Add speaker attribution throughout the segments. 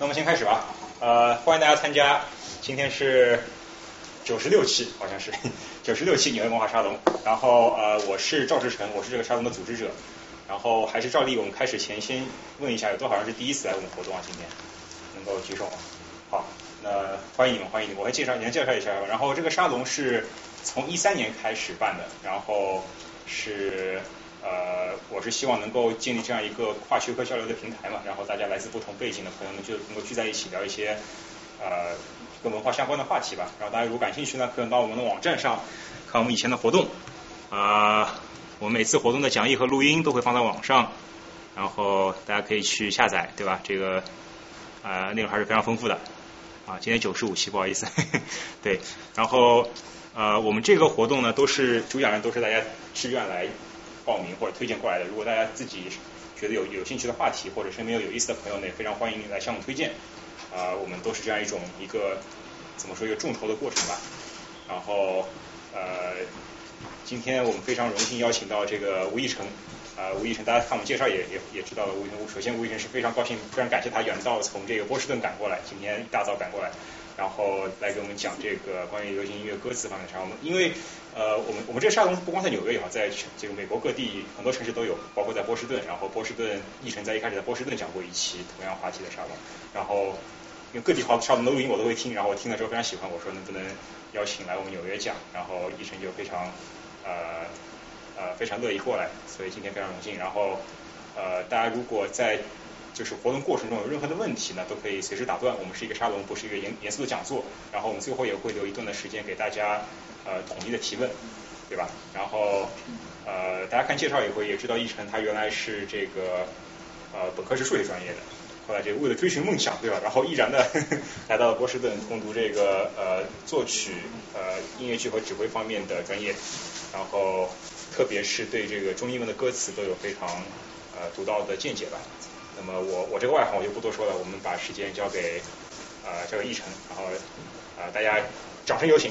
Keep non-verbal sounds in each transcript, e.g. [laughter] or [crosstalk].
Speaker 1: 那我们先开始吧。呃，欢迎大家参加，今天是九十六期，好像是九十六期纽约文化沙龙。然后呃，我是赵志成，我是这个沙龙的组织者。然后还是照例，我们开始前先问一下，有多少人是第一次来我们活动啊？今天能够举手吗？好，那欢迎你们，欢迎你们。我来介绍，先介绍一下吧。然后这个沙龙是从一三年开始办的，然后是呃，我是希望能够建立这样一个跨学科交流的平台嘛，然后大家来自不同背景的朋友们就能够聚在一起聊一些呃跟文化相关的话题吧。然后大家如果感兴趣呢，可以到我们的网站上看我们以前的活动啊。我们每次活动的讲义和录音都会放在网上，然后大家可以去下载，对吧？这个啊内容还是非常丰富的啊。今天九十五期，不好意思，[laughs] 对。然后呃，我们这个活动呢，都是主讲人都是大家自愿来报名或者推荐过来的。如果大家自己觉得有有兴趣的话题，或者身边有有意思的朋友呢，也非常欢迎来向我们推荐啊。我们都是这样一种一个怎么说一个众筹的过程吧。然后呃。今天我们非常荣幸邀请到这个吴亦成，啊，吴亦成，大家看我们介绍也也也知道了，吴亦成，首先吴亦成是非常高兴，非常感谢他远道从这个波士顿赶过来，今天一大早赶过来，然后来给我们讲这个关于流行音乐歌词方面的沙龙。因为呃，我们我们这个沙龙不光在纽约有，在这个美国各地很多城市都有，包括在波士顿，然后波士顿亦成在一开始在波士顿讲过一期同样话题的沙龙，然后因为各地好沙龙的录音我都会听，然后我听了之后非常喜欢，我说能不能邀请来我们纽约讲，然后亦成就非常。呃呃，非常乐意过来，所以今天非常荣幸。然后呃，大家如果在就是活动过程中有任何的问题呢，都可以随时打断。我们是一个沙龙，不是一个严严肃的讲座。然后我们最后也会留一段的时间给大家呃统一的提问，对吧？然后呃，大家看介绍也会也知道，奕晨他原来是这个呃本科是数学专业的。后来就为了追寻梦想，对吧？然后毅然的 [laughs] 来到了波士顿攻读这个呃作曲呃音乐剧和指挥方面的专业，然后特别是对这个中英文的歌词都有非常呃独到的见解吧。那么我我这个外行我就不多说了，我们把时间交给呃交给奕晨，然后呃大家掌声有请。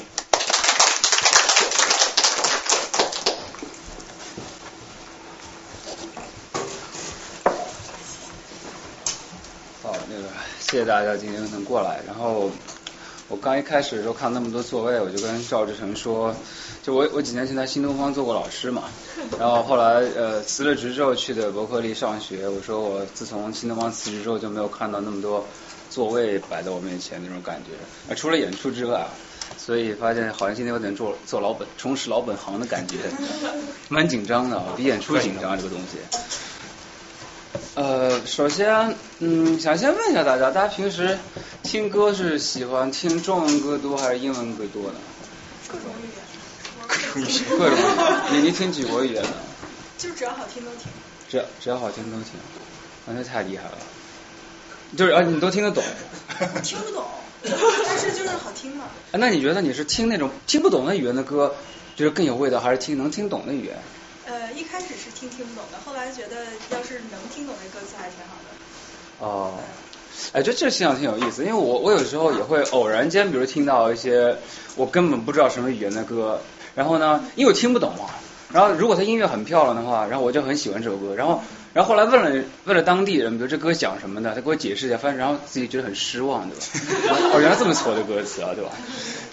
Speaker 2: 那个谢谢大家今天能过来。然后我刚一开始的时候看那么多座位，我就跟赵志成说，就我我几年前在新东方做过老师嘛，然后后来呃辞了职之后去的伯克利上学，我说我自从新东方辞职之后就没有看到那么多座位摆在我面前那种感觉，除了演出之外，所以发现好像今天有点做做老本重拾老本行的感觉，[laughs] 蛮紧张的，比演出紧张这个东西。呃，首先，嗯，想先问一下大家，大家平时听歌是喜欢听中文歌多还是英文歌多呢？
Speaker 3: 各种语言。
Speaker 2: 各种语言。各种语言。你你听几国语言呢？
Speaker 3: 就只要好听都听。
Speaker 2: 只要只要好听都听，那太厉害了。就是啊，你都听得懂？
Speaker 3: 听不懂，[laughs] 但是就是好听嘛。
Speaker 2: 那你觉得你是听那种听不懂的语言的歌，就是更有味道，还是听能听懂的语言？
Speaker 3: 呃，一开始是听听不懂的，后来觉得要是能听懂那歌词还挺好的。哦，
Speaker 2: 哎，觉得这现象挺有意思，因为我我有时候也会偶然间，比如听到一些我根本不知道什么语言的歌，然后呢，因为我听不懂嘛，然后如果他音乐很漂亮的话，然后我就很喜欢这首歌，然后然后后来问了问了当地人，比如这歌讲什么的，他给我解释一下，发现然后自己觉得很失望，对吧？[laughs] 哦，原来这么挫的歌词啊，对吧？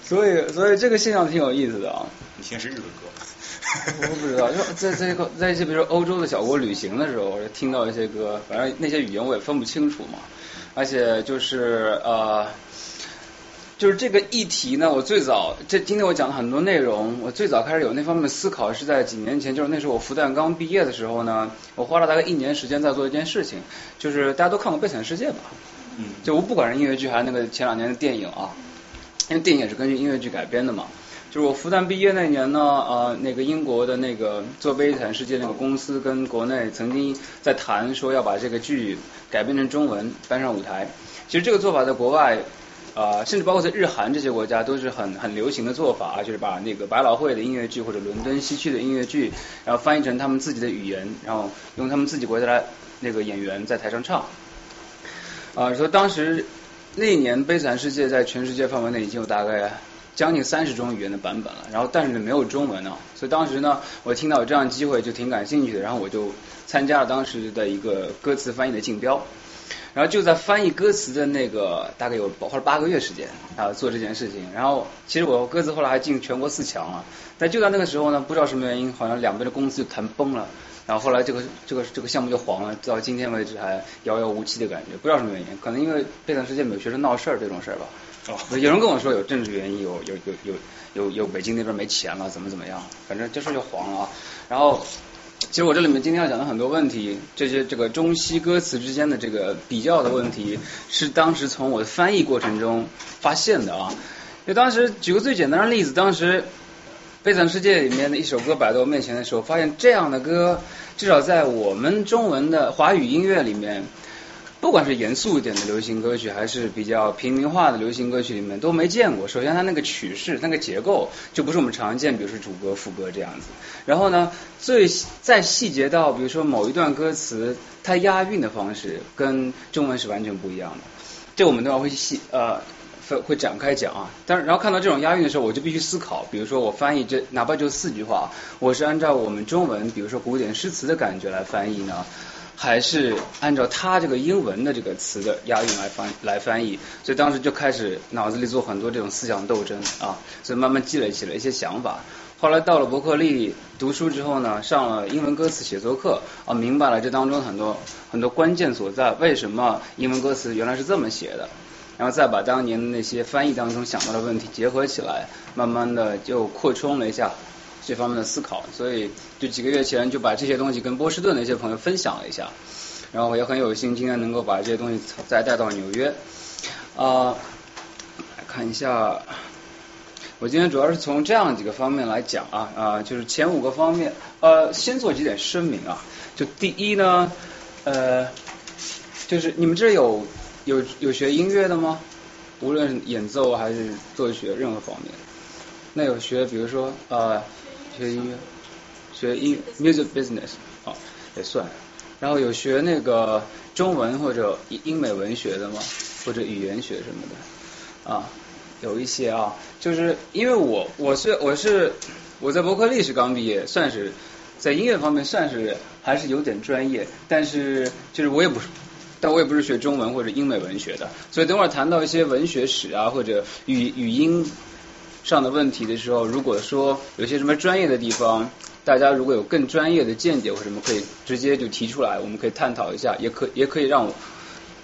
Speaker 2: 所以所以这个现象挺有意思的啊。
Speaker 1: 以前是日本歌。[laughs]
Speaker 2: 我不知道，就在在一个在一些比如说欧洲的小国旅行的时候，听到一些歌，反正那些语言我也分不清楚嘛。而且就是呃，就是这个议题呢，我最早这今天我讲了很多内容，我最早开始有那方面的思考是在几年前，就是那时候我复旦刚毕业的时候呢，我花了大概一年时间在做一件事情，就是大家都看过《悲惨世界》吧？嗯。就我不管是音乐剧还是那个前两年的电影啊，因为电影也是根据音乐剧改编的嘛。就是我复旦毕业那年呢，呃，那个英国的那个做《悲惨世界》那个公司跟国内曾经在谈说要把这个剧改编成中文搬上舞台。其实这个做法在国外，呃，甚至包括在日韩这些国家都是很很流行的做法，就是把那个百老汇的音乐剧或者伦敦西区的音乐剧，然后翻译成他们自己的语言，然后用他们自己国家的那个演员在台上唱。啊，说当时那一年《悲惨世界》在全世界范围内已经有大概。将近三十种语言的版本了，然后但是没有中文呢，所以当时呢，我听到有这样的机会就挺感兴趣的，然后我就参加了当时的一个歌词翻译的竞标，然后就在翻译歌词的那个大概有花了八个月时间啊做这件事情。然后其实我歌词后来还进全国四强了，但就在那个时候呢，不知道什么原因，好像两边的公司就谈崩了。然后后来这个这个这个项目就黄了，到今天为止还遥遥无期的感觉，不知道什么原因，可能因为这段时间没有学生闹事儿这种事儿吧。
Speaker 1: 哦，[laughs]
Speaker 2: 有人跟我说有政治原因，有有有有有有北京那边没钱了，怎么怎么样，反正这事就黄了啊。然后，其实我这里面今天要讲的很多问题，这些这个中西歌词之间的这个比较的问题，是当时从我的翻译过程中发现的啊。就当时举个最简单的例子，当时。《悲惨世界》里面的一首歌摆在我面前的时候，发现这样的歌，至少在我们中文的华语音乐里面，不管是严肃一点的流行歌曲，还是比较平民化的流行歌曲里面，都没见过。首先，它那个曲式、那个结构就不是我们常见，比如说主歌、副歌这样子。然后呢，最再细节到，比如说某一段歌词，它押韵的方式跟中文是完全不一样的。这我们都要会细呃。会展开讲啊，但是然后看到这种押韵的时候，我就必须思考。比如说我翻译这哪怕就四句话，我是按照我们中文，比如说古典诗词的感觉来翻译呢，还是按照他这个英文的这个词的押韵来翻来翻译？所以当时就开始脑子里做很多这种思想斗争啊，所以慢慢积累起了一些想法。后来到了伯克利读书之后呢，上了英文歌词写作课啊，明白了这当中很多很多关键所在，为什么英文歌词原来是这么写的。然后再把当年的那些翻译当中想到的问题结合起来，慢慢的就扩充了一下这方面的思考。所以就几个月前就把这些东西跟波士顿的一些朋友分享了一下，然后也很有幸今天能够把这些东西再带到纽约。啊，来看一下，我今天主要是从这样几个方面来讲啊啊，就是前五个方面，呃，先做几点声明啊。就第一呢，呃，就是你们这有。有有学音乐的吗？无论演奏还是作曲任何方面，那有学比如说呃学音乐，学音 music business 啊也算，然后有学那个中文或者英美文学的吗？或者语言学什么的啊有一些啊，就是因为我我是我是我在伯克利是刚毕业，算是在音乐方面算是还是有点专业，但是就是我也不是。但我也不是学中文或者英美文学的，所以等会儿谈到一些文学史啊或者语语音上的问题的时候，如果说有些什么专业的地方，大家如果有更专业的见解或什么，可以直接就提出来，我们可以探讨一下，也可也可以让我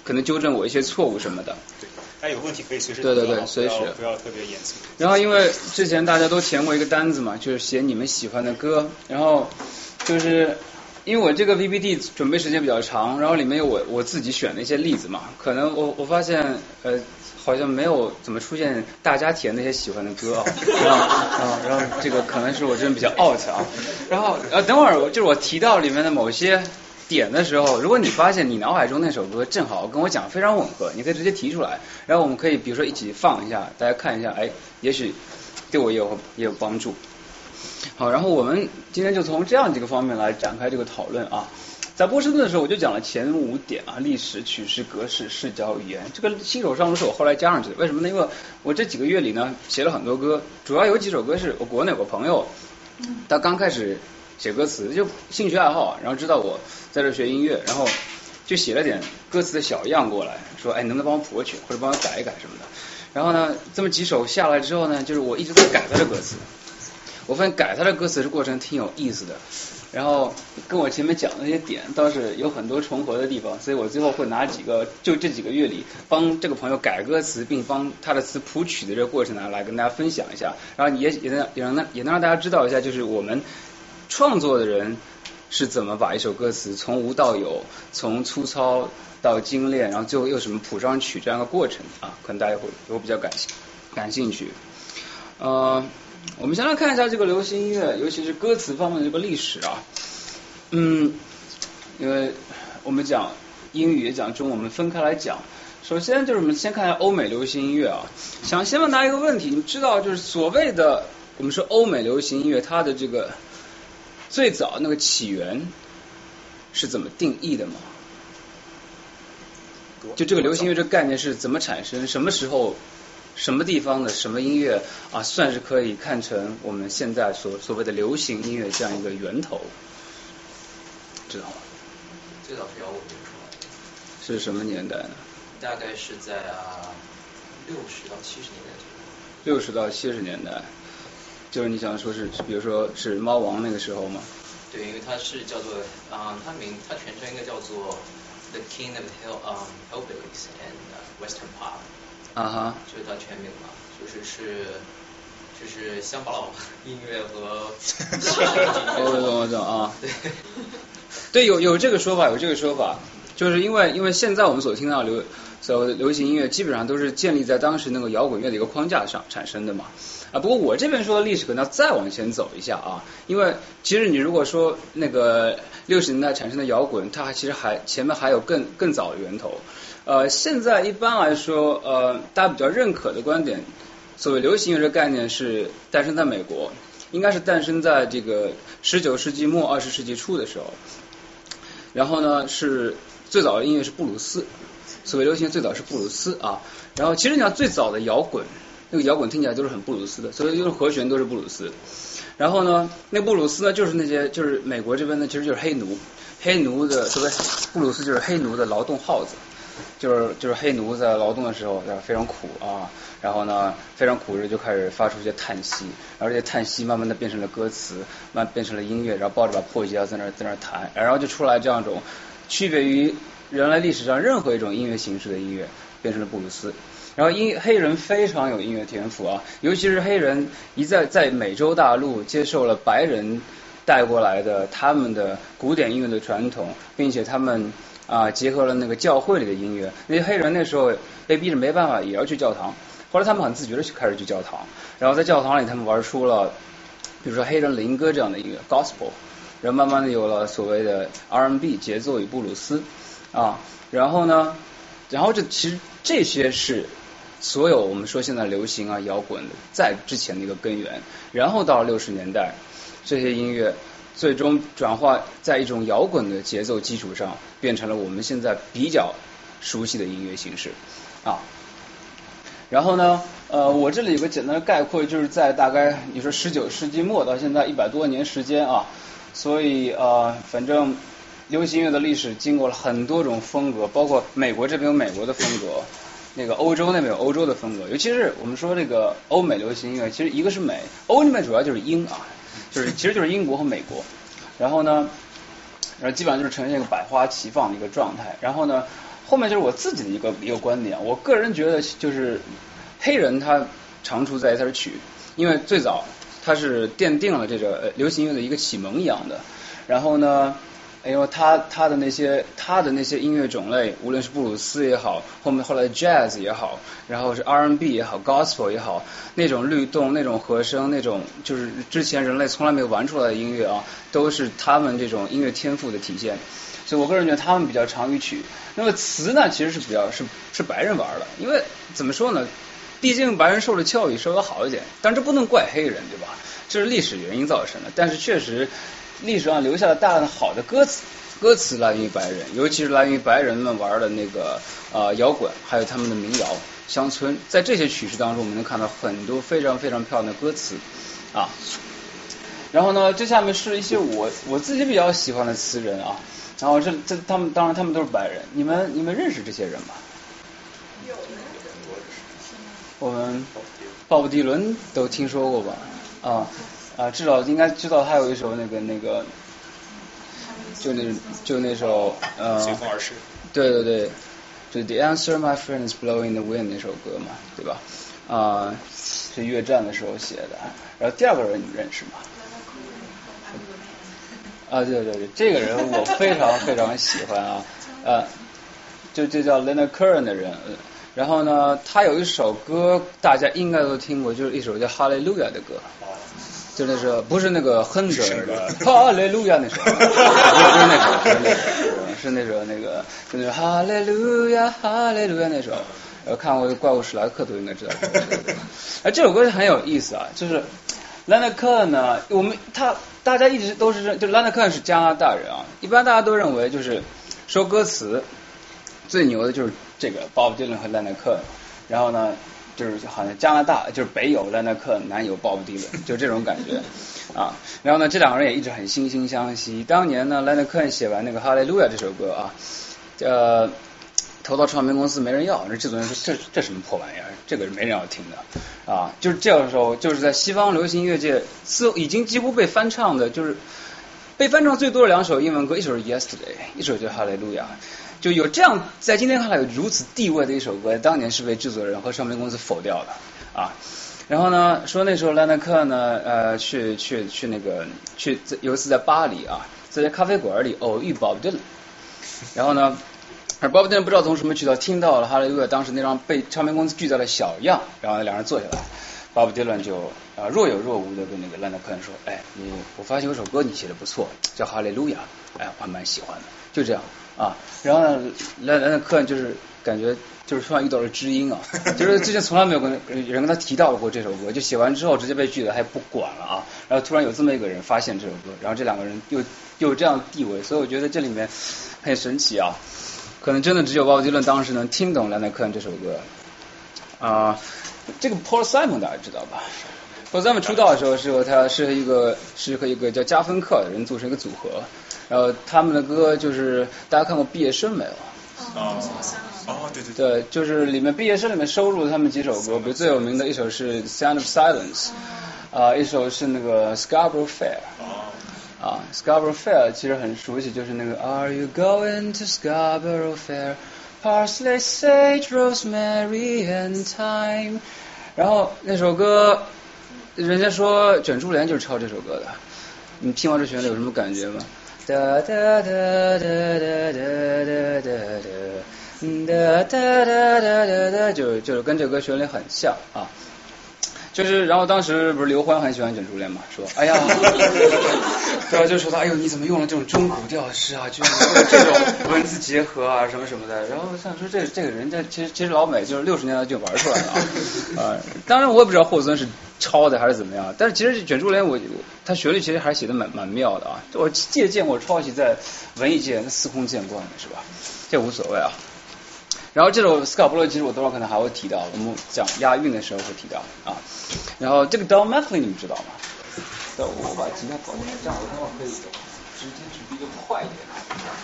Speaker 2: 可能纠正我一些错误什么的。
Speaker 1: 对，大家有问题可以随时
Speaker 2: 对对对，随时
Speaker 1: 不要特别严肃。
Speaker 2: 然后因为之前大家都填过一个单子嘛，就是写你们喜欢的歌，然后就是。因为我这个 PPT 准备时间比较长，然后里面有我我自己选的一些例子嘛，可能我我发现呃好像没有怎么出现大家填那些喜欢的歌啊，啊然后这个可能是我真的比较 out 啊，然后呃等会儿就是我提到里面的某些点的时候，如果你发现你脑海中那首歌正好跟我讲非常吻合，你可以直接提出来，然后我们可以比如说一起放一下，大家看一下，哎，也许对我也有也有帮助。好，然后我们今天就从这样几个方面来展开这个讨论啊。在波士顿的时候，我就讲了前五点啊：历史、曲式、格式、视角、语言。这个新手上路是我后来加上去的。为什么呢？因为我这几个月里呢，写了很多歌，主要有几首歌是我国内有个朋友，他刚开始写歌词，就兴趣爱好，然后知道我在这学音乐，然后就写了点歌词的小样过来，说：“哎，能不能帮我谱个曲，或者帮我改一改什么的？”然后呢，这么几首下来之后呢，就是我一直在改他的歌词。我发现改他的歌词这过程挺有意思的，然后跟我前面讲的那些点倒是有很多重合的地方，所以我最后会拿几个就这几个月里帮这个朋友改歌词，并帮他的词谱曲的这个过程呢，来跟大家分享一下，然后也也能也能也能让大家知道一下，就是我们创作的人是怎么把一首歌词从无到有，从粗糙到精炼，然后最后又什么谱上曲这样的过程啊，可能大家会会比较感兴感兴趣，呃。我们先来看一下这个流行音乐，尤其是歌词方面的这个历史啊。嗯，因为我们讲英语也讲中文，我们分开来讲。首先就是我们先看一下欧美流行音乐啊。想先问大家一个问题，你知道就是所谓的我们说欧美流行音乐，它的这个最早那个起源是怎么定义的吗？就这个流行乐这个概念是怎么产生？什么时候？什么地方的什么音乐啊，算是可以看成我们现在所所谓的流行音乐这样一个源头，知道吗？
Speaker 4: 最早是摇滚乐出来的。
Speaker 2: 是什么年代呢？
Speaker 4: 大概是在啊六十到七十年代左右。
Speaker 2: 六十到七十年代，就是你想说是，比如说是猫王那个时候吗？
Speaker 4: 对，因为它是叫做啊、它名它全称应该叫做 The King of Hill um Hillbillies and uh, Western Pop，
Speaker 2: 啊哈，
Speaker 4: 就是它全名嘛，就是是就是乡巴佬音乐和
Speaker 2: 我懂我懂啊。
Speaker 4: 对。
Speaker 2: 对，有有这个说法，有这个说法，就是因为因为现在我们所听到流所流行音乐，基本上都是建立在当时那个摇滚乐的一个框架上产生的嘛。啊，不过我这边说的历史可能要再往前走一下啊，因为其实你如果说那个六十年代产生的摇滚，它还其实还前面还有更更早的源头。呃，现在一般来说，呃，大家比较认可的观点，所谓流行音乐这个概念是诞生在美国，应该是诞生在这个十九世纪末二十世纪初的时候。然后呢，是最早的音乐是布鲁斯，所谓流行最早是布鲁斯啊。然后其实你看最早的摇滚，那个摇滚听起来都是很布鲁斯的，所以就是和弦都是布鲁斯。然后呢，那布鲁斯呢就是那些就是美国这边呢其实就是黑奴，黑奴的所谓布鲁斯就是黑奴的劳动号子。就是就是黑奴在劳动的时候，非常苦啊，然后呢非常苦日就开始发出一些叹息，然后这些叹息慢慢的变成了歌词，慢变成了音乐，然后抱着把破吉他在那在那弹，然后就出来这样一种区别于人类历史上任何一种音乐形式的音乐，变成了布鲁斯。然后音黑人非常有音乐天赋啊，尤其是黑人一在在美洲大陆接受了白人带过来的他们的古典音乐的传统，并且他们。啊，结合了那个教会里的音乐，那些黑人那时候被逼着没办法，也要去教堂。后来他们很自觉的开始去教堂，然后在教堂里他们玩出了，比如说黑人灵歌这样的音乐，gospel，然后慢慢的有了所谓的 R&B 节奏与布鲁斯啊，然后呢，然后这其实这些是所有我们说现在流行啊摇滚的在之前的一个根源，然后到了六十年代，这些音乐。最终转化在一种摇滚的节奏基础上，变成了我们现在比较熟悉的音乐形式啊。然后呢，呃，我这里有个简单的概括，就是在大概你说十九世纪末到现在一百多年时间啊，所以呃，反正流行音乐的历史经过了很多种风格，包括美国这边有美国的风格，那个欧洲那边有欧洲的风格，尤其是我们说这个欧美流行音乐，其实一个是美，欧里面主要就是英啊。就是其实就是英国和美国，然后呢，然后基本上就是呈现一个百花齐放的一个状态。然后呢，后面就是我自己的一个一个观点，我个人觉得就是黑人他长处在于他是曲，因为最早他是奠定了这个流行乐的一个启蒙一样的。然后呢。因为他他的那些他的那些音乐种类，无论是布鲁斯也好，后面后来 jazz 也好，然后是 R&B 也好，gospel 也好，那种律动、那种和声、那种就是之前人类从来没有玩出来的音乐啊，都是他们这种音乐天赋的体现。所以我个人觉得他们比较长于曲。那么词呢，其实是比较是是白人玩的，因为怎么说呢？毕竟白人受的教育稍微好一点，但这不能怪黑人，对吧？这是历史原因造成的。但是确实。历史上留下了大量的好的歌词，歌词来源于白人，尤其是来源于白人们玩的那个呃摇滚，还有他们的民谣、乡村，在这些曲式当中，我们能看到很多非常非常漂亮的歌词啊。然后呢，这下面是一些我我自己比较喜欢的词人啊。然后这这他们当然他们都是白人，你们你们认识这些人吗？
Speaker 3: 有
Speaker 2: 我们鲍勃迪伦都听说过吧？啊。啊，至少应该知道他有一首那个那个，就那就那首呃，
Speaker 1: 随风而逝。
Speaker 2: 对对对，就 The Answer My Friend Is Blowing the Wind 那首歌嘛，对吧？啊，是越战的时候写的。然后第二个人你们认识吗？啊，对对对，这个人我非常非常喜欢啊，呃，就就叫 Leonard Cohen 的人。然后呢，他有一首歌大家应该都听过，就是一首叫《哈利路亚》的歌。就那首不是那个哼着的哈利路亚那首，不 [laughs] 是那首，不是那首，是那首那个就那哈利路亚哈利路亚那首，呃，看过怪物史莱克都应该知道。哎，这首歌很有意思啊，就是兰德克呢，我们他大家一直都是认，就兰德克是加拿大人啊，一般大家都认为就是说歌词最牛的就是这个鲍勃迪伦和兰德克，然后呢。就是好像加拿大就是北有兰纳克，南有鲍勃迪伦，就这种感觉 [laughs] 啊。然后呢，这两个人也一直很惺惺相惜。当年呢，兰纳克写完那个《哈利路亚》这首歌啊，呃，投到唱片公司没人要，那制作人说这这什么破玩意儿，这个是没人要听的啊，就是这个时候就是在西方流行音乐界，似已经几乎被翻唱的，就是被翻唱最多的两首英文歌，一首是 Yesterday，一首就是哈利路亚。就有这样在今天看来有如此地位的一首歌，当年是被制作人和唱片公司否掉的啊。然后呢，说那时候兰德克呢，呃，去去去那个去有一次在巴黎啊，在咖啡馆里偶遇鲍勃迪伦然后呢。而鲍勃迪伦不知道从什么渠道听到了哈利路亚当时那张被唱片公司拒掉的小样，然后两人坐下来鲍勃迪伦就啊若有若无的跟那个兰德克说，哎，你我发现有首歌你写的不错，叫哈利路亚，哎，我还蛮喜欢的，就这样啊。然后呢，兰兰德克就是感觉就是突然遇到了知音啊，就是之前从来没有跟人跟他提到过这首歌，就写完之后直接被拒了，还不管了啊。然后突然有这么一个人发现这首歌，然后这两个人又又这样地位，所以我觉得这里面很神奇啊。可能真的只有鲍勃迪伦当时能听懂《兰德克恩》这首歌啊。这个 Paul Simon 大家知道吧？Paul Simon 出道的时候是和他是一个是和一个叫加芬克的人组成一个组合，然后他们的歌就是大家看过《毕业生》没有？
Speaker 1: 哦哦对对
Speaker 2: 对，就是里面《毕业生》里面收录了他们几首歌，比如最有名的一首是《Sound of Silence》，啊，一首是那个《Scarborough Fair》。啊，Scarborough Fair 其实很熟悉，就是那个 Are you going to Scarborough Fair? Parsley, sage, rosemary and thyme。然后那首歌，人家说卷珠帘就是抄这首歌的。你听完这旋律有什么感觉吗？哒哒哒哒哒哒哒哒哒哒哒哒哒哒，就就是跟这个旋律很像啊。就是，然后当时不是刘欢很喜欢卷珠帘嘛，说，[laughs] 哎呀，对啊，就说他，哎呦，你怎么用了这种中古调式啊，就是这种文字结合啊，什么什么的。然后想说，这这个人家其实其实老美就是六十年代就玩出来了啊。[laughs] 当然我也不知道霍尊是抄的还是怎么样，但是其实卷珠帘我他旋律其实还是写的蛮蛮妙的啊。我借鉴过抄袭在文艺界那司空见惯的是吧？这无所谓啊。然后这首斯卡布罗其实我等会儿可能还会提到，我们讲押韵的时候会提到啊。然后这个 Don McLean 你们知道吗？等我把吉他搞起来，这样我等会儿可以直接举比较快一点。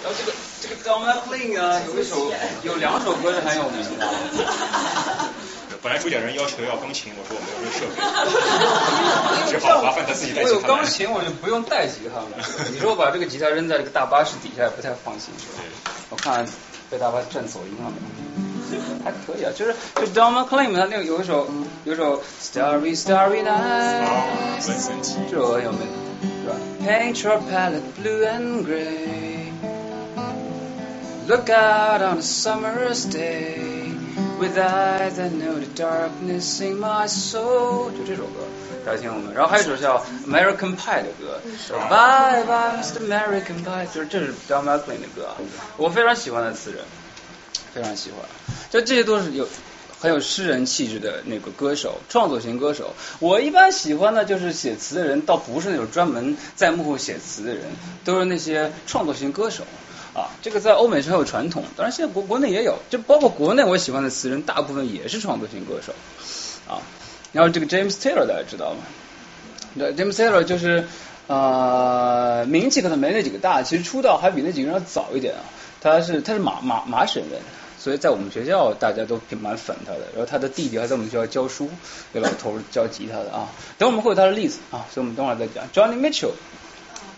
Speaker 2: 然后这个这个 Don McLean 啊，有一首有两首歌是很有名的。[laughs]
Speaker 1: 本来主讲人要求要钢琴，我说我没有这个设备，[laughs] 只好麻烦他自己带吉他。
Speaker 2: 我有钢琴，我就不用带吉他了。你说我把这个吉他扔在这个大巴士底下，也不太放心。我看。被大巴占走音了，还可以啊，就是就 Don McLean 他那个有一首有一首 Starry Starry Night，这首很有名，是吧？Paint your palette blue and gray, look out on a summer's day, with eyes that know the darkness in my soul，就这首歌。 邀请我们，然后还有一首叫 American Pie 的歌，Bye Bye Mr American Pie，就是这是 Don McLean 的歌，我非常喜欢的词人，非常喜欢，就这些都是有很有诗人气质的那个歌手，创作型歌手。我一般喜欢的就是写词的人，倒不是那种专门在幕后写词的人，都是那些创作型歌手啊。这个在欧美是很有传统，当然现在国国内也有，就包括国内我喜欢的词人，大部分也是创作型歌手啊。然后这个 James Taylor 大家知道吗对？James Taylor 就是呃名气可能没那几个大，其实出道还比那几个人要早一点啊。他是他是马马马省人，所以在我们学校大家都挺蛮粉他的。然后他的弟弟还在我们学校教书，给老头教吉他的啊。等我们会有他的例子啊，所以我们等会儿再讲。Johnny Mitchell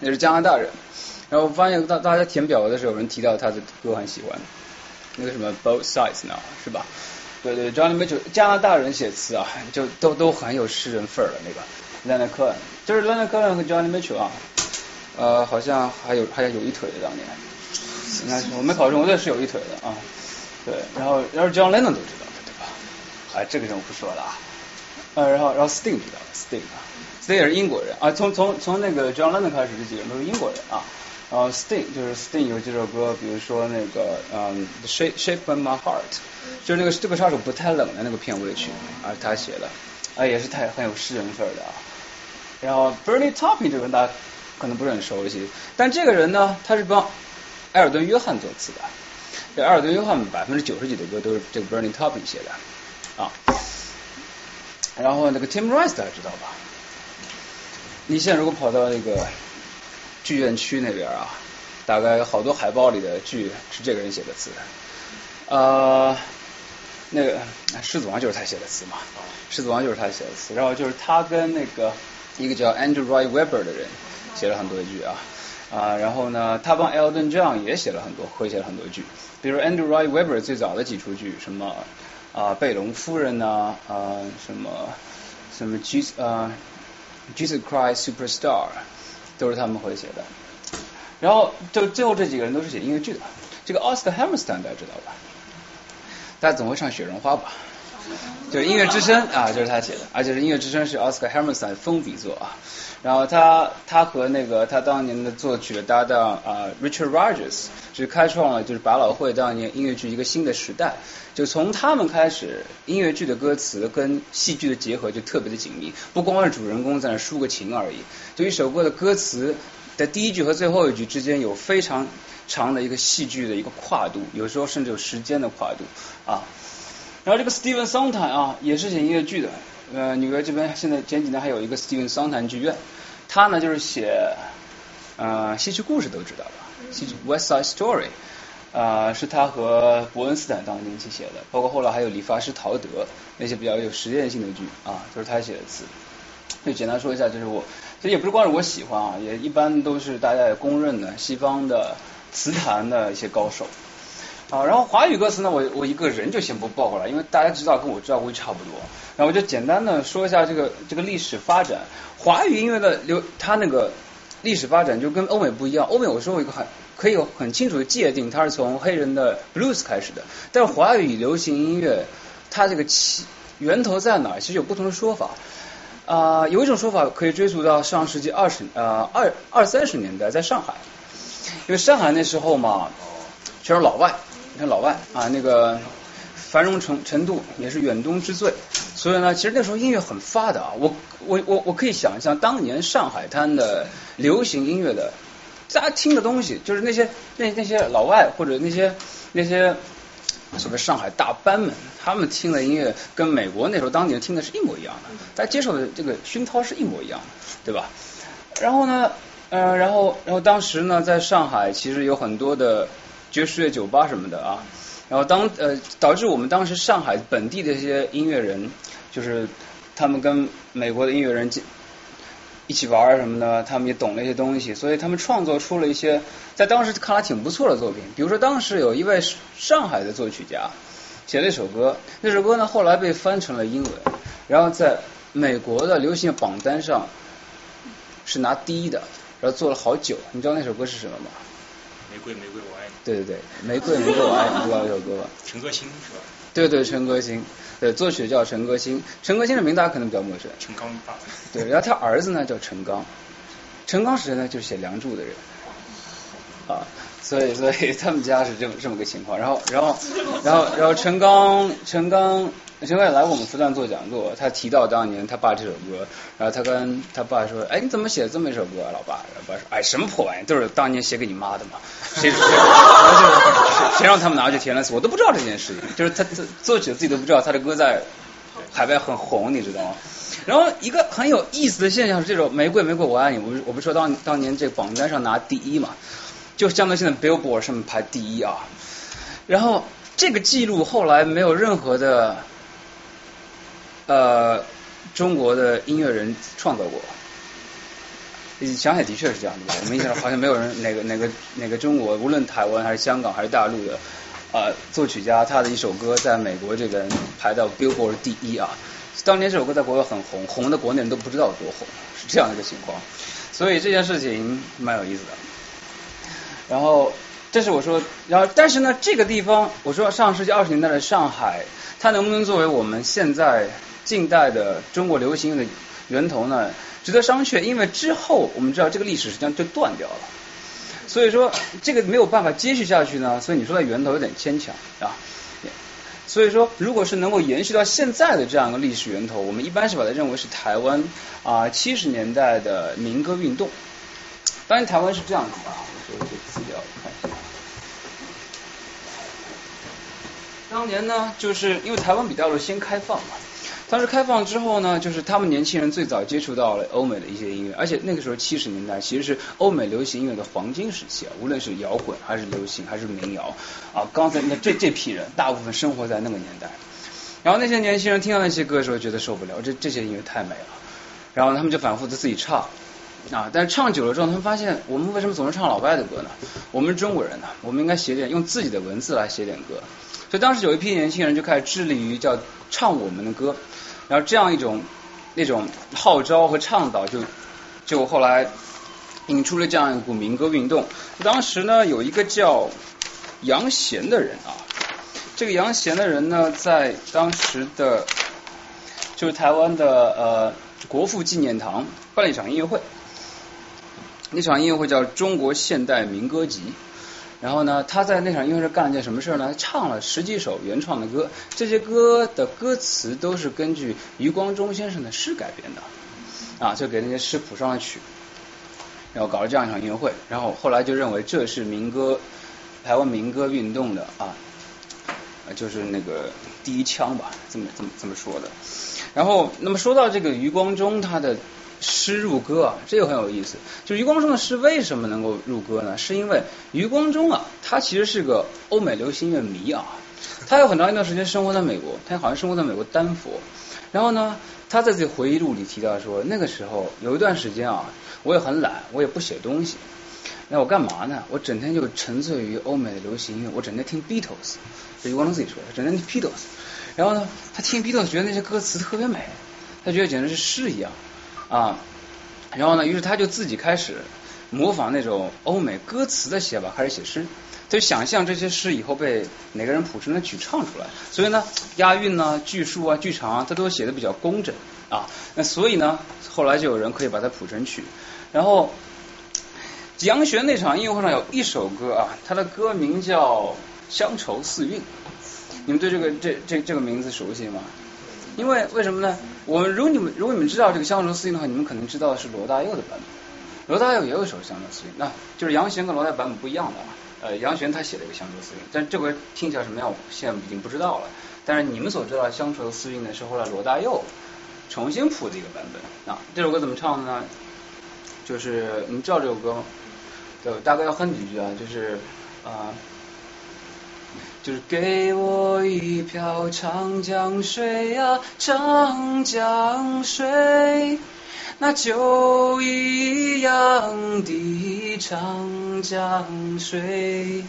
Speaker 2: 也是加拿大人。然后我发现大大家填表格的时候有人提到他的歌很喜欢，那个什么 Both Sides 呢，是吧？对对，Johnny Mitchell，加拿大人写词啊，就都都很有诗人范儿的那个。Leonard Cohen，就是 Leonard Cohen 和 Johnny Mitchell 啊，呃，好像还有还有有一腿的当年，应该是我没考证，我也是有一腿的啊。对，然后要是 John Lennon 都知道的对吧？哎，这个人我不说了啊。呃，然后然后 Sting 知道，Sting 啊，Sting 也是英国人啊，从从从那个 John Lennon 开始，这几个人都是英国人啊。然后 Sting 就是 Sting 有几首歌，比如说那个嗯 Shape Shape of My Heart。就是那个这个杀手不太冷的那个片尾曲啊，他写的啊，也是太很有诗人范儿的啊。然后 Bernie Taupin 这个人大家可能不是很熟悉，但这个人呢，他是帮埃尔顿约翰作词的。这埃尔顿约翰百分之九十几的歌都是这个 Bernie Taupin 写的啊。然后那个 Tim Rice 大家知道吧？你现在如果跑到那个剧院区那边啊，大概有好多海报里的剧是这个人写的词。呃，那个《狮子王》就是他写的词嘛，《狮子王》就是他写的词，然后就是他跟那个一个叫 Andrew Roy Webber 的人写了很多剧啊啊，然后呢，他帮 Elton John 也写了很多，会写了很多剧，比如 Andrew Roy Webber 最早的几出剧，什么啊贝隆夫人呐啊什么什么 Jesus 啊 Jesus Christ Superstar 都是他们会写的。然后就最后这几个人都是写音乐剧的。这个 Oscar Hammerstein 大家知道吧？大家总会唱《雪绒花》吧？就是音乐之声啊，就是他写的，而且是音乐之声是 Oscar Hammerstein 封笔作啊。然后他他和那个他当年的作曲的搭档啊 Richard Rogers 是开创了就是百老汇当年音乐剧一个新的时代。就从他们开始，音乐剧的歌词跟戏剧的结合就特别的紧密，不光是主人公在那抒个情而已，就一首歌的歌词的第一句和最后一句之间有非常长的一个戏剧的一个跨度，有时候甚至有时间的跨度啊。然后这个 Steven Sondheim 啊，也是写音乐剧的。呃，纽约这边现在前几年还有一个 Steven Sondheim 剧院，他呢就是写呃戏剧故事都知道吧，戏剧 West Side Story 啊、是他和伯恩斯坦当年一起写的，包括后来还有理发师陶德那些比较有实验性的剧啊，都是他写的词。就简单说一下，就是我，其实也不是光是我喜欢啊，也一般都是大家也公认的西方的词坛的一些高手。啊，然后华语歌词呢，我我一个人就先不报过来，因为大家知道跟我知道估计差不多。然后我就简单的说一下这个这个历史发展，华语音乐的流，它那个历史发展就跟欧美不一样。欧美有时候一个很可以很清楚的界定，它是从黑人的 blues 开始的，但是华语流行音乐它这个起源头在哪儿，其实有不同的说法。啊、有一种说法可以追溯到上世纪二十呃二二三十年代，在上海，因为上海那时候嘛，全是老外，你看老外啊，那个繁荣程程度也是远东之最，所以呢，其实那时候音乐很发达。我我我我可以想象当年上海滩的流行音乐的，大家听的东西，就是那些那那些老外或者那些那些所谓上海大班们，他们听的音乐跟美国那时候当年听的是一模一样的，大家接受的这个熏陶是一模一样的，对吧？然后呢，呃，然后然后当时呢，在上海其实有很多的爵士乐酒吧什么的啊，然后当呃导致我们当时上海本地的一些音乐人，就是他们跟美国的音乐人一起玩什么的，他们也懂了一些东西，所以他们创作出了一些在当时看来挺不错的作品。比如说当时有一位上海的作曲家写了一首歌，那首歌呢后来被翻成了英文，然后在美国的流行榜单上是拿第一的，然后做了好久。你知道那首歌是什么吗？
Speaker 1: 玫瑰玫瑰我，
Speaker 2: 对对对，玫瑰玫瑰我爱你，知道这首歌吧？
Speaker 1: 陈歌辛是吧？
Speaker 2: 对对，陈歌辛，对，作曲叫陈歌辛。陈歌辛的名字大家可能比较陌生，
Speaker 1: 陈刚。
Speaker 2: 对，然后他儿子呢叫陈刚，陈刚是谁呢？就是写《梁祝》的人啊，所以所以他们家是这么这么个情况。然后然后然后然后陈刚陈刚陈刚也来我们复旦做讲座，他提到当年他爸这首歌，然后他跟他爸说，哎，你怎么写这么一首歌啊，老爸？然后爸说，哎，什么破玩意，都是当年写给你妈的嘛，谁 [laughs] 谁谁谁让他们拿去填了词，我都不知道这件事情，就是他他作曲自己都不知道他的歌在海外很红，你知道吗？然后一个很有意思的现象是，这首《玫瑰玫瑰我爱你》，我不我不是说当当年这榜单上拿第一嘛，就相当于现在 Billboard 上面排第一啊。然后这个记录后来没有任何的呃中国的音乐人创造过。你想想，的确是这样的。我们印象中好像没有人 [laughs] 哪个哪个哪个中国，无论台湾还是香港还是大陆的呃作曲家，他的一首歌在美国这边排到 Billboard 第一啊。当年这首歌在国外很红，红的国内人都不知道有多红，是这样的一个情况。所以这件事情蛮有意思的。然后这是我说，然后但是呢，这个地方我说上世纪二十年代的上海，它能不能作为我们现在近代的中国流行的源头呢？值得商榷，因为之后我们知道这个历史实际上就断掉了，所以说这个没有办法接续下去呢，所以你说的源头有点牵强啊。所以说，如果是能够延续到现在的这样一个历史源头，我们一般是把它认为是台湾啊七十年代的民歌运动。当然，台湾是这样子的啊，我说这资料看一下。当年呢，就是因为台湾比大陆先开放嘛，当时开放之后呢，就是他们年轻人最早接触到了欧美的一些音乐，而且那个时候七十年代其实是欧美流行音乐的黄金时期啊，无论是摇滚还是流行还是民谣啊，刚才那这这批人大部分生活在那个年代，然后那些年轻人听到那些歌的时候觉得受不了，这这些音乐太美了，然后他们就反复的自己唱啊，但是唱久了之后，他们发现我们为什么总是唱老外的歌呢？我们是中国人呢，我们应该写点用自己的文字来写点歌。所以当时有一批年轻人就开始致力于叫唱我们的歌，然后这样一种那种号召和倡导，就就后来引出了这样一股民歌运动。当时呢，有一个叫杨贤的人啊，这个杨贤的人呢，在当时的就是台湾的呃国父纪念堂办了一场音乐会，那场音乐会叫中国现代民歌集。然后呢，他在那场音乐会干了件什么事呢？唱了十几首原创的歌，这些歌的歌词都是根据余光中先生的诗改编的，啊，就给那些诗谱上了曲，然后搞了这样一场音乐会。然后后来就认为这是民歌，台湾民歌运动的啊，就是那个第一枪吧，这么这么这么说的。然后，那么说到这个余光中，他的。诗入歌啊，这个很有意思。就余光中的诗为什么能够入歌呢？是因为余光中啊，他其实是个欧美流行乐迷啊。他有很长一段时间生活在美国，他好像生活在美国丹佛。然后呢，他在自己回忆录里提到说，那个时候有一段时间啊，我也很懒，我也不写东西。那我干嘛呢？我整天就沉醉于欧美的流行音乐，我整天听 Beatles。余光中自己说的，整天听 Beatles。然后呢，他听 Beatles 觉得那些歌词特别美，他觉得简直是诗一样。啊，然后呢，于是他就自己开始模仿那种欧美歌词的写法，开始写诗。他就想象这些诗以后被哪个人谱成了曲唱出来。所以呢，押韵呢、句数啊、句长啊，他都写的比较工整啊。那所以呢，后来就有人可以把它谱成曲。然后杨玄那场音乐会上有一首歌啊，它的歌名叫《乡愁四韵》。你们对这个这这这个名字熟悉吗？因为为什么呢？我们如果你们如果你们知道这个《乡愁四韵》的话，你们可能知道的是罗大佑的版本。罗大佑也有一首《乡愁四韵》，那就是杨弦跟罗大佑版本不一样的啊。呃，杨弦他写了一个《乡愁四韵》，但这回听起来什么样，我现在已经不知道了。但是你们所知道《乡愁四韵》呢，是后来罗大佑重新谱的一个版本啊。这首歌怎么唱的呢？就是你知道这首歌吗？对，大概要哼几句啊，就是啊。是给我一瓢长江水呀，长江水，那酒一样的长江水，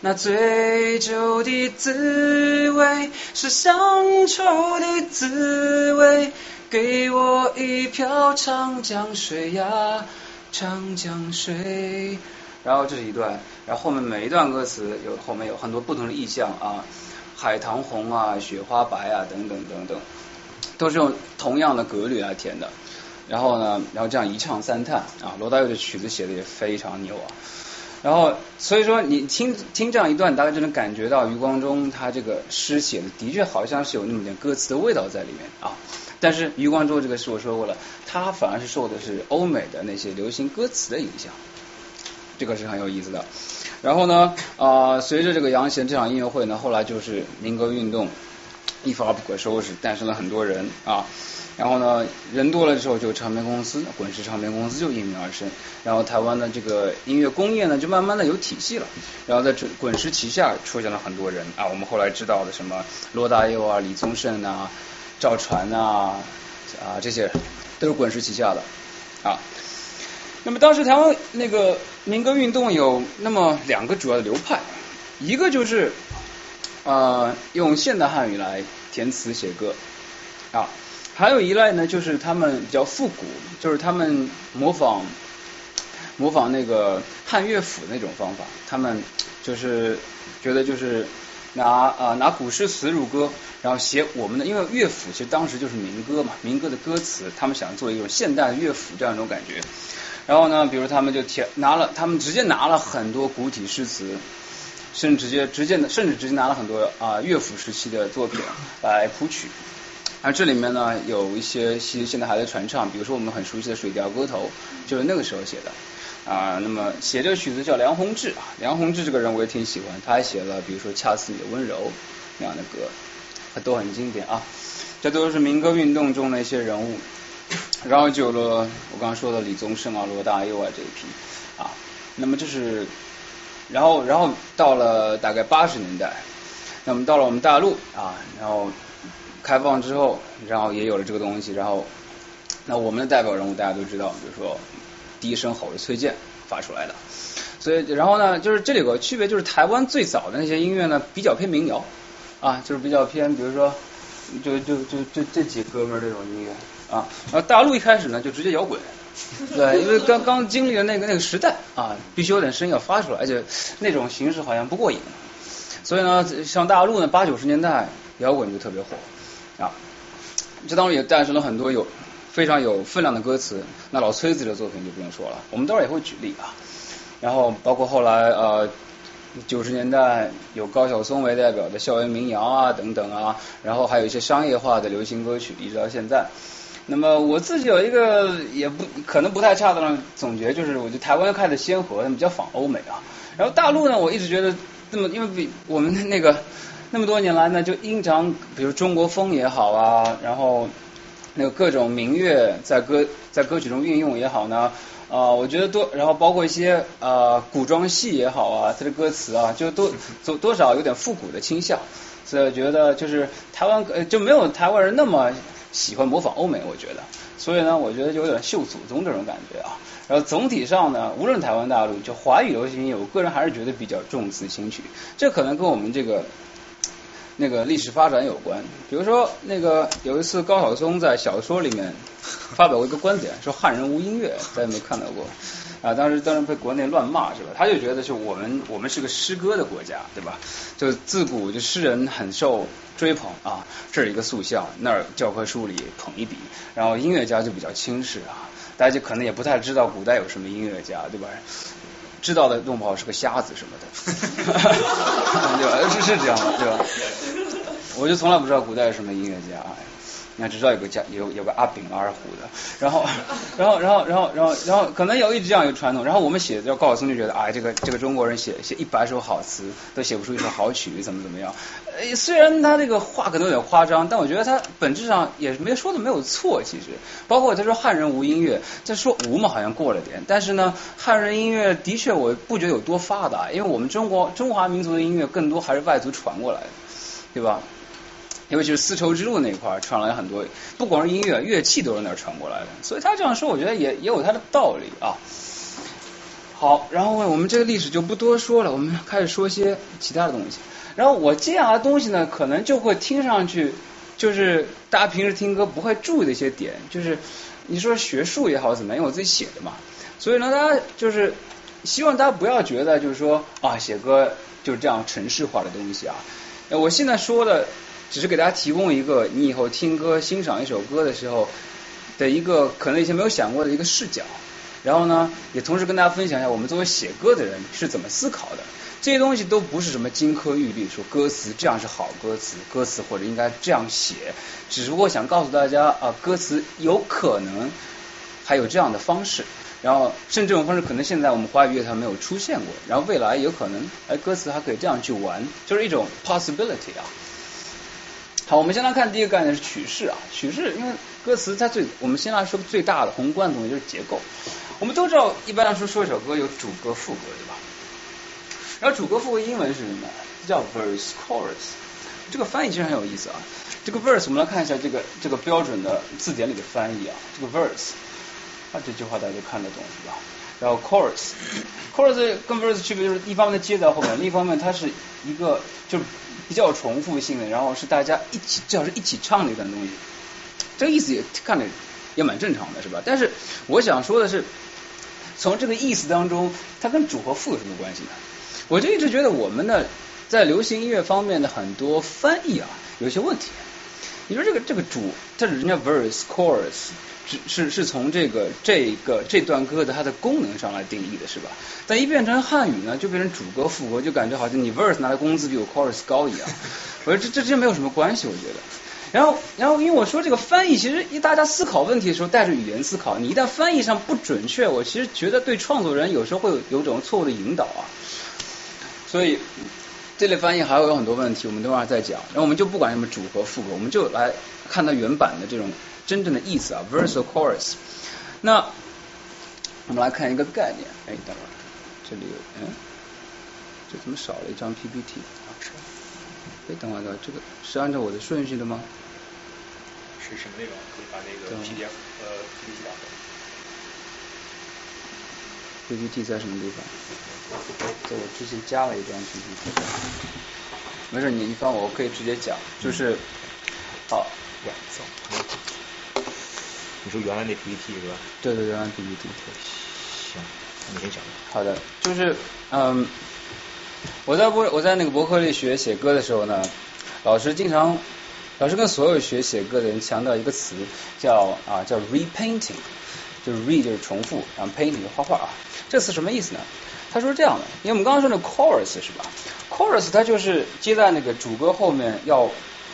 Speaker 2: 那醉酒的滋味是乡愁的滋味。给我一瓢长江水呀，长江水。然后这是一段，然后后面每一段歌词有后面有很多不同的意象啊，海棠红啊，雪花白啊，等等等等，都是用同样的格律来填的。然后呢，然后这样一唱三叹啊，罗大佑的曲子写的也非常牛啊。然后所以说你听听这样一段，大概就能感觉到余光中他这个诗写的的确好像是有那么点歌词的味道在里面啊。但是余光中这个诗我说过了，他反而是受的是欧美的那些流行歌词的影响。这个是很有意思的，然后呢，啊，随着这个杨贤这场音乐会呢，后来就是民歌运动一发不可收拾，诞生了很多人啊，然后呢，人多了之后，就唱片公司，滚石唱片公司就应运而生，然后台湾的这个音乐工业呢，就慢慢的有体系了，然后在滚滚石旗下出现了很多人啊，我们后来知道的什么罗大佑啊、李宗盛啊、赵传啊啊这些都是滚石旗下的啊。那么当时台湾那个民歌运动有那么两个主要的流派，一个就是呃用现代汉语来填词写歌啊，还有一类呢就是他们比较复古，就是他们模仿模仿那个汉乐府那种方法，他们就是觉得就是拿啊拿古诗词入歌，然后写我们的，因为乐府其实当时就是民歌嘛，民歌的歌词，他们想做一种现代乐府这样一种感觉。然后呢，比如他们就填拿了，他们直接拿了很多古体诗词，甚至直接直接甚至直接拿了很多啊乐府时期的作品来谱曲。而这里面呢，有一些其实现在还在传唱，比如说我们很熟悉的《水调歌头》，就是那个时候写的啊。那么写这个曲子叫梁鸿志啊，梁鸿志这个人我也挺喜欢，他还写了比如说《恰似你的温柔》那样的歌，他都很经典啊。这都是民歌运动中的一些人物。[clears throat] 然后就有了我刚刚说的李宗盛啊、罗大佑啊这一批啊。那么这是，然后然后到了大概八十年代，那么到了我们大陆啊，然后开放之后，然后也有了这个东西，然后那我们的代表人物大家都知道，比如说第一声吼是崔健发出来的，所以然后呢，就是这里有个区别，就是台湾最早的那些音乐呢比较偏民谣啊，就是比较偏，比如说就就就就这几哥们儿这种音乐。啊，然后大陆一开始呢就直接摇滚，[laughs] 对，因为刚刚经历了那个那个时代啊，必须有点声音要发出来，而且那种形式好像不过瘾，所以呢，像大陆呢八九十年代摇滚就特别火啊，这当中也诞生了很多有非常有分量的歌词，那老崔子的作品就不用说了，我们待会儿也会举例啊，然后包括后来呃九十年代有高晓松为代表的校园民谣啊等等啊，然后还有一些商业化的流行歌曲，一直到现在。那么我自己有一个也不可能不太恰当的总结，就是我觉得台湾开的先河，他们比较仿欧美啊。然后大陆呢，我一直觉得那么，因为比我们那个那么多年来呢，就经常比如中国风也好啊，然后那个各种民乐在歌在歌曲中运用也好呢，啊，我觉得多，然后包括一些啊古装戏也好啊，它的歌词啊，就都多多少有点复古的倾向，所以我觉得就是台湾呃就没有台湾人那么。喜欢模仿欧美，我觉得，所以呢，我觉得就有点秀祖宗这种感觉啊。然后总体上呢，无论台湾大陆，就华语流行音乐，我个人还是觉得比较重词轻曲。这可能跟我们这个那个历史发展有关。比如说，那个有一次高晓松在小说里面发表过一个观点，说汉人无音乐，大家有没有看到过。啊，当时当然被国内乱骂是吧？他就觉得就我们我们是个诗歌的国家，对吧？就自古就诗人很受追捧啊，这儿一个塑像，那儿教科书里捧一笔，然后音乐家就比较轻视啊，大家就可能也不太知道古代有什么音乐家，对吧？知道的弄不好是个瞎子什么的，[laughs] 对吧？[laughs] 是是这样的，对吧？我就从来不知道古代有什么音乐家。那只知道有个叫有有个阿炳二胡的，然后 [laughs] 然后然后然后然后然后可能有一直这样一个传统，然后我们写叫高晓松就觉得哎这个这个中国人写写一百首好词都写不出一首好曲怎么怎么样，呃虽然他这个话可能有点夸张，但我觉得他本质上也没说的没有错其实，包括他说汉人无音乐，他说无嘛好像过了点，但是呢汉人音乐的确我不觉得有多发达，因为我们中国中华民族的音乐更多还是外族传过来的，对吧？尤其是丝绸之路那一块传来很多，不光是音乐，乐器都是那儿传过来的，所以他这样说，我觉得也也有他的道理啊。好，然后我们这个历史就不多说了，我们开始说些其他的东西。然后我接下来的东西呢，可能就会听上去就是大家平时听歌不会注意的一些点，就是你说学术也好怎么样，因为我自己写的嘛，所以呢，大家就是希望大家不要觉得就是说啊，写歌就是这样城市化的东西啊。我现在说的。只是给大家提供一个你以后听歌、欣赏一首歌的时候的一个可能以前没有想过的一个视角，然后呢，也同时跟大家分享一下我们作为写歌的人是怎么思考的。这些东西都不是什么金科玉律，说歌词这样是好歌词，歌词或者应该这样写，只不过想告诉大家啊，歌词有可能还有这样的方式，然后甚至这种方式可能现在我们华语乐坛没有出现过，然后未来有可能哎歌词还可以这样去玩，就是一种 possibility 啊。好，我们先来看第一个概念是曲式啊。曲式，因为歌词它最，我们先来说最大的宏观的东西就是结构。我们都知道，一般来说说一首歌有主歌副歌，对吧？然后主歌副歌英文是什么？叫 verse chorus。这个翻译其实很有意思啊。这个 verse 我们来看一下这个这个标准的字典里的翻译啊。这个 verse，啊这句话大家都看得懂是吧？然后 chorus，chorus 跟 verse 区别就是一方面接在后面，另一方面它是一个就。比较重复性的，然后是大家一起，最好是一起唱的一段东西。这个意思也看着也蛮正常的，是吧？但是我想说的是，从这个意思当中，它跟主和副有什么关系呢？我就一直觉得我们的在流行音乐方面的很多翻译啊，有些问题。你说这个这个主，这是人家 verse chorus。是是是从这个这个这段歌的它的功能上来定义的，是吧？但一变成汉语呢，就变成主歌副歌，就感觉好像你 verse 拿的工资比我 chorus 高一样。我说这这这没有什么关系，我觉得。然后然后因为我说这个翻译，其实一大家思考问题的时候带着语言思考，你一旦翻译上不准确，我其实觉得对创作人有时候会有有种错误的引导啊。所以这类翻译还会有很多问题，我们等会儿再讲。然后我们就不管什么主和副歌，我们就来看它原版的这种真正的意思啊，verse or chorus。那我们来看一个概念，哎，等会儿这里有，嗯，这怎么少了一张 PPT？哎，等会儿，等会儿，这个是按照我的顺序的吗？
Speaker 1: 是什么内容？可以把那个 PDF 呃 PPT 打开。
Speaker 2: PPT 在什么地方？在我之前加了一张 PPT。没事，你你放我，我可以直接讲，就是好。
Speaker 1: 呀，走。你说原来那 PPT 是吧？
Speaker 2: 对对原来 PPT。
Speaker 1: 行，那你先讲。
Speaker 2: 好的，就是嗯，我在博我在那个博客里学写歌的时候呢，老师经常，老师跟所有学写歌的人强调一个词，叫啊叫 repainting，就是 re 就是重复，然后 painting 就是画画啊。这词什么意思呢？他说这样的，因为我们刚刚说那 chorus 是吧？chorus 它就是接在那个主歌后面要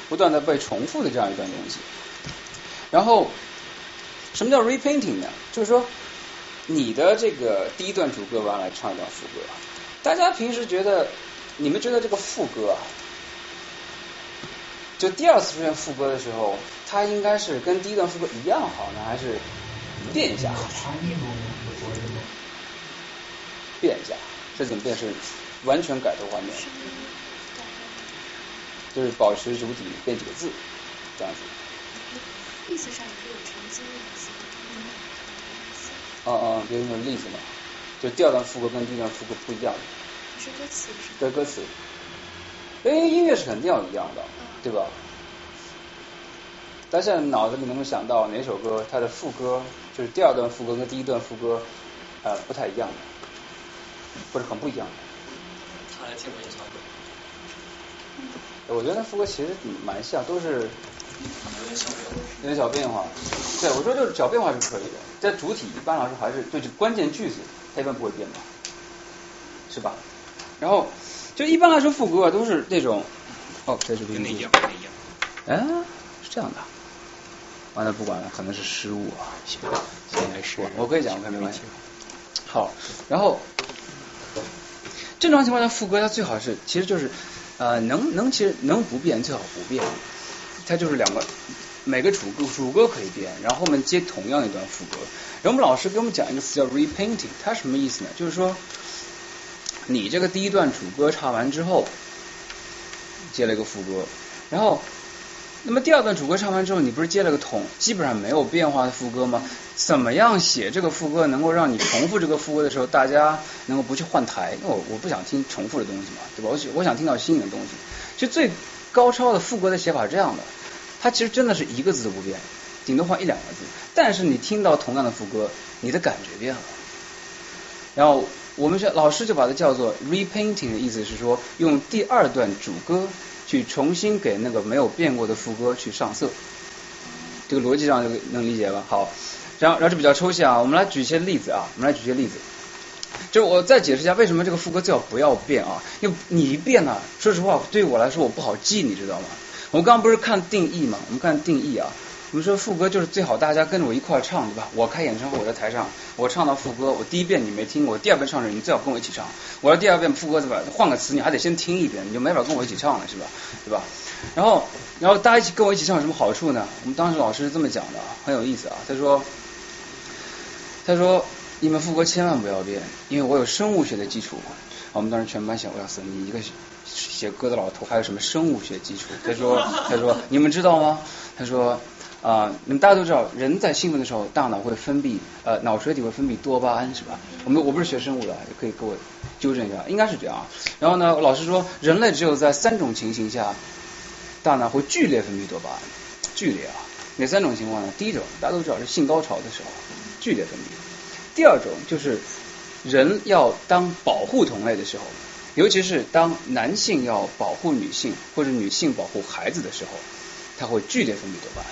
Speaker 2: 不断的被重复的这样一段东西。然后什么叫 repainting 呢？就是说你的这个第一段主歌完来唱一段副歌。大家平时觉得，你们觉得这个副歌啊，就第二次出现副歌的时候，它应该是跟第一段副歌一样好呢，还是变一下好？变一下，这怎么变？是完全改头换面，就是保持主体变几个字，这样子。
Speaker 5: 意思上也是有澄清的意思。
Speaker 2: 哦哦，给你个例子嘛，就第二段副歌跟第一段副歌不一样。
Speaker 5: 是歌词是
Speaker 2: 对歌词，因为音乐是肯定要一样的，对吧？大家现在脑子里能够想到哪首歌它的副歌就是第二段副歌跟第一段副歌呃不太一样的，或者很不一样的？
Speaker 4: 他来听我演唱会，
Speaker 2: 我觉得那副歌其实蛮像，都是
Speaker 4: 有点小变化。
Speaker 2: 对，我说就是小变化是可以的，在主体一般来说还是对这关键句子它一般不会变吧，是吧？然后就一般来说副歌啊都是那种哦，这是
Speaker 1: 跟那一样，跟那一样。
Speaker 2: 哎，是这样的。完了，不管了，可能是失误啊。
Speaker 1: 行，现在是
Speaker 2: 我我可以讲，我可以没关系。好，然后正常情况下副歌它最好是，其实就是呃能能其实能不变最好不变，它就是两个每个主歌主歌可以变，然后后面接同样一段副歌。然后我们老师给我们讲一个词叫 repainting，它什么意思呢？就是说你这个第一段主歌唱完之后，接了一个副歌，然后那么第二段主歌唱完之后，你不是接了个同基本上没有变化的副歌吗？怎么样写这个副歌能够让你重复这个副歌的时候，大家能够不去换台？因为我我不想听重复的东西嘛，对吧？我我想听到新的东西。其实最高超的副歌的写法是这样的，它其实真的是一个字都不变，顶多换一两个字，但是你听到同样的副歌，你的感觉变了。然后我们学老师就把它叫做 repainting 的意思是说，用第二段主歌去重新给那个没有变过的副歌去上色。这个逻辑上就能理解吧？好，然后然后这比较抽象啊，我们来举一些例子啊，我们来举一些例子。就是我再解释一下为什么这个副歌最好不要变啊，因为你一变呢，说实话对于我来说我不好记，你知道吗？我们刚刚不是看定义嘛，我们看定义啊，我们说副歌就是最好大家跟着我一块唱，对吧？我开演唱会，我在台上，我唱到副歌，我第一遍你没听过，第二遍唱的时你最好跟我一起唱。我要第二遍副歌对吧？换个词你还得先听一遍，你就没法跟我一起唱了，是吧？对吧？然后然后大家一起跟我一起唱有什么好处呢？我们当时老师是这么讲的，很有意思啊。他说他说你们副歌千万不要变，因为我有生物学的基础。我们当时全班想，我要死，你一个写歌的老头还有什么生物学基础？他说 [laughs] 他说你们知道吗？他说啊，你们大家都知道，人在兴奋的时候，大脑会分泌呃脑垂体会分泌多巴胺，是吧？我们我不是学生物的，也可以给我纠正一下，应该是这样。然后呢，老师说人类只有在三种情形下，大脑会剧烈分泌多巴胺，剧烈啊。哪三种情况呢？第一种大家都知道是性高潮的时候，剧烈分泌。第二种就是人要当保护同类的时候，尤其是当男性要保护女性或者女性保护孩子的时候，他会剧烈分泌多巴胺。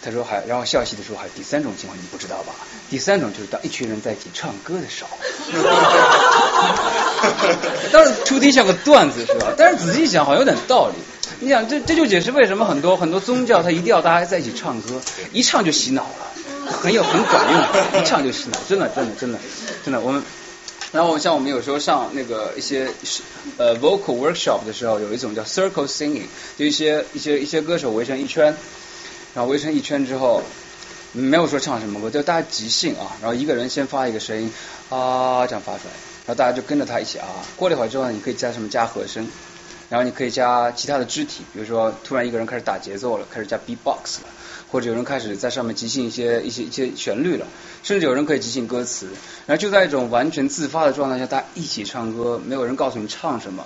Speaker 2: 他说还，然后笑戏的时候还有第三种情况，你不知道吧？第三种就是当一群人在一起唱歌的时候。[laughs] 当然出题像个段子是吧？但是仔细想好像有点道理。你想这这就解释为什么很多很多宗教它一定要大家在一起唱歌，一唱就洗脑了，很有很管用，一唱就洗脑，真的真的真的真的我们。然后像我们有时候上那个一些呃 vocal workshop 的时候，有一种叫 circle singing，就一些一些一些歌手围成一圈，然后围成一圈之后，没有说唱什么歌，就大家即兴啊，然后一个人先发一个声音啊这样发出来，然后大家就跟着他一起啊。过了一会儿之后，你可以加什么加和声，然后你可以加其他的肢体，比如说突然一个人开始打节奏了，开始加 beatbox 了，或者有人开始在上面即兴一些一些一些旋律了，甚至有人可以即兴歌词，然后就在一种完全自发的状态下，大家一起唱歌，没有人告诉你唱什么，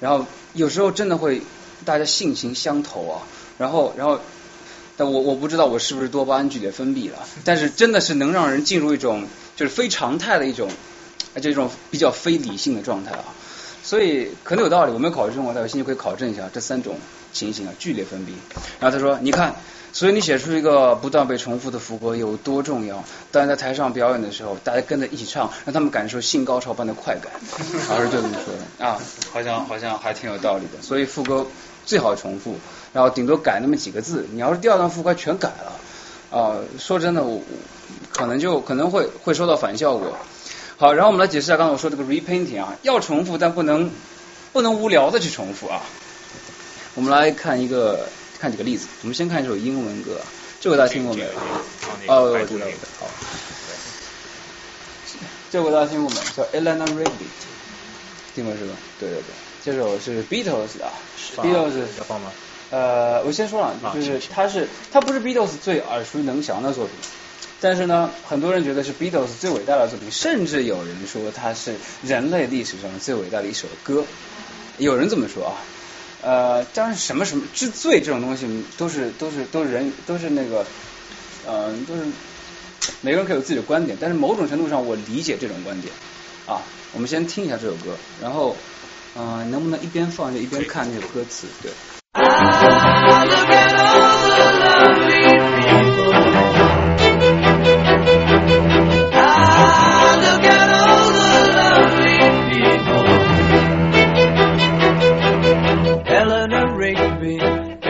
Speaker 2: 然后有时候真的会大家性情相投啊，然后然后。但我我不知道我是不是多巴胺剧烈分泌了，但是真的是能让人进入一种就是非常态的一种这种比较非理性的状态啊，所以可能有道理。我没有考虑中国，但有兴趣可以考证一下这三种情形啊，剧烈分泌。然后他说，你看，所以你写出一个不断被重复的副歌有多重要？当然在台上表演的时候，大家跟着一起唱，让他们感受性高潮般的快感。老师就这么说的啊，好像好像还挺有道理的。所以副歌最好重复。然后顶多改那么几个字，你要是第二段副歌全改了，啊，说真的，我可能就可能会会收到反效果。好，然后我们来解释一下刚才我说这个 repainting 啊，要重复，但不能不能无聊的去重复啊。我们来看一个看几个例子，我们先看一首英文歌，这个大家听过没有？哦，我知道，好。这个大家听过没？叫 Eleanor Rigby，听过是吧？对对对，这首是 Beatles 的，Beatles
Speaker 1: 要放吗？
Speaker 2: 呃，我先说了，就是它是它不是 Beatles 最耳熟能详的作品，但是呢，很多人觉得是 Beatles 最伟大的作品，甚至有人说它是人类历史上最伟大的一首歌，有人这么说啊。呃，当然什么什么之最这种东西都是都是都是人都是那个，呃，都是每个人可以有自己的观点，但是某种程度上我理解这种观点啊。我们先听一下这首歌，然后嗯，能不能一边放着一边看那个歌词？对。
Speaker 6: Ah,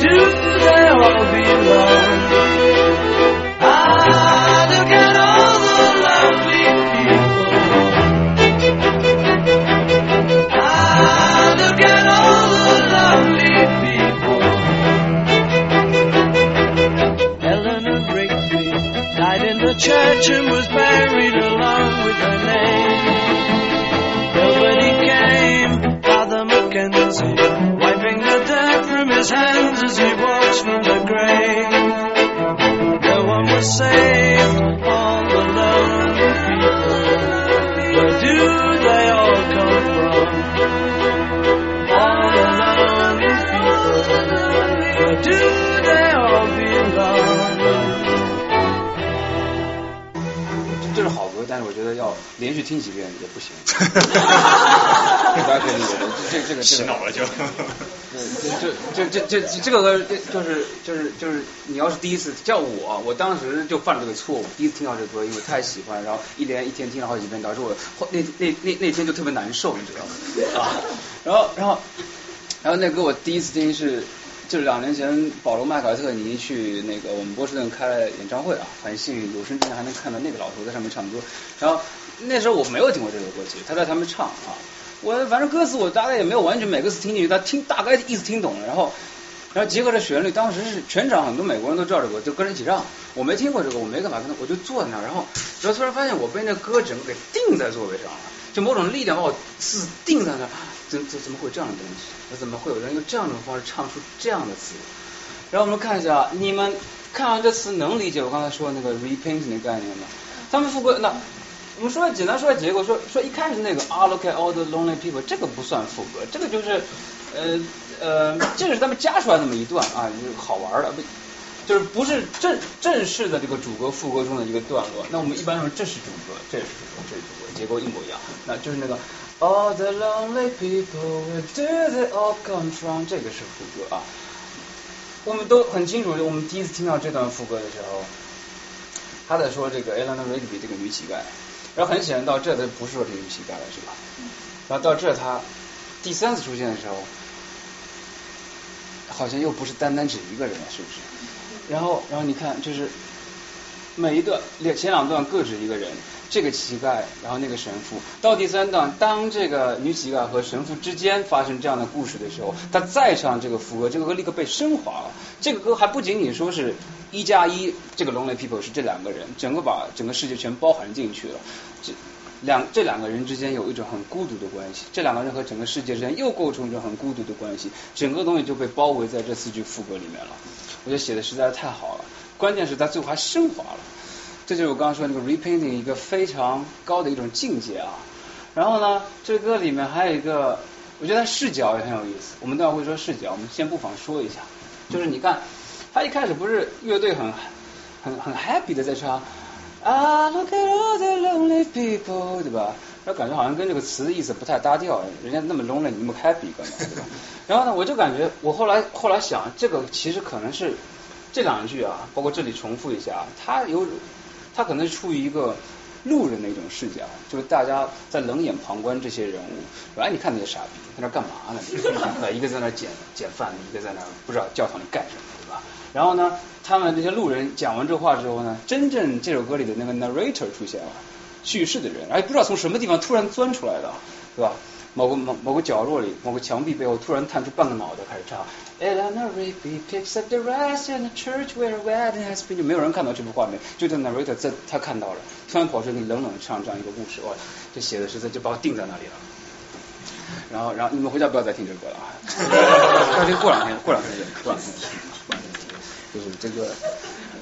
Speaker 6: Do they all belong? Ah, look at all the lovely people. Ah, look at all the lovely people. Eleanor Rigby died in the church and was buried along with her name. Nobody came, Father his hands as he walks from the grave. No one was saved, all the lonely
Speaker 2: 要连续听几遍也不行。[laughs] 大家可以理解，这这这个
Speaker 1: 洗脑了就。
Speaker 2: 对，这这这这这个歌就是就是就是你要是第一次叫我，我当时就犯了这个错误，第一次听到这歌，因为太喜欢，然后一连一天听了好几遍，导致我后那那那那天就特别难受，你知道吗？啊，然后然后然后那歌我第一次听是。就是两年前，保罗·麦卡特尼去那个我们波士顿开了演唱会啊，很幸运，有生之年还能看到那个老头在上面唱歌。然后那时候我没有听过这首歌曲，他在上面唱啊，我反正歌词我大概也没有完全每个词听进去，他听大概意思听懂了，然后然后结合着旋律，当时是全场很多美国人都知道这个，就跟着一起唱。我没听过这个，我没干嘛，我就坐在那儿，然后然后突然发现我被那歌整个给定在座位上了。就某种力量把我死定在那儿，怎怎怎么会有这样的东西？那怎么会有人用这样的方式唱出这样的词？然后我们看一下，你们看完这词能理解我刚才说的那个 repainting 的概念吗？他们副歌那。我们说简单说下结果，说说一开始那个 I look at all the lonely people，这个不算副歌，这个就是呃呃，这个是他们加出来那么一段啊，就是好玩的，不就是不是正正式的这个主歌副歌中的一个段落。那我们一般说这是主歌，这是主歌，这是主歌，结构一模一样。那就是那个 All the lonely people, where do they all come from？这个是副歌啊。我们都很清楚，我们第一次听到这段副歌的时候，他在说这个 Eleanor Rigby 这个女乞丐。然后很显然到这他不是说这个女乞丐了是吧？然后到这他第三次出现的时候，好像又不是单单指一个人了，是不是？然后然后你看就是每一段两前两段各指一个人，这个乞丐，然后那个神父。到第三段，当这个女乞丐和神父之间发生这样的故事的时候，他再唱这个副歌，这个歌立刻被升华了。这个歌还不仅仅说是。一加一，这个 lonely people 是这两个人，整个把整个世界全包含进去了。这两这两个人之间有一种很孤独的关系，这两个人和整个世界之间又构成一种很孤独的关系，整个东西就被包围在这四句副歌里面了。我觉得写的实在是太好了，关键是他最后还升华了，这就是我刚刚说那个 repainting 一个非常高的一种境界啊。然后呢，这歌里面还有一个，我觉得视角也很有意思。我们待会会说视角，我们先不妨说一下，就是你看。他一开始不是乐队很很很 happy 的在唱啊 look at all the lonely people 对吧？那感觉好像跟这个词的意思不太搭调，人家那么 lonely 你那么 happy 干嘛对吧？然后呢，我就感觉我后来后来想，这个其实可能是这两句啊，包括这里重复一下，他有他可能是出于一个路人的一种视角，就是大家在冷眼旁观这些人物，哎，你看那些傻逼在那干嘛呢？[laughs] 一个在那捡捡饭，一个在那不知道教堂里干什么。对吧然后呢，他们这些路人讲完这话之后呢，真正这首歌里的那个 narrator 出现了，叙事的人，哎，不知道从什么地方突然钻出来的，对吧？某个某某个角落里，某个墙壁背后突然探出半个脑袋开始唱。Eleanor Rigby picks up the rest in the church where a wedding has been。就没有人看到这幅画面，就在 narrator 在他看到了，突然跑出来冷冷的唱这样一个故事，哇，这写的实在就把我定在那里了。然后，然后你们回家不要再听这歌了啊！[laughs] 要听过两天，过两天就过两天。就是这个，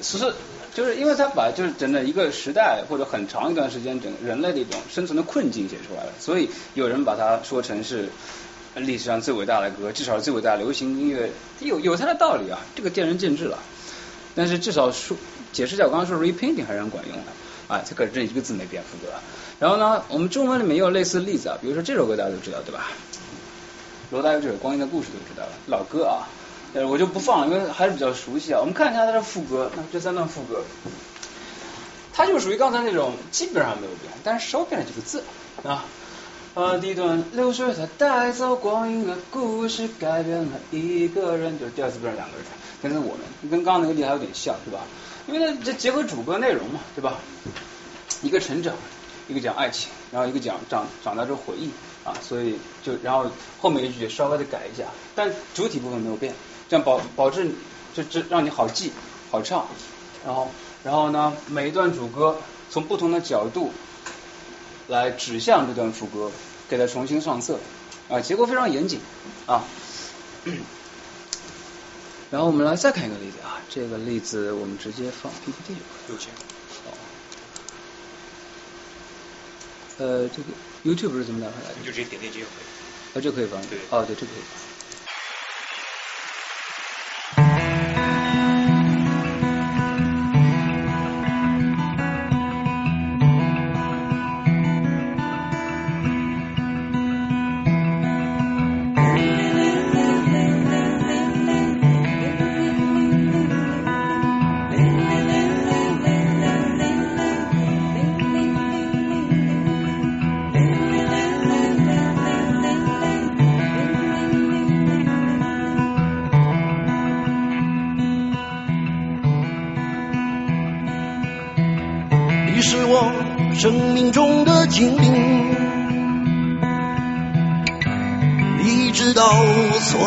Speaker 2: 其实就是因为他把就是整个一个时代或者很长一段时间整人类的一种生存的困境写出来了，所以有人把它说成是历史上最伟大的歌，至少是最伟大流行音乐，有有它的道理啊，这个见仁见智了。但是至少说解释一下，我刚刚说 repainting 还是很管用的啊，这个这一个字没变，副歌。然后呢，我们中文里面也有类似的例子啊，比如说这首歌大家都知道对吧？罗大佑这首《光阴的故事》都知道了，老歌啊。呃，我就不放了，因为还是比较熟悉啊。我们看一下它的副歌，那这三段副歌，它就属于刚才那种基本上没有变，但是稍变了几个字啊。啊，第一段流水它带走光阴的故事，改变了一个人，就是第二次变成两个人，变成我们，跟刚刚那个例还有点像，对吧？因为这结合主歌内容嘛，对吧？一个成长，一个讲爱情，然后一个讲长长大之后回忆啊，所以就然后后面一句稍微的改一下，但主体部分没有变。这样保保证就这让你好记好唱，然后然后呢每一段主歌从不同的角度来指向这段副歌，给它重新上色啊结构非常严谨啊。[clears throat] 然后我们来再看一个例子啊，这个例子我们直接放 PPT
Speaker 1: 就可以。
Speaker 2: 好。呃，这个 YouTube 是怎么打开来的？
Speaker 1: 你就直接点链接就可以。
Speaker 2: 啊，这可以放。
Speaker 1: 对。
Speaker 2: 哦，对，这可以放。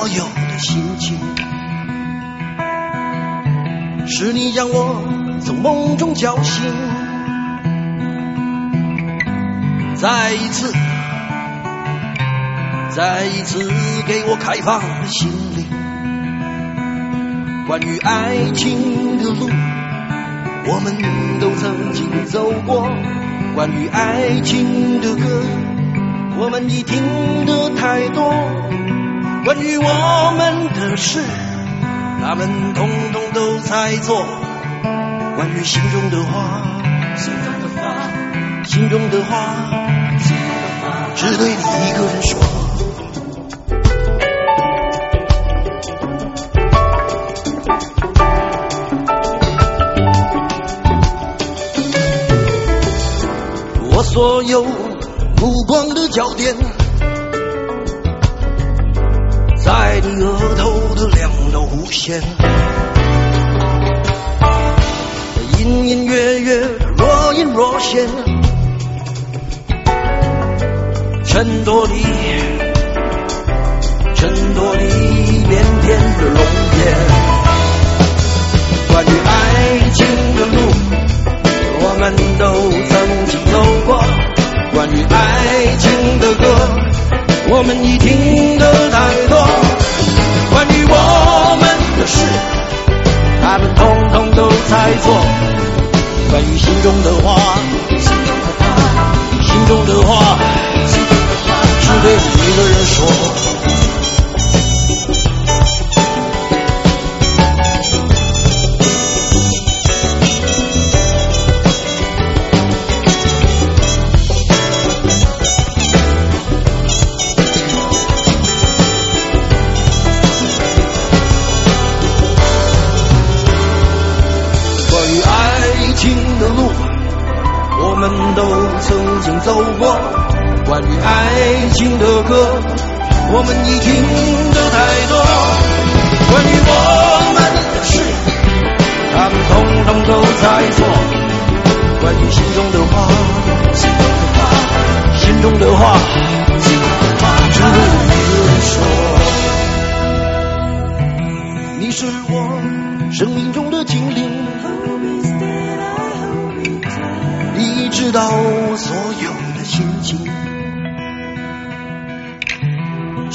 Speaker 7: 所有的心情，是你让我从梦中叫醒，再一次再一次给我开放的心灵。关于爱情的路，我们都曾经走过；关于爱情的歌，我们已听得太多。关于我们的事，他们统统都猜错。关于心中的话，心中的话，心中的话，只对你一个人说。我所有目光的焦点，在你额头的两道弧线，隐隐约约，若隐若现，衬托你，衬托你腼腆的容颜。关于爱情的路。我们都曾经走过关于爱情的歌，我们已听得太多。关于我们的事，他们统统都猜错。关于心中的话，心中的话，只对你一个人说。曾经走过；关于爱情的歌，我们已听得太多。关于我们的事，他们统统都在做。关于心中的话，心中的话，心中的话，只对你一个人说。你是我生命中的精灵。你知道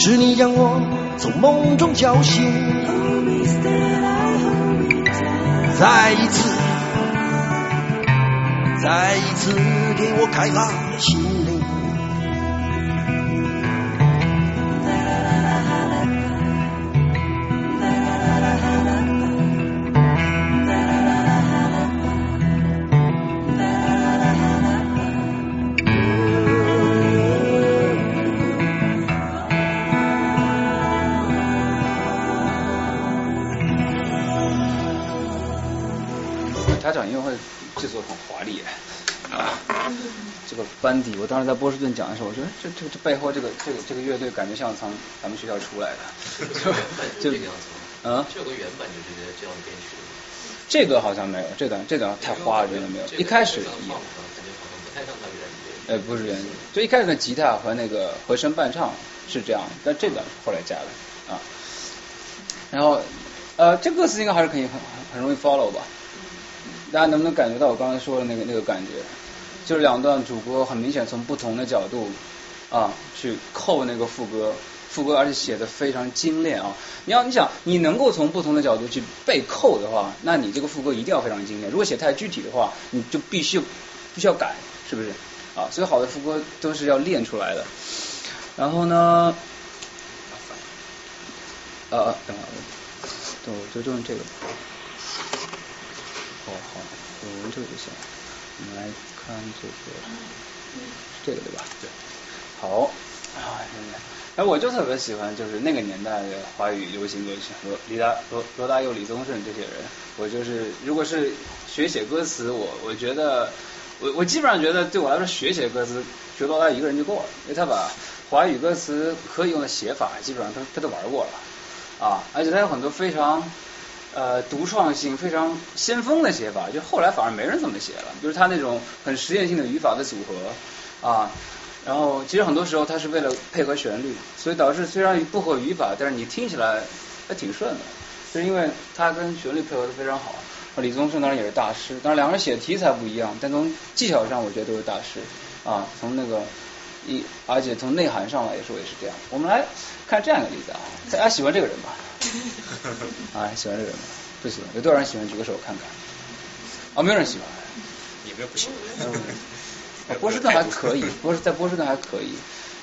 Speaker 7: 是你将我从梦中叫醒，再一次，再一次给我开放
Speaker 2: 当时在波士顿讲的时候，我觉得这这这背后这个这个这个乐队感觉像从咱们学校出来的，[laughs] 就
Speaker 4: 这个样子。
Speaker 2: 嗯，
Speaker 4: 这有个原本就是这样编曲的。
Speaker 2: 这个好像没有，这段这段太花了，真的没有。一开始
Speaker 4: 感觉好像不太像他原
Speaker 2: 呃不是原就一开始的吉他和那个和声伴唱是这样，但这段后来加的啊。然后呃，这歌词应该还是可以很很很容易 follow 吧？大家能不能感觉到我刚才说的那个那个感觉？就是两段主歌很明显从不同的角度啊去扣那个副歌，副歌而且写的非常精炼啊。你要你想你能够从不同的角度去背扣的话，那你这个副歌一定要非常精炼。如果写太具体的话，你就必须必须要改，是不是？啊，所以好的副歌都是要练出来的。然后呢，呃，等会儿，我就用这个。哦，好，我用这个就行。我们来看这个，是这个对吧？对。好，啊，哎，我就特别喜欢就是那个年代的华语流行歌曲，罗李大罗罗大佑、李宗盛这些人。我就是，如果是学写歌词，我我觉得，我我基本上觉得对我来说学写歌词，学罗大佑一个人就够了，因为他把华语歌词可以用的写法基本上他他都玩过了啊，而且他有很多非常。呃，独创性非常先锋的写法，就后来反而没人这么写了。就是他那种很实验性的语法的组合啊，然后其实很多时候他是为了配合旋律，所以导致虽然不合语法，但是你听起来还挺顺的，就是因为他跟旋律配合的非常好。李宗盛当然也是大师，当然两个人写的题材不一样，但从技巧上我觉得都是大师啊。从那个一而且从内涵上来说也是这样。我们来看这样一个例子啊，大家喜欢这个人吧？[laughs] 啊，喜欢这个人吗？不喜欢，有多少人喜欢？举个手看看。啊，没有人喜欢。
Speaker 1: 也没有不喜
Speaker 2: 欢。嗯波士顿还可以，波士在波士顿还可以。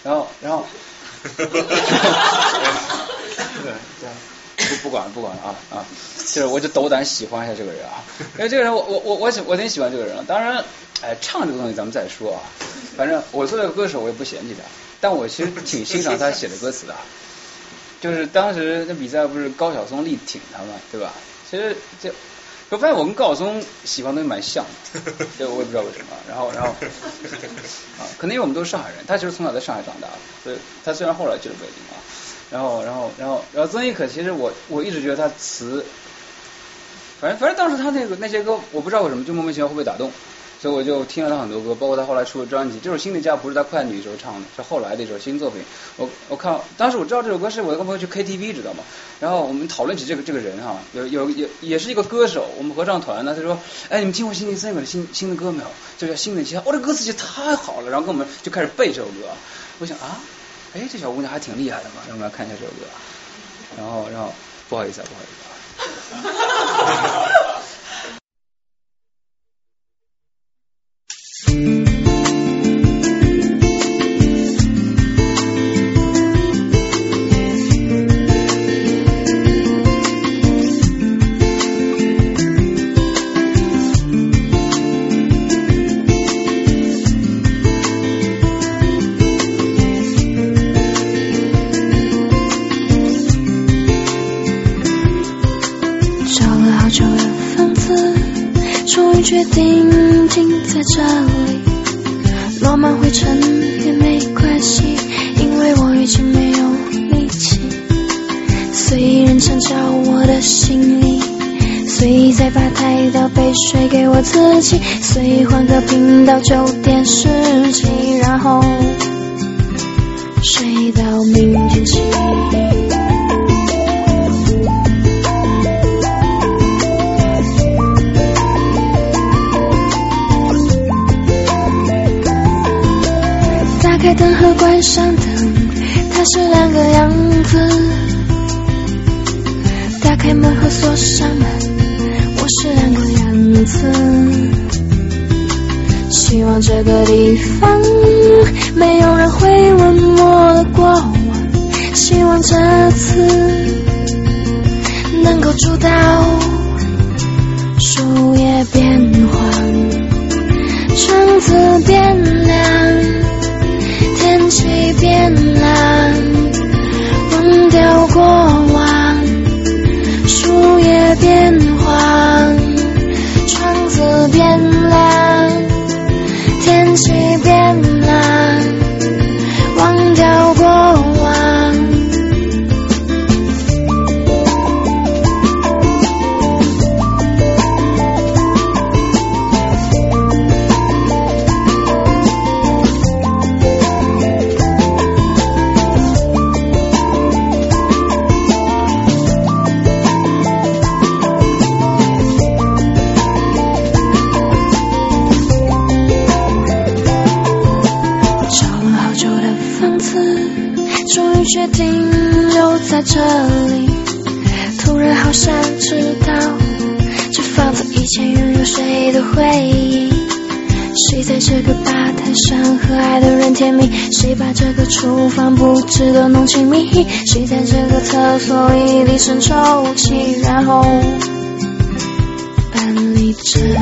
Speaker 2: 然后，然后，对，这样不不管不管啊啊，就是我就斗胆喜欢一下这个人啊，因为这个人我我我我喜我挺喜欢这个人，当然，哎，唱这个东西咱们再说啊，反正我作为歌手我也不嫌弃他，但我其实挺欣赏他写的歌词的，[laughs] 就是当时那比赛不是高晓松力挺他嘛，对吧？其实这。我发现我跟高晓松喜欢的东西蛮像的，[laughs] 这我也不知道为什么。然后，然后 [laughs] 啊，可能因为我们都是上海人，他其实从小在上海长大的，所以他虽然后来去了北京啊。然后，然后，然后，然后曾轶可其实我我一直觉得他词，反正反正当时他那个那些歌，我不知道为什么就莫名其妙会被打动，所以我就听了他很多歌，包括他后来出的专辑，这首《新的家》不是在快女时候唱的，是后来的一首新作品。我我看当时我知道这首歌是我跟朋友去 KTV 知道吗？然后我们讨论起这个这个人哈，有有也也是一个歌手，我们合唱团呢，他说，哎，你们听过新的森友的新新的歌没有？就叫《新的家》，哦，这歌词写太好了，然后跟我们就开始背这首歌。我想啊，哎，这小姑娘还挺厉害的嘛，让我们来看一下这首歌。然后，然后不好意思啊，不好意思啊。
Speaker 8: 决定停在这里。落满灰尘也没关系，因为我已经没有力气。虽然墙角我的行李，随意再把台倒杯水给我自己，随意换个频道九点十七，然后上灯，它是两个样子。打开门和锁上门，我是两个样子。希望这个地方没有人会问我的过往，希望这次能够住到置得浓情蜜意？谁在这个厕所里低声抽泣，然后搬离这里？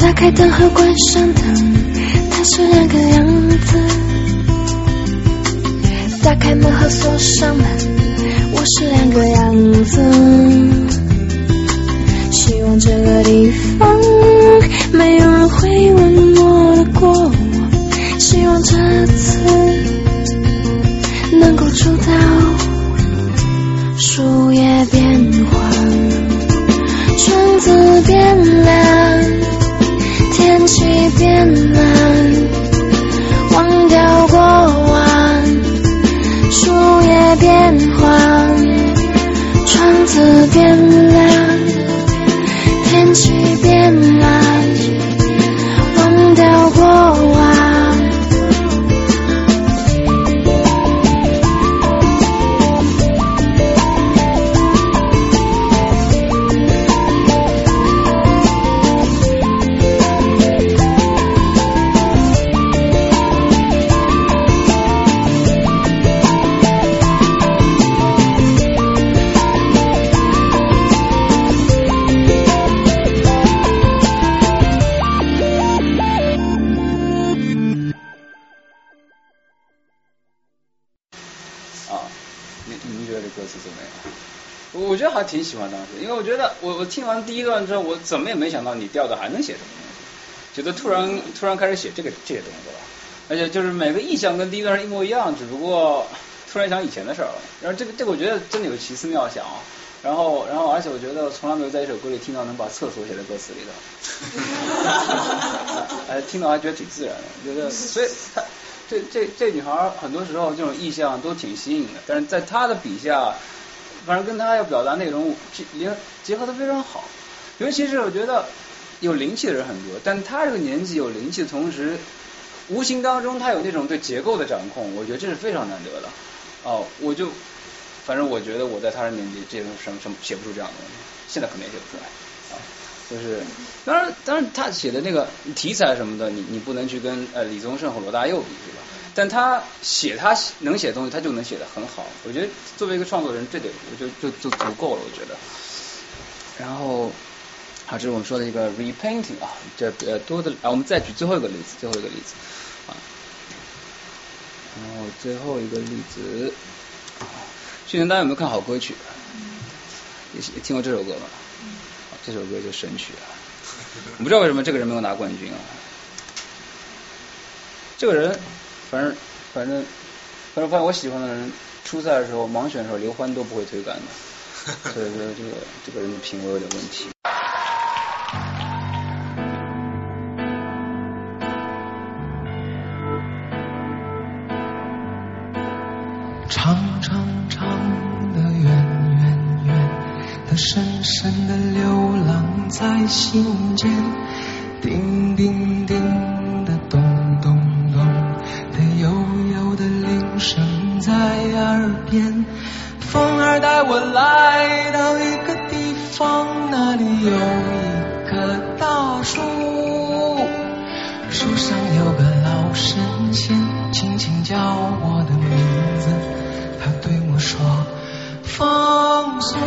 Speaker 8: 打开灯和关上灯，它是两个样子。打开门和锁上门，我是两个样子。
Speaker 2: 完第一段之后，我怎么也没想到你调的还能写什么东西，觉得突然突然开始写这个这些东西了，而且就是每个意象跟第一段一模一样，只不过突然想以前的事儿了。然后这个这个我觉得真的有奇思妙想，然后然后而且我觉得从来没有在一首歌里听到能把厕所写在歌词里的，[laughs] 哎，听到还觉得挺自然的，觉得所以这这这女孩很多时候这种意象都挺新颖的，但是在她的笔下，反正跟她要表达内容结结合的非常好，尤其是我觉得有灵气的人很多，但他这个年纪有灵气的同时，无形当中他有那种对结构的掌控，我觉得这是非常难得的。哦，我就反正我觉得我在他的年纪，这种什么什么写不出这样的东西，现在可能也写不出来。就是当然当然他写的那个题材什么的，你你不能去跟呃李宗盛和罗大佑比，是吧？但他写他能写的东西，他就能写的很好。我觉得作为一个创作人，这点我就就就足够了，我觉得。然后，好，这是我们说的一个 repainting 啊，这呃多的啊，我们再举最后一个例子，最后一个例子啊，然后最后一个例子，去年大家有没有看好歌曲？也也听过这首歌吗？这首歌就神曲啊！我不知道为什么这个人没有拿冠军啊。这个人，反正反正反正发现我喜欢的人，初赛的时候盲选的时候刘欢都不会推杆的，所以说这个这个人的品味有点问题。
Speaker 9: 心间，叮叮叮的，咚咚咚的，悠悠的铃声在耳边。风儿带我来到一个地方，那里有一棵大树，树上有个老神仙，轻轻叫我的名字。他对我说：“放松，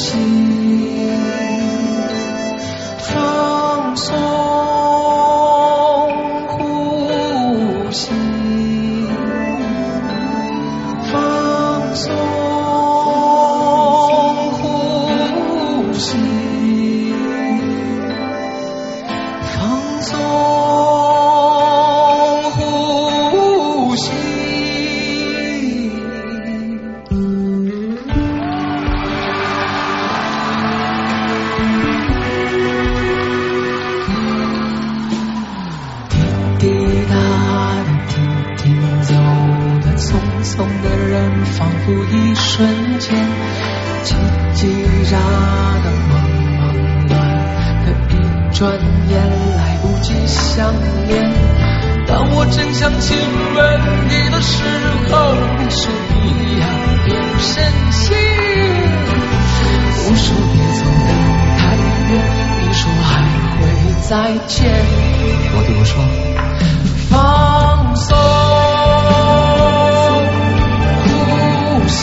Speaker 9: 心。真想亲吻你的时候，你是一样变神仙。我说别走得太远，你说还会再见。我对我说，放松，呼吸，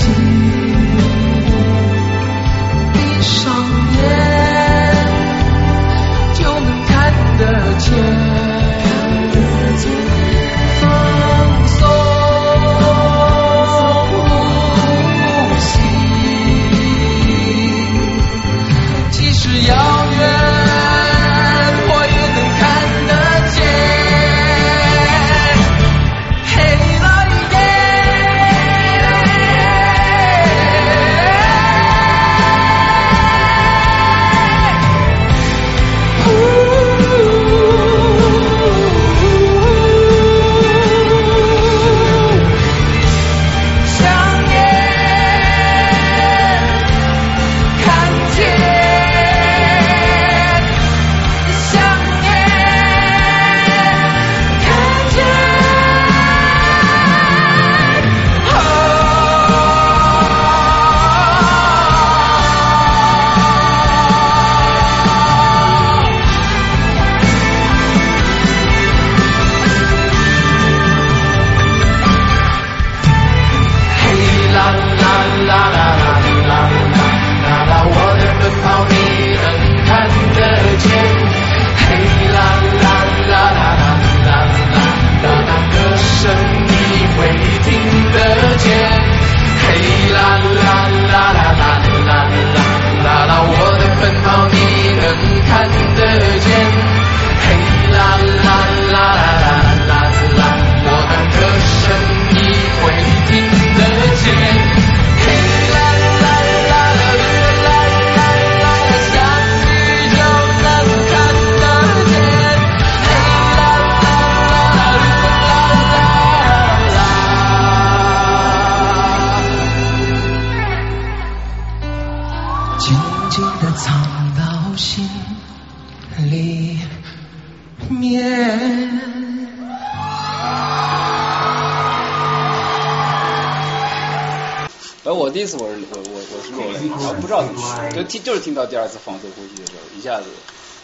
Speaker 2: 就听就是听到第二次放松呼吸的时候，一下子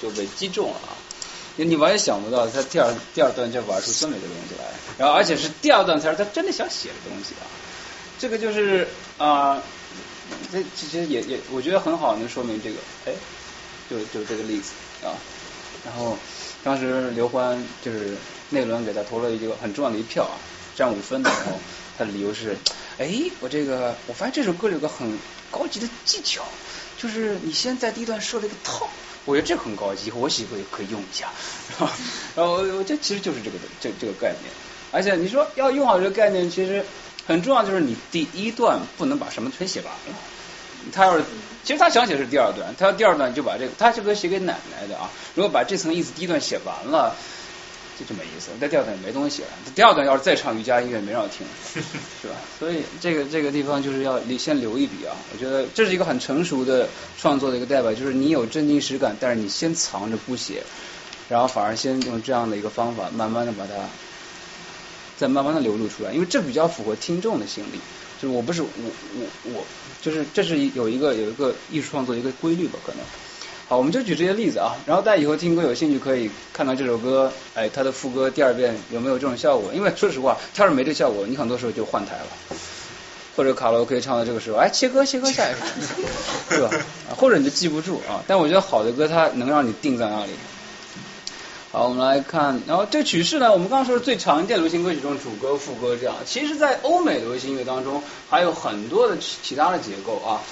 Speaker 2: 就被击中了啊！你你完全想不到他第二第二段就玩出这么一个东西来，然后而且是第二段才是他真的想写的东西啊！这个就是啊，这其实也也我觉得很好，能说明这个，哎，就就这个例子啊。然后当时刘欢就是那轮给他投了一个很重要的一票啊，占五分的时候，他的理由是，哎，我这个我发现这首歌有个很高级的技巧，就是你先在第一段设了一个套，我觉得这很高级，以后我媳妇也可以用一下，然后 [laughs] 然后我这其实就是这个这这个概念，而且你说要用好这个概念，其实很重要，就是你第一段不能把什么全写完了。他要是，其实他想写是第二段，他要第二段就把这个，他这个写给奶奶的啊。如果把这层意思第一段写完了，这就没意思了。在第二段也没东西写了。第二段要是再唱瑜伽音乐，没人要听，[laughs] 是吧？所以这个这个地方就是要你先留一笔啊。我觉得这是一个很成熟的创作的一个代表，就是你有真情实感，但是你先藏着不写，然后反而先用这样的一个方法，慢慢的把它再慢慢的流露出来，因为这比较符合听众的心理。就是我不是我我我，就是这是有一个有一个艺术创作一个规律吧，可能。好，我们就举这些例子啊，然后大家以后听歌有兴趣可以看到这首歌，哎，它的副歌第二遍有没有这种效果？因为说实话，它要是没这效果，你很多时候就换台了，或者卡拉 OK 唱到这个时候，哎，切歌切歌下一首，是吧？或者你就记不住啊。但我觉得好的歌它能让你定在那里。好，我们来看，然后这曲式呢，我们刚刚说是最常见流行歌曲中主歌副歌这样，其实，在欧美流行音乐当中还有很多的其他的结构啊，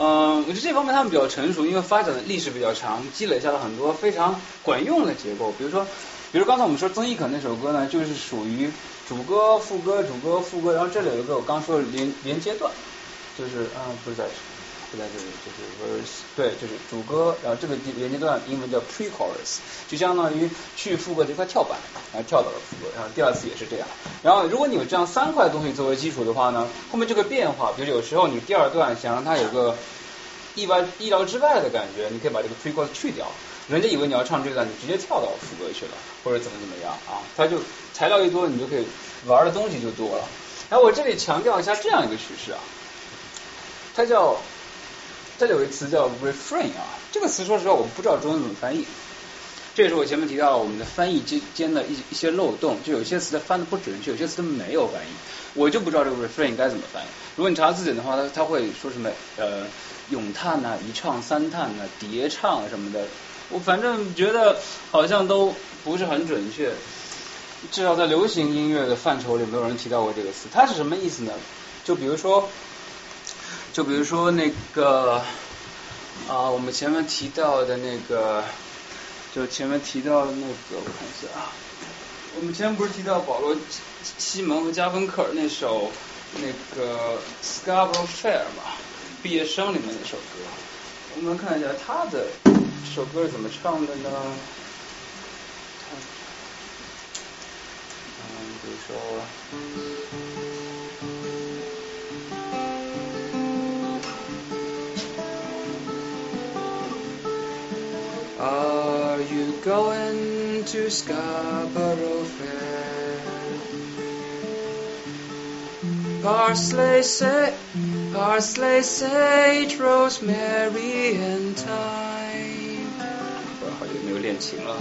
Speaker 2: 嗯，我觉得这方面他们比较成熟，因为发展的历史比较长，积累下了很多非常管用的结构，比如说，比如刚才我们说曾轶可那首歌呢，就是属于主歌副歌主歌副歌，然后这里有一个我刚说的连连接段，就是嗯不是在。不在这里，就是 verse，对，就是主歌，然后这个连接段英文叫 pre-chorus，就相当于去副歌这块跳板，然后跳到了副歌，然后第二次也是这样。然后如果你有这样三块东西作为基础的话呢，后面这个变化，比如有时候你第二段想让它有个意外意料之外的感觉，你可以把这个 pre-chorus 去掉，人家以为你要唱这段，你直接跳到副歌去了，或者怎么怎么样啊，它就材料一多，你就可以玩的东西就多了。然后我这里强调一下这样一个趋势啊，它叫。这里有一个词叫 refrain 啊，这个词说实话我不知道中文怎么翻译。这也是我前面提到我们的翻译之间的一一些漏洞，就有些词它翻的不准确，有些词它没有翻译，我就不知道这个 refrain 该怎么翻译。如果你查字典的话，它它会说什么呃咏叹呐、一唱三叹呐、叠唱什么的，我反正觉得好像都不是很准确。至少在流行音乐的范畴里，没有人提到过这个词。它是什么意思呢？就比如说。就比如说那个啊，我们前面提到的那个，就前面提到的那个，我看一下啊，我们前面不是提到保罗西蒙和加芬克尔那首那个 Scarborough Fair 嘛，毕业生里面那首歌，我们看一下他的这首歌是怎么唱的呢？嗯，比如说。Are you going to Scarborough Fair? Parsley, sa- parsley, sage, rosemary, and thyme. 好久没有练琴了。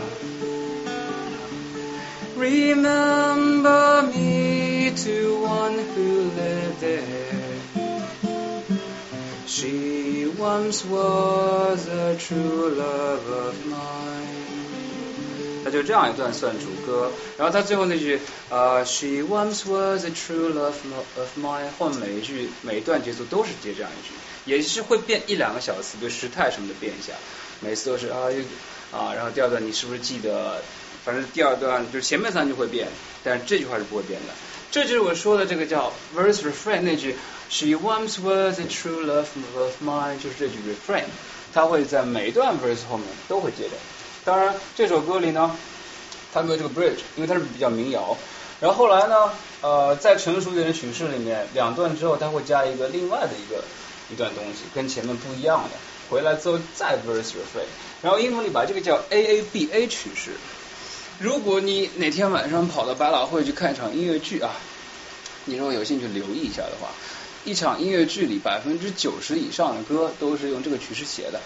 Speaker 2: Remember me to one who lived there. She once was a true love of mine。那就这样一段算主歌，然后他最后那句啊，She once was a true love of mine，后面每一句每一段节奏都是接这样一句，也是会变一两个小词，比如时态什么的变一下，每次都是啊啊，然后第二段你是不是记得？反正第二段就是前面三句会变，但是这句话是不会变的。这就是我说的这个叫 verse refrain 那句。She once was a true love of mine，就是这句 refrain，它会在每一段 verse 后面都会接着。当然，这首歌里呢，它没有这个 bridge，因为它是比较民谣。然后后来呢，呃，在成熟一点的曲式里面，两段之后它会加一个另外的一个一段东西，跟前面不一样的。回来之后再 verse refrain。然后英文里把这个叫 A A B A 曲式。如果你哪天晚上跑到百老汇去看一场音乐剧啊，你如果有兴趣留意一下的话。一场音乐剧里百分之九十以上的歌都是用这个曲式写的，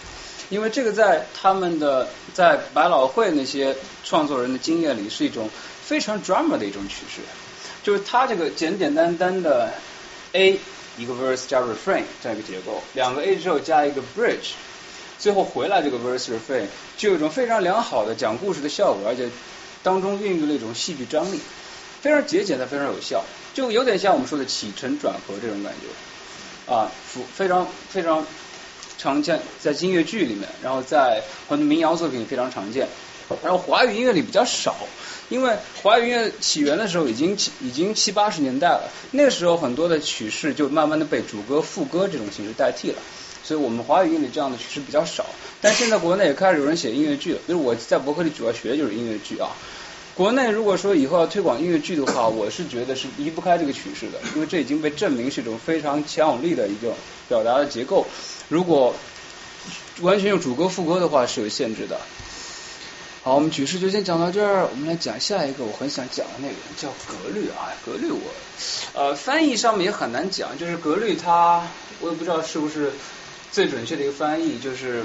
Speaker 2: 因为这个在他们的在百老汇那些创作人的经验里是一种非常 drama 的一种曲式，就是它这个简简单单的 A 一个 verse 加 refrain 这样一个结构，两个 A 之后加一个 bridge，最后回来这个 verse refrain 就有一种非常良好的讲故事的效果，而且当中孕育了一种戏剧张力，非常节俭的非常有效，就有点像我们说的起承转合这种感觉啊，非非常非常常见在音乐剧里面，然后在很多民谣作品非常常见，然后华语音乐里比较少，因为华语音乐起源的时候已经已经七八十年代了，那个时候很多的曲式就慢慢的被主歌副歌这种形式代替了。所以我们华语音乐这样的曲式比较少，但现在国内也开始有人写音乐剧了。就是我在博客里主要学的就是音乐剧啊。国内如果说以后要推广音乐剧的话，我是觉得是离不开这个曲式的，因为这已经被证明是一种非常强有力的一个表达的结构。如果完全用主歌副歌的话是有限制的。好，我们曲式就先讲到这儿，我们来讲下一个我很想讲的那个叫格律啊，格律我呃翻译上面也很难讲，就是格律它我也不知道是不是最准确的一个翻译，就是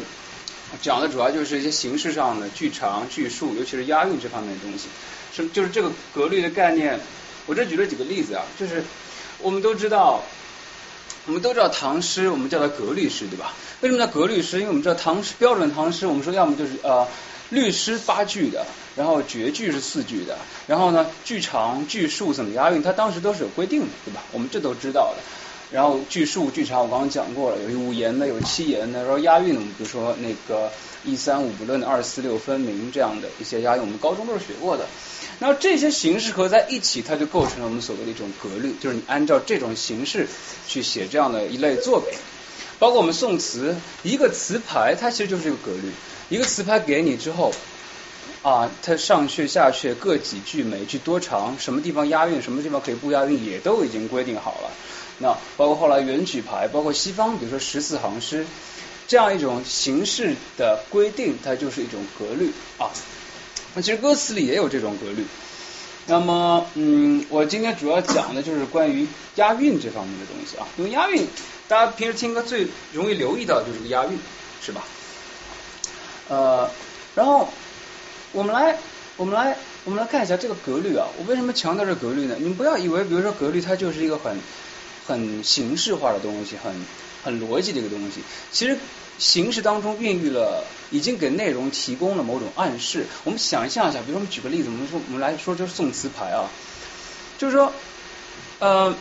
Speaker 2: 讲的主要就是一些形式上的句长句数，尤其是押韵这方面的东西。是就是这个格律的概念，我这举了几个例子啊，就是我们都知道。我们都知道唐诗，我们叫它格律诗，对吧？为什么叫格律诗？因为我们知道唐诗标准唐诗，我们说要么就是呃律诗八句的，然后绝句是四句的，然后呢句长句数怎么押韵，它当时都是有规定的，对吧？我们这都知道的。然后句数句长我刚刚讲过了，有五言的，有七言的，然后押韵，我们比如说那个一三五不论，二四六分明这样的一些押韵，我们高中都是学过的。然后这些形式合在一起，它就构成了我们所谓的一种格律，就是你按照这种形式去写这样的一类作品。包括我们宋词，一个词牌它其实就是一个格律，一个词牌给你之后啊，它上阙下阙各几句，每句多长，什么地方押韵，什么地方可以不押韵，也都已经规定好了。那包括后来元曲牌，包括西方，比如说十四行诗，这样一种形式的规定，它就是一种格律啊。那其实歌词里也有这种格律。那么，嗯，我今天主要讲的就是关于押韵这方面的东西啊。因为押韵，大家平时听歌最容易留意到就是个押韵，是吧？呃，然后我们来，我们来，我们来看一下这个格律啊。我为什么强调这格律呢？你们不要以为，比如说格律它就是一个很很形式化的东西，很很逻辑的一个东西。其实形式当中孕育了，已经给内容提供了某种暗示。我们想象一下，比如说我们举个例子，我们说我们来说就是宋词牌啊，就是说，呃，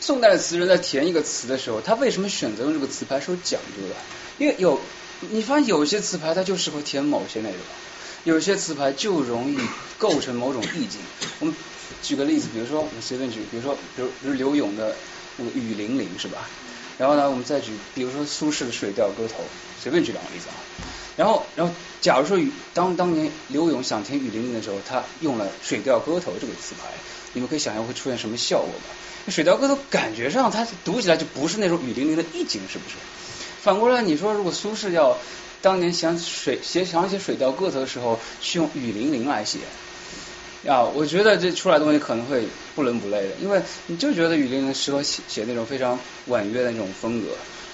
Speaker 2: 宋代的词人在填一个词的时候，他为什么选择用这个词牌是有讲究的？因为有你发现有些词牌它就适合填某些内容，有些词牌就容易构成某种意境。我们举个例子，比如说我们随便举，比如说比如比如刘永的那个雨霖铃是吧？然后呢，我们再举，比如说苏轼的《水调歌头》，随便举两个例子啊。然后，然后，假如说当当年刘永想填雨霖铃的时候，他用了《水调歌头》这个词牌，你们可以想象会出现什么效果吧？《水调歌头》感觉上它读起来就不是那种雨霖铃的意境，是不是？反过来，你说如果苏轼要当年想水写想写《水调歌头》的时候，去用雨霖铃来写。啊，我觉得这出来的东西可能会不伦不类的，因为你就觉得雨霖铃适合写写那种非常婉约的那种风格，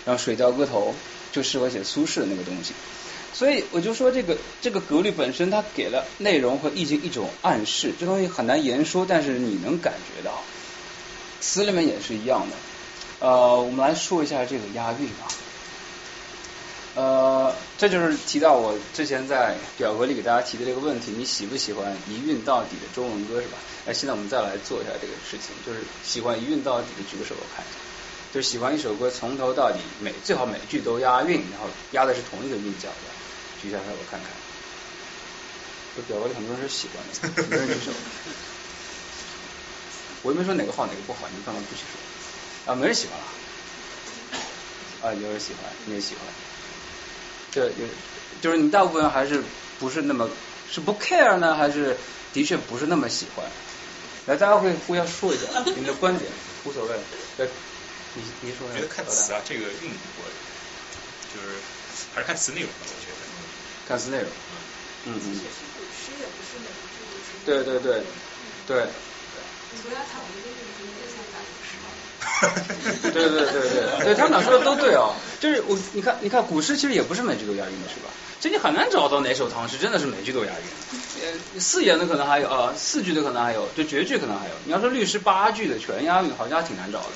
Speaker 2: 然后《水调歌头》就适合写苏轼的那个东西，所以我就说这个这个格律本身它给了内容和意境一种暗示，这东西很难言说，但是你能感觉到，词里面也是一样的。呃，我们来说一下这个押韵啊。呃，这就是提到我之前在表格里给大家提的这个问题，你喜不喜欢一韵到底的中文歌是吧？哎，现在我们再来做一下这个事情，就是喜欢一韵到底的举个手，我看一下。就喜欢一首歌从头到底每最好每句都押韵，然后押的是同一个韵脚的，举一下手我看看。这表格里很多人是喜欢的，没人举手。[laughs] 我又没说哪个好哪个不好，你们干嘛不举手？啊，没人喜欢了。啊，有人喜欢，你也喜欢。对，有就是你大部分还是不是那么是不 care 呢，还是的确不是那么喜欢？来，大家可以互相说一下你们的观点，无所谓。对，你你说。
Speaker 1: 我觉得看词啊，这个韵我就是还是看词内容吧，我觉得。
Speaker 2: 看词内容。嗯嗯。
Speaker 3: 诗也不是每一句都是。
Speaker 2: 对对对对。对对对对 [laughs] 对，他们俩说的都对哦。就是我，你看，你看古诗其实也不是每句都押韵的，是吧？其实你很难找到哪首唐诗真的是每句都押韵。呃，四言的可能还有啊，四句的可能还有，就绝句可能还有。你要说律诗八句的全押韵，好像还挺难找的。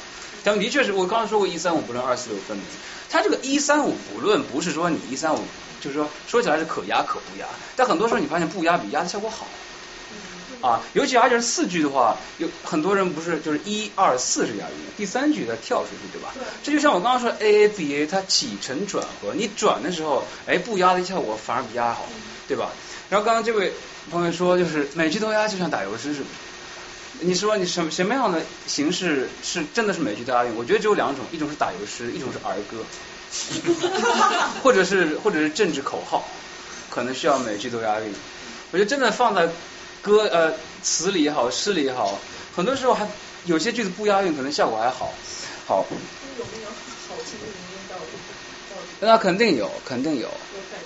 Speaker 2: 但的确是我刚刚说过一三五不论二四六分明，它这个一三五不论不是说你一三五，就是说说起来是可押可不押，但很多时候你发现不押比押的效果好。啊，尤其而且是四句的话，有很多人不是就是一二四是押韵，第三句它跳出去，对吧？这就像我刚刚说 A A B A 它起承转合，你转的时候，哎不押的效果反而比押好，对吧？然后刚刚这位朋友说，就是每句都押，就像打油诗似的。你说你什么什么样的形式是真的是每句都押韵？我觉得只有两种，一种是打油诗，一种是儿歌，[laughs] 或者是或者是政治口号，可能需要每句都押韵。我觉得真的放在歌呃词里也好，诗里也好，很多时候还有些句子不押韵，可能效果还好。好，
Speaker 10: 有没有好听的语音到底？
Speaker 2: 那肯定有，肯定有。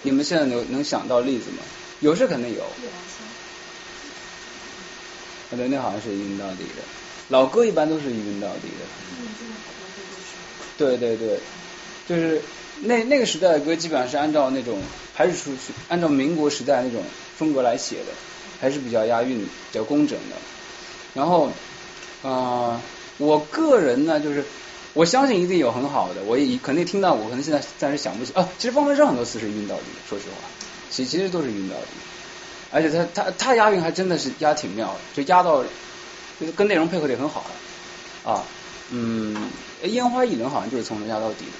Speaker 2: 你们现在能能想到例子吗？有是肯定有。啊对，那好像是一韵到底的。老歌一般都是一韵到底的。对对对，就是那那个时代的歌，基本上是按照那种还是属于按照民国时代那种风格来写的，还是比较押韵、比较工整的。然后啊、呃我个人呢，就是我相信一定有很好的，我也肯定听到过，可能现在暂时想不起啊。其实方文山很多词是韵到底的，说实话，其其实都是韵到底。而且他他他押韵还真的是押挺妙的，就押到就是跟内容配合得很好啊。嗯，烟花易冷好像就是从头押到底的，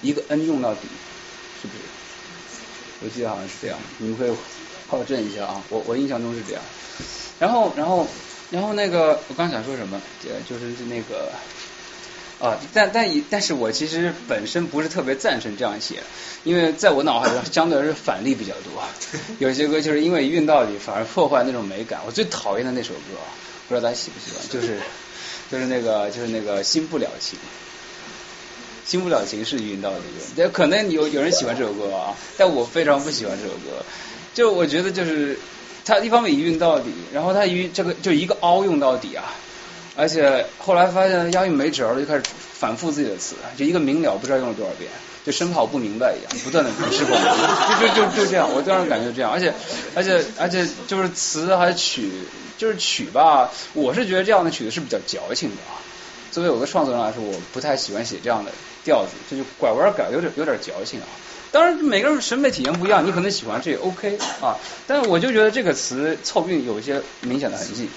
Speaker 2: 一个 n 用到底，是不是？我记得好像是这样，你们可以考证一下啊。我我印象中是这样。然后然后然后那个我刚想说什么，呃就是那个。啊，但但以但是我其实本身不是特别赞成这样写，因为在我脑海中相对来说反例比较多，[laughs] 有些歌就是因为一韵到底反而破坏那种美感。我最讨厌的那首歌，不知道大家喜不喜欢，就是就是那个就是那个新不了情，新不了情是一韵到底的，这可能有有人喜欢这首歌啊，但我非常不喜欢这首歌，就我觉得就是它一方面一韵到底，然后它一这个就一个凹用到底啊。而且后来发现押韵没辙了，就开始反复自己的词，就一个明了不知道用了多少遍，就生怕我不明白一样，不断的试过，就就就就这样，我当时感觉这样，而且而且而且就是词还曲，就是曲吧，我是觉得这样的曲子是比较矫情的啊。作为我的创作人来说，我不太喜欢写这样的调子，这就拐弯改，有点有点矫情啊。当然每个人审美体验不一样，你可能喜欢这也 OK 啊，但是我就觉得这个词凑韵有一些明显的痕迹。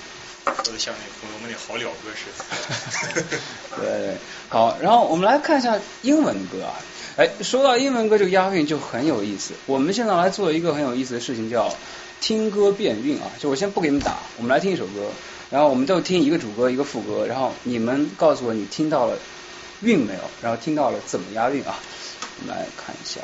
Speaker 1: 说的像那朋友们那好了歌似的。
Speaker 2: 对对，好，然后我们来看一下英文歌啊。哎，说到英文歌，这个押韵就很有意思。我们现在来做一个很有意思的事情，叫听歌辨韵啊。就我先不给你们打，我们来听一首歌，然后我们都听一个主歌一个副歌，然后你们告诉我你听到了韵没有，然后听到了怎么押韵啊。我们来看一下。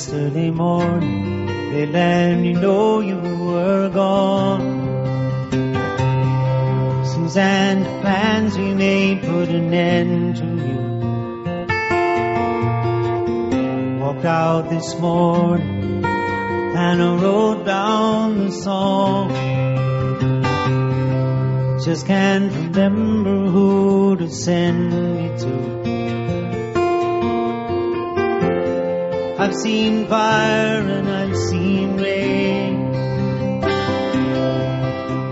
Speaker 11: Yesterday morning, they let me know you were gone. Suzanne, the plans we made put an end to you. Walked out this morning and I wrote down the song. Just can't remember who to send it to. I've seen fire and I've seen rain.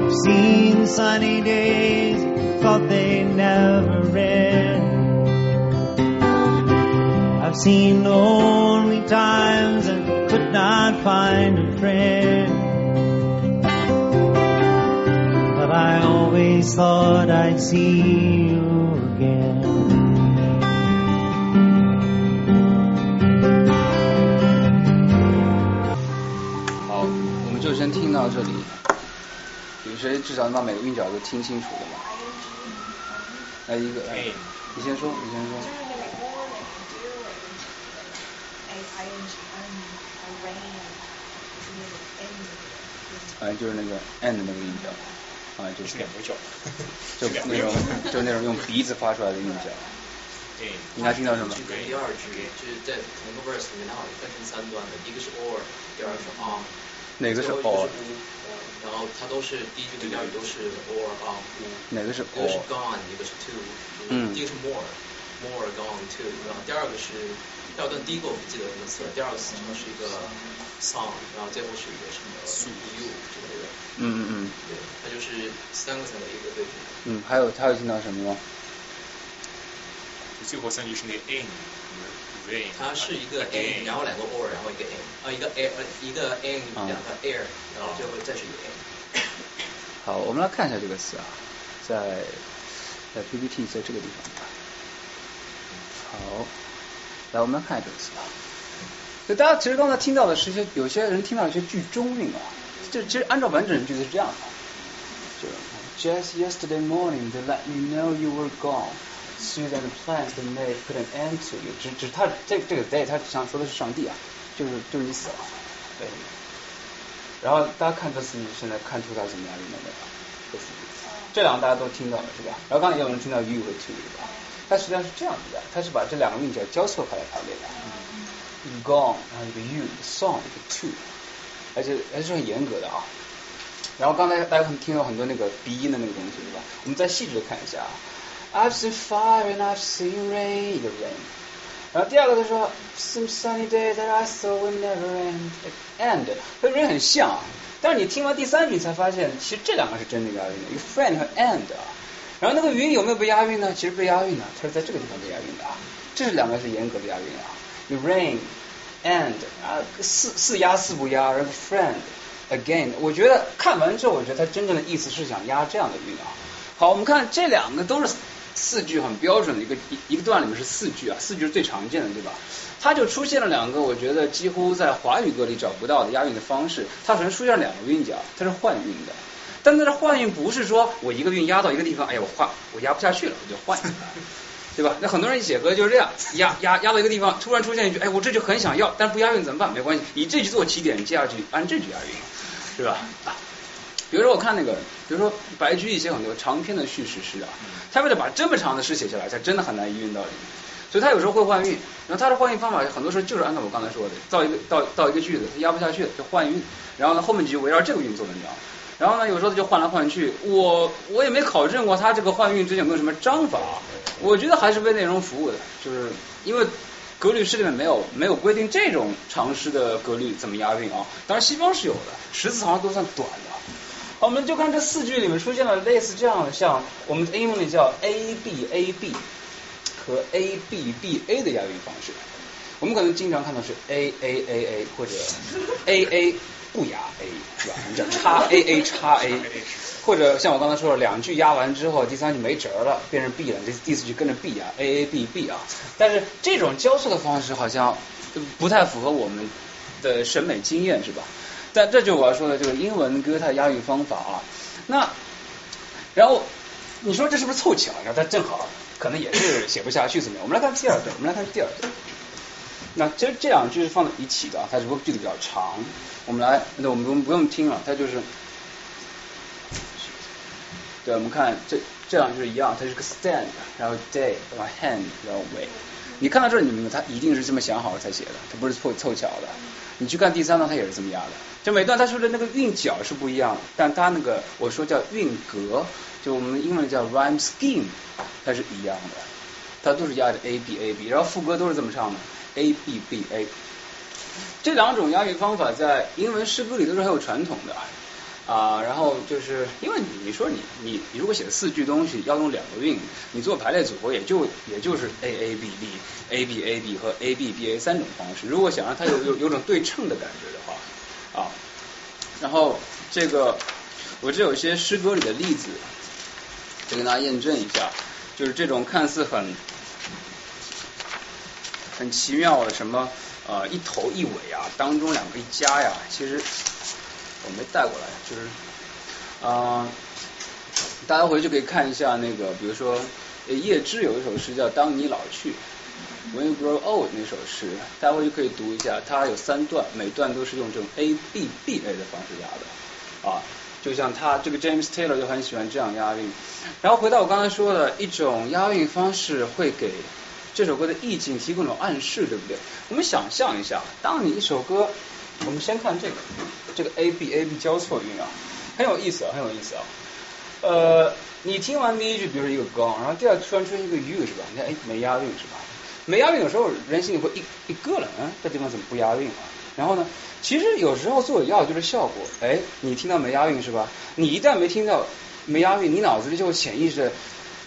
Speaker 11: I've seen sunny days, thought they never end. I've seen lonely times and could not find a friend. But I always thought I'd see you again.
Speaker 2: 先听到这里。有谁至少能把每个韵脚都听清楚的吗？来一个，哎，你先说，你先说。
Speaker 3: rain，就是那
Speaker 2: 个的那个韵脚，啊，就是
Speaker 1: 两个脚，
Speaker 2: 就那种就那种用鼻子发出来的韵脚。
Speaker 1: 对，
Speaker 2: 你还听到什么？
Speaker 4: 跟第二句就是在同个 verse 里面，它好像分成三段的，一个是 or，第二个是 on，
Speaker 2: 哪个是 or？
Speaker 4: 然后它都是第一句跟第二句都是 or on u，
Speaker 2: 哪个是
Speaker 4: 一个是 gone，一个是 to，
Speaker 2: 嗯
Speaker 4: 第一个是 more，more gone to，然后第二个是第二段第一个我不记得什么词了，第二个词是一个 song，然后最后是一个什么 you 之类的，
Speaker 2: 嗯嗯嗯
Speaker 4: 对，它就是三个词的一个对比。
Speaker 2: 嗯，还有还有听到什么吗？
Speaker 1: 最后三句是那个 in
Speaker 4: 它是一个 a，然后两个 or，然后一个 a，啊一个 a 呃一个 n 两个 air，然后最后再是一个 a。
Speaker 2: 好，我们来看一下这个词啊，在在 PPT 在这个地方吧。好，来我们来看一下这个词啊。所以大家其实刚才听到的是一些有些人听到一些句中韵啊，这其实按照完整句子是这样的，就 Just yesterday morning they let me know you were gone. Susan and plans they may put an end to you 只。只只他这这个 they 他想说的是上帝啊，就是就是你死了，对。然后大家看这词，现在看出他怎么样用的没有？这两个大家都听到了是吧？然后刚才也有人听到 you 和 to 是吧？它实际上是这样子的，它是把这两个韵脚交错开来排列的。gone，然后一个 you，一个 song，一个 to，而且还是很严格的啊。然后刚才大家可能听到很多那个鼻音的那个东西是吧？我们再细致的看一下啊。I've seen fire and I've seen rain, the rain。然后第二个他说，Some sunny day that I thought would never end。end 和 rain 很像啊，但是你听完第三句才发现，其实这两个是真的押韵的，一个 friend 和 and 啊。然后那个云有没有被押韵呢？其实被押韵的，它是在这个地方被押韵的啊。这是两个是严格的押韵啊。有 rain and 啊，四四押四不押，然后 friend again。我觉得看完之后，我觉得它真正的意思是想押这样的韵啊。好，我们看这两个都是四句很标准的一个一一个段里面是四句啊，四句是最常见的，对吧？它就出现了两个我觉得几乎在华语歌里找不到的押韵的方式。它首先出现了两个韵脚，它是换韵的。但它的换韵不是说我一个韵压到一个地方，哎呀我换我压不下去了，我就换，[laughs] 对吧？那很多人写歌就是这样，压压压到一个地方，突然出现一句，哎我这句很想要，但不押韵怎么办？没关系，以这句做起点，接下去按这句押韵，是吧？啊。比如说我看那个，比如说白居易写很多长篇的叙事诗啊，他为了把这么长的诗写下来，他真的很难一韵到底，所以他有时候会换韵。然后他的换韵方法很多时候就是按照我刚才说的，造一个到到一个句子，他压不下去就换韵，然后呢后面几句围绕这个韵做文章。然后呢有时候他就换来换去，我我也没考证过他这个换韵之间有没有什么章法，我觉得还是为内容服务的，就是因为。格律诗里面没有没有规定这种长诗的格律怎么押韵啊？当然西方是有的，十字好像都算短的。我们就看这四句里面出现了类似这样的，像我们英文里叫 A B A B 和 A B B A 的押韵方式。我们可能经常看到是 A A A A 或者 A A 不押 A 是吧？我们叫叉 A A 叉 A，或者像我刚才说了，两句押完之后，第三句没辙了，变成 B 了，这第四句跟着 B 啊 A A B B 啊。但是这种交错的方式好像不太符合我们的审美经验，是吧？但这就我要说的这个英文歌它押韵方法啊。那然后你说这是不是凑巧？然后它正好可能也是写不下去怎么样？我们来看第二段，我们来看第二段。那其实这两句是放在一起的，它只不过句子比较长。我们来，那我们不用不用听了，它就是，对，我们看这这两句是一样，它是个 stand，然后 day，然后 hand，然后 way。你看到这儿，你明白它一定是这么想好了才写的，它不是凑凑巧的。你去看第三段，它也是这么押的。每段他说的那个韵脚是不一样，但它那个我说叫韵格，就我们英文叫 rhyme scheme，它是一样的，它都是押着 a b a b，然后副歌都是这么唱的 a b b a。这两种押韵方法在英文诗歌里都是很有传统的啊。然后就是因为你你说你你你如果写四句东西要用两个韵，你做排列组合也就也就是 a a b b a b a b 和 a b b a 三种方式。如果想让它有有有种对称的感觉的话啊，然后这个我这有些诗歌里的例子，就跟大家验证一下，就是这种看似很很奇妙的什么。呃，一头一尾啊，当中两个一加呀，其实我没带过来，就是啊、大家回去可以看一下那个，比如说叶芝有一首诗叫《当你老去》，When You Grow Old 那首诗，待会就可以读一下，它有三段，每段都是用这种 A B B A 的方式押的啊。就像他这个 James Taylor 就很喜欢这样押韵。然后回到我刚才说的一种押韵方式，会给这首歌的意境提供一种暗示，对不对？我们想象一下，当你一首歌，我们先看这个，这个 A B A B 交错韵啊，很有意思啊，很有意思啊。呃，你听完第一句，比如说一个刚，然后第二突然出现一个 U 是吧？你看，哎，没押韵是吧？没押韵有时候人心里会一一个了，嗯，这地方怎么不押韵啊？然后呢，其实有时候做要就是效果，哎，你听到没押韵是吧？你一旦没听到没押韵，你脑子里就会潜意识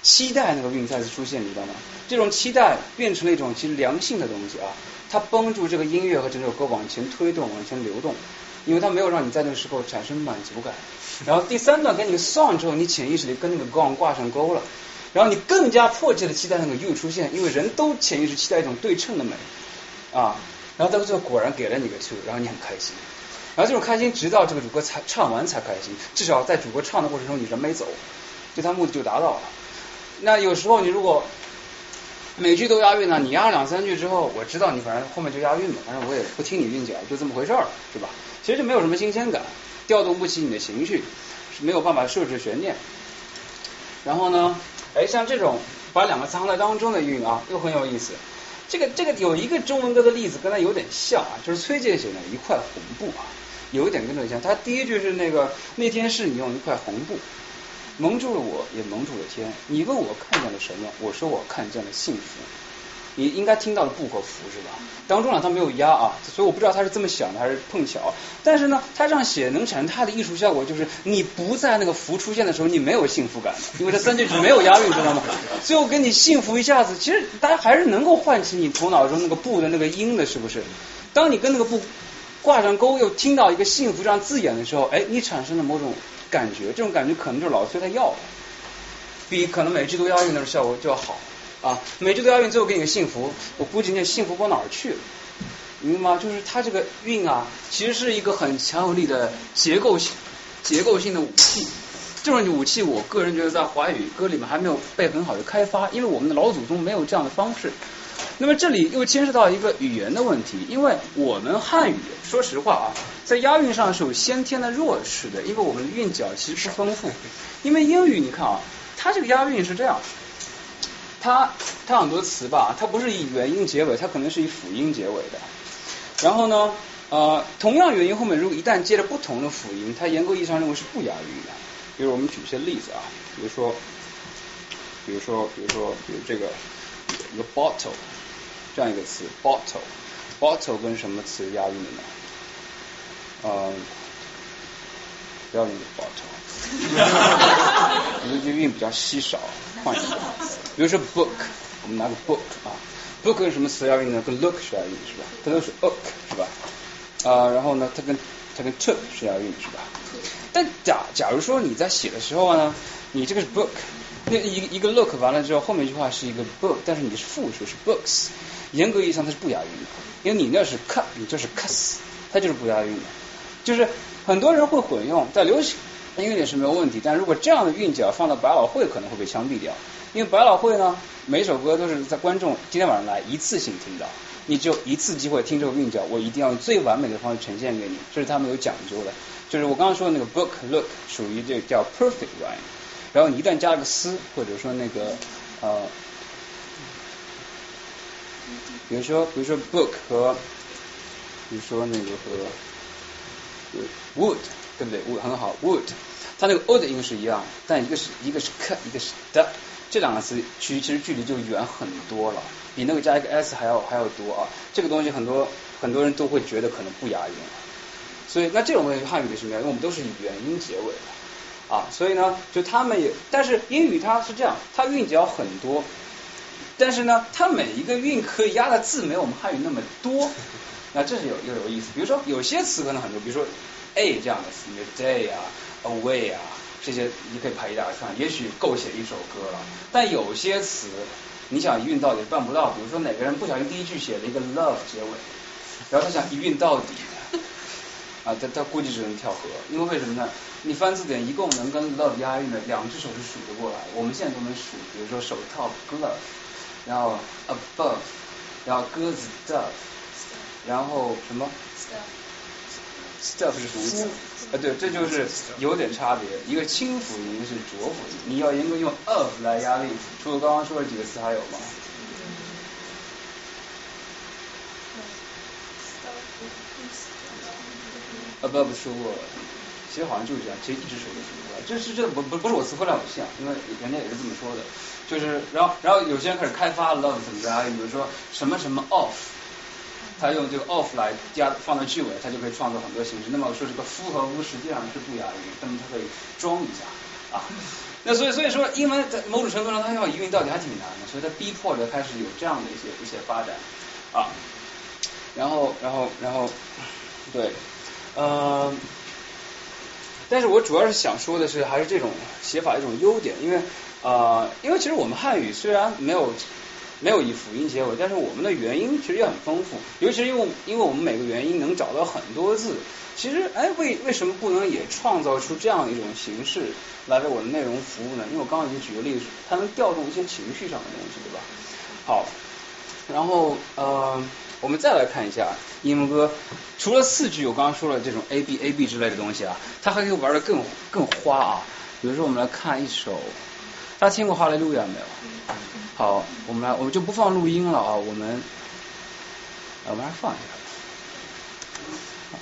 Speaker 2: 期待那个韵再次出现，你知道吗？这种期待变成了一种其实良性的东西啊，它帮助这个音乐和整首歌往前推动、往前流动，因为它没有让你在那个时候产生满足感。然后第三段给你个 song 之后，你潜意识里跟那个 gong 挂上钩了，然后你更加迫切的期待那个 you 出现，因为人都潜意识期待一种对称的美啊。然后到最后果然给了你个 to 然后你很开心。然后这种开心直到这个主歌才唱完才开心，至少在主歌唱的过程中你人没走，就他目的就达到了。那有时候你如果每句都押韵呢，你押两三句之后，我知道你反正后面就押韵嘛，反正我也不听你韵脚，就这么回事儿，是吧？其实就没有什么新鲜感，调动不起你的情绪，是没有办法设置悬念。然后呢，哎，像这种把两个藏在当中的韵啊，又很有意思。这个这个有一个中文歌的例子跟它有点像啊，就是崔健写的一块红布啊，有一点跟这像。他第一句是那个那天是你用一块红布蒙住了我，也蒙住了天。你问我看见了什么？我说我看见了幸福。你应该听到了不和福是吧？当中呢他没有押啊，所以我不知道他是这么想的还是碰巧。但是呢，他这样写能产生他的艺术效果，就是你不在那个福出现的时候，你没有幸福感的，因为这三句是没有押韵，知道吗？最后给你幸福一下子，其实大家还是能够唤起你头脑中那个不的那个音的，是不是？当你跟那个不挂上钩，又听到一个幸福这样字眼的时候，哎，你产生了某种感觉，这种感觉可能就是老崔他要的，比可能每句都押韵的效果就要好。啊，每句都押韵，最后给你个幸福，我估计那幸福跑哪儿去了？明白吗？就是它这个韵啊，其实是一个很强有力的结构性、结构性的武器。这种武器，我个人觉得在华语歌里面还没有被很好的开发，因为我们的老祖宗没有这样的方式。那么这里又牵涉到一个语言的问题，因为我们汉语，说实话啊，在押韵上是有先天的弱势的，因为我们的韵脚其实不丰富。因为英语你看啊，它这个押韵是这样。它它很多词吧，它不是以元音结尾，它可能是以辅音结尾的。然后呢，呃，同样元音后面如果一旦接了不同的辅音，它严格意义上认为是不押韵的。比如我们举一些例子啊，比如说，比如说，比如说，比如这个一个 bottle 这样一个词，bottle，bottle 跟什么词押韵的呢？嗯，不要用 bottle，因为这韵比较稀少，换一个。比如说 book，我们拿个 book 啊，book 跟什么词押韵呢？跟 look 是押韵是吧？它都是 oak 是吧？啊，然后呢，它跟它跟 took 是押韵是吧？但假假如说你在写的时候呢，你这个是 book，那一一个 look 完了之后，后面一句话是一个 book，但是你是复数是 books，严格意义上它是不押韵的，因为你那是 cut，你这是 cuts，它就是不押韵的。就是很多人会混用，在流行音乐里是没有问题，但如果这样的韵脚放到百老汇，可能会被枪毙掉。因为百老汇呢，每首歌都是在观众今天晚上来一次性听到，你只有一次机会听这个韵脚，我一定要用最完美的方式呈现给你，这是他们有讲究的。就是我刚刚说的那个 book look 属于这个叫 perfect rhyme，然后你一旦加了个丝，或者说那个呃，比如说比如说 book 和，比如说那个和 wood 对不对？wood 很好 wood，它那个 o 的音是一样，但一个是一个是 k，一个是的。这两个词距其实距离就远很多了，比那个加一个 s 还要还要多啊！这个东西很多很多人都会觉得可能不押韵，所以那这种东西汉语里是没有，因为我们都是以元音结尾的啊，所以呢，就他们也，但是英语它是这样，它韵脚很多，但是呢，它每一个韵可以押的字没有我们汉语那么多，[laughs] 那这是有又有意思。比如说有些词可能很多，比如说 a 这样的词，day 啊，away 啊。这些你可以排一大串，也许够写一首歌了。但有些词，你想一韵到底办不到。比如说哪个人不小心第一句写了一个 love 结尾，然后他想一韵到底，啊，他他估计只能跳河。因为为什么呢？你翻字典，一共能跟 love 押韵的两只手是数得过来。我们现在都能数，比如说手套 glove，然后 above，然后鸽子 dove，然后什么 stuff 是什么意思？啊，对，这就是有点差别。一个轻辅音，一个是浊辅音。你要严格用 of 来压力，除了刚刚说的几个词还有吗？above 说过了，其实好像就是这样，其实一直说的是过来。这是这不不不是我词汇量有限，因为人家也是这么说的。就是然后然后有些人开始开发 love 怎么着，比如说什么什么 off，他用这个 off 来加放到句尾，他就可以创作很多形式。那么说这个夫和乌实际上是不押韵，那么它可以装一下啊。那所以所以说，英文在某种程度上它要移韵到底还挺难的，所以它逼迫着开始有这样的一些一些发展啊。然后然后然后对。呃，但是我主要是想说的是，还是这种写法一种优点，因为呃，因为其实我们汉语虽然没有没有以辅音结尾，但是我们的元音其实也很丰富，尤其是因为因为我们每个元音能找到很多字，其实哎为为什么不能也创造出这样一种形式来为我的内容服务呢？因为我刚刚已经举个例子，它能调动一些情绪上的东西，对吧？好，然后呃。我们再来看一下英文歌，除了四句我刚刚说了这种 A B A B 之类的东西啊，它还可以玩的更更花啊。比如说我们来看一首，大家听过《哈利路亚》没有？好，我们来，我们就不放录音了啊，我们，我们来放一下。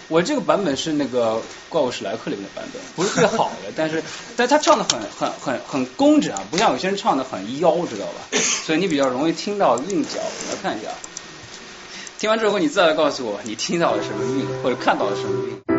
Speaker 2: 我这个版本是那个《怪物史莱克》里面的版本，不是最好的，但是但他唱的很很很很工整啊，不像有些人唱的很妖，知道吧？所以你比较容易听到韵脚。我来看一下。听完之后，你再来告诉我你听到了什么韵，或者看到了什么韵。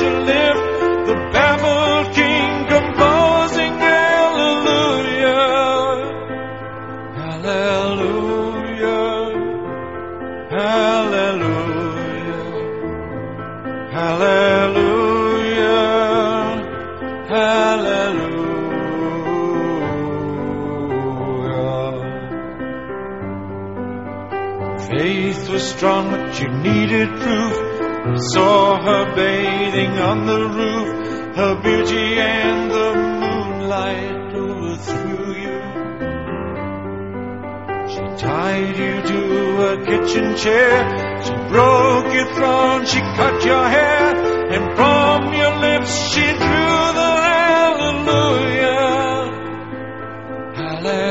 Speaker 6: Was strong, but you needed proof. I saw her bathing on the roof, her beauty and the moonlight overthrew you. She tied you to a kitchen chair, she broke your throne, she cut your hair, and from your lips she drew the hallelujah. Hallelujah.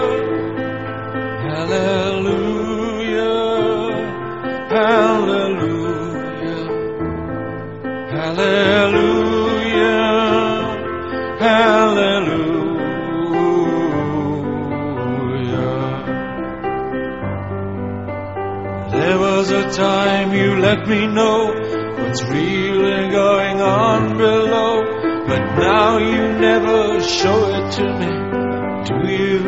Speaker 6: Let me know what's really going on below, but now you never show it to me, do you?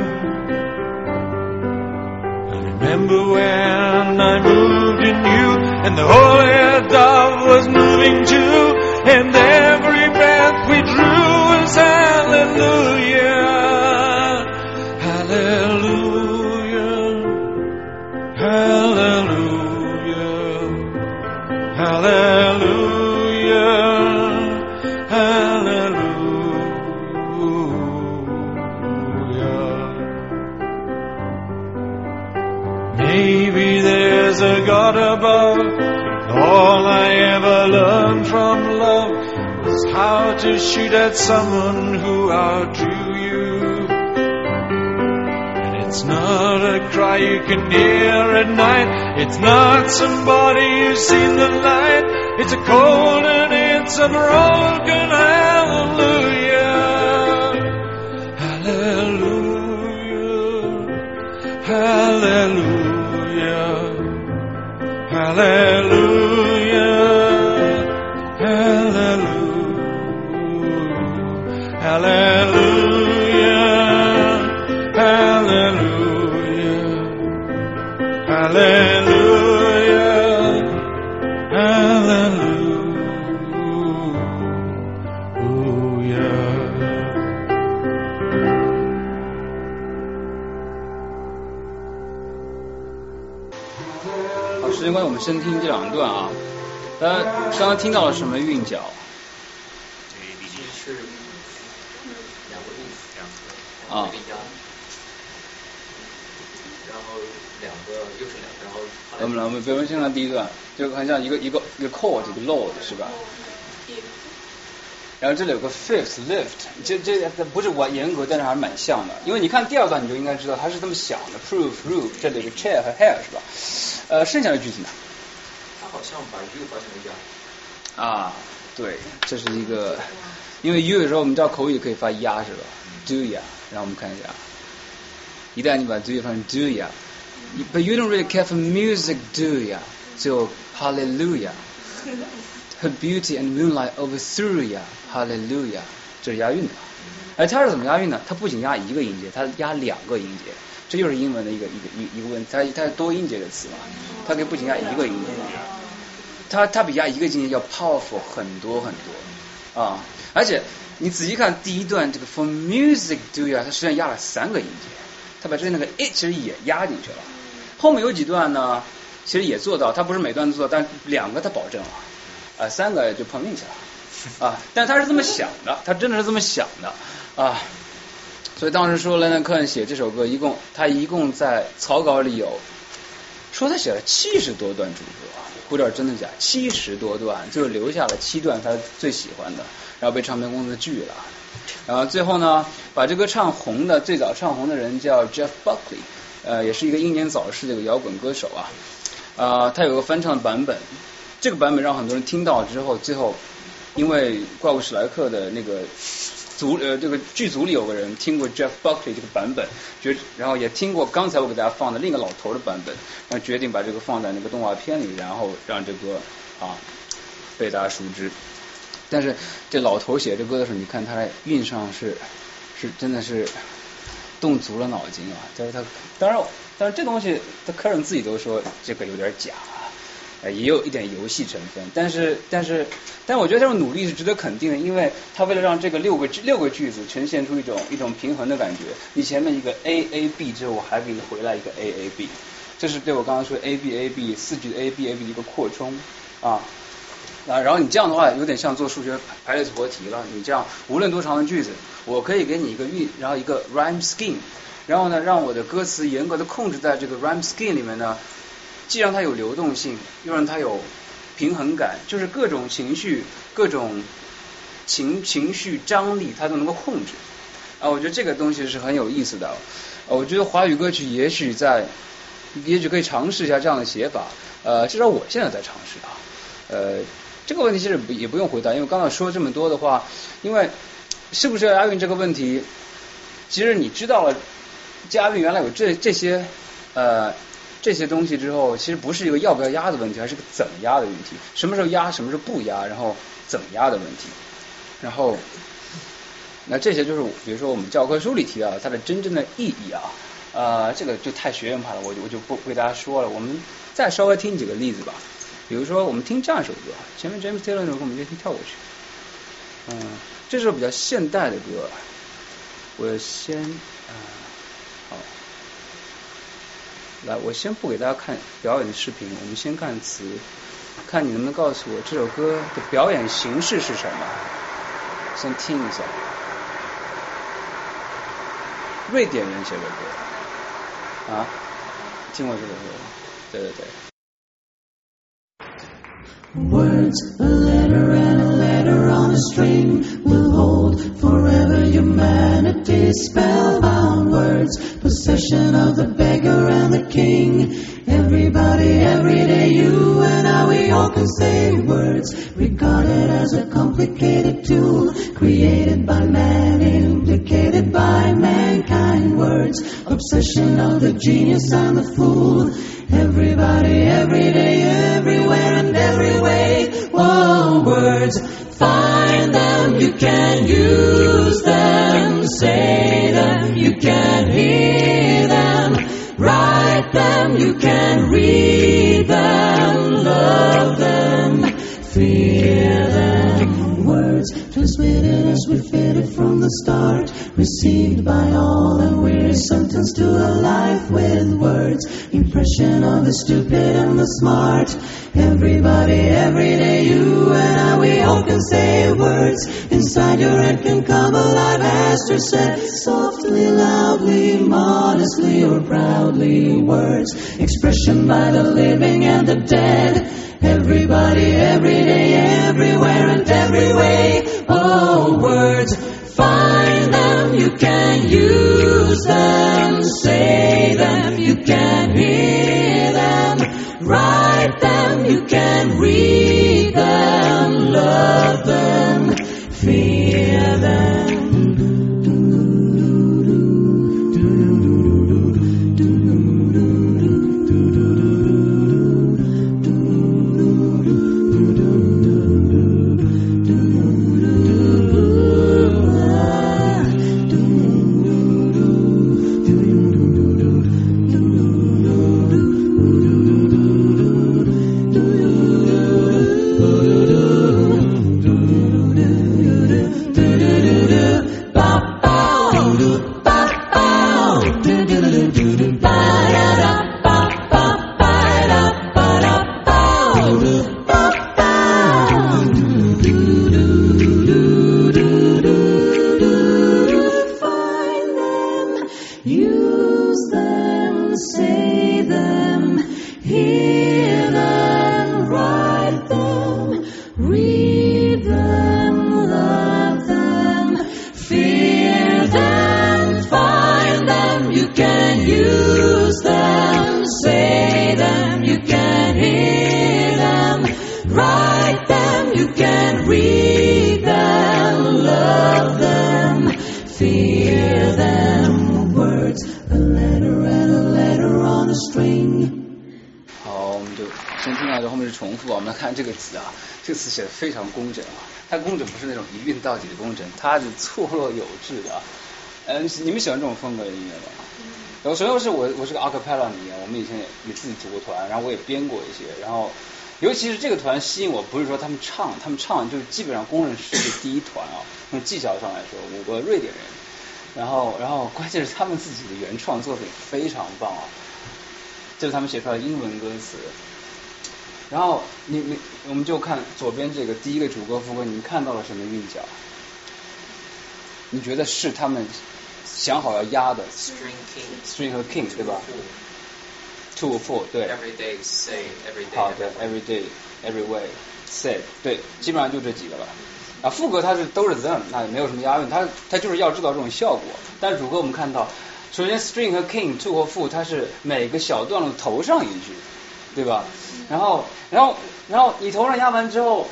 Speaker 6: I remember when I moved in you, and the holy dove was moving too, and every breath we drew was hallelujah, hallelujah, I learned from love was how to shoot at someone who outdrew you. And it's not a cry you can hear at night. It's not somebody who's seen the light. It's a cold and it's a broken hallelujah. Hallelujah. Hallelujah. Hallelujah.
Speaker 2: 大家刚刚听到了什么韵脚？
Speaker 4: 其实是两个音，两个
Speaker 2: 啊
Speaker 4: 然后两个又是两个，然后
Speaker 2: 我们来，我们比如说先看第一段，就很像一个一个一个 chord 一个 load 是吧？然后这里有个 fifth lift，这这这不是完严格，但是还是蛮像的。因为你看第二段你就应该知道它是这么想的，proof roof 这里有个 chair 和 hair 是吧？呃，剩下的句子呢？
Speaker 4: 好像把 U 发成了压，
Speaker 2: 啊，对，这是一个，因为 u 有时候我们知道口语可以发呀是吧？do ya，然后我们看一下，一旦你把 do ya 发成 do ya，but you don't really care for music do ya，就 hallelujah。Her beauty and moonlight overthrew ya, hallelujah，这是押韵的。而它是怎么押韵呢？它不仅押一个音节，它押两个音节，这就是英文的一个一个一一个问题。它它是多音节的词嘛，它可以不仅押一个音节，它它比压一个音节要 powerful 很多很多啊！而且你仔细看第一段这个 for music do ya，它实际上压了三个音节，它把之前那个 it 其实也压进去了。后面有几段呢，其实也做到，它不是每段都做到，但两个它保证了。啊，三个就碰运气了啊！但他是这么想的，他真的是这么想的啊！所以当时说 Leonard Cohen 写这首歌，一共他一共在草稿里有说他写了七十多段主歌，不知道真的假，七十多段，就留下了七段他最喜欢的，然后被唱片公司拒了。然后最后呢，把这歌唱红的，最早唱红的人叫 Jeff Buckley，呃，也是一个英年早逝的个摇滚歌手啊。啊、他有个翻唱的版本，这个版本让很多人听到之后，最后因为怪物史莱克的那个组呃这个剧组里有个人听过 Jeff Buckley 这个版本，决然后也听过刚才我给大家放的另一个老头的版本，然后决定把这个放在那个动画片里，然后让这歌啊被大家熟知。但是这老头写这歌的时候，你看他在韵上是是真的是动足了脑筋啊！但是他当然，但是这东西他客人自己都说这个有点假啊，呃也有一点游戏成分。但是但是但我觉得这种努力是值得肯定的，因为他为了让这个六个六个句子呈现出一种一种平衡的感觉，你前面一个 A A B 之后，我还给你回来一个 A A B，这是对我刚刚说 A B A B 四句的 A B A B 一个扩充啊。啊，然后你这样的话有点像做数学排列组合题了。你这样无论多长的句子，我可以给你一个韵，然后一个 rhyme scheme，然后呢，让我的歌词严格的控制在这个 rhyme scheme 里面呢，既让它有流动性，又让它有平衡感，就是各种情绪、各种情情绪张力，它都能够控制。啊，我觉得这个东西是很有意思的。我觉得华语歌曲也许在，也许可以尝试一下这样的写法。呃，至少我现在在尝试啊。呃，这个问题其实也不用回答，因为刚才说这么多的话，因为是不是要押韵这个问题，其实你知道了押韵原来有这这些呃这些东西之后，其实不是一个要不要压的问题，而是个怎么压的问题。什么时候压，什么时候不压，然后怎么压的问题。然后，那这些就是比如说我们教科书里提到的它的真正的意义啊，呃，这个就太学院派了，我就我就不不给大家说了。我们再稍微听几个例子吧。比如说，我们听这样一首歌，前面 James Taylor 那首歌，我们就先跳过去。嗯，这首比较现代的歌。我先，啊、来，我先不给大家看表演的视频，我们先看词，看你能不能告诉我这首歌的表演形式是什么。先听一下，瑞典人写的歌，啊，听过这首歌吗？对对对。
Speaker 8: Words, a letter and a letter.
Speaker 12: on a string will hold forever humanity's spellbound words. Possession of the beggar and the king. Everybody, every day, you and I, we all can say words. Regarded as a complicated tool, created by man, implicated by mankind. Words, obsession of the genius and the fool. Everybody, every day, everywhere and every way. Whoa, words, find them, you can use them, say them, you can hear them, write them, you can read them, love them, them. Words transmitted as we fitted from the start, received by all, and we're sentenced to a life with words. Impression of the stupid and the smart. Everybody, every day, you and I, we all can say words. Inside your head can come alive, Esther said, softly, loudly, modestly, or proudly. Words, expression by the living and the dead. Everybody, every day, everywhere and every way. Oh, words, find them, you can use them, say them, you can hear them, write them, you can read them, love them, fear them. Them, words, a letter and a letter on a string.
Speaker 2: 好，我们就先听到这后面是重复啊。我们来看这个词啊，这个词写的非常工整啊。它工整不是那种一韵到底的工整，它是错落有致的啊。嗯，你们喜欢这种风格的音乐吗？然后首先是我我是个 acapella 迷啊，我们以前也也自己组过团，然后我也编过一些，然后尤其是这个团吸引我，不是说他们唱，他们唱就是基本上公认世界第一团啊，从技巧上来说，五个瑞典人，然后然后关键是他们自己的原创作品非常棒啊，这是他们写出来的英文歌词。然后你你我们就看左边这个第一个主歌副歌，你们看到了什么韵脚？你觉得是他们想好要压的
Speaker 4: String king
Speaker 2: string 和 king 对吧？two four 对。
Speaker 4: Every day say every day.
Speaker 2: 好的，every day every way say 对，基本上就这几个了。啊，副歌它是都是 them，那也没有什么押韵，它它就是要制造这种效果。但主歌我们看到，首先 string 和 king to 和 f o 它是每个小段落头上一句，对吧？然后然后然后你头上压完之后，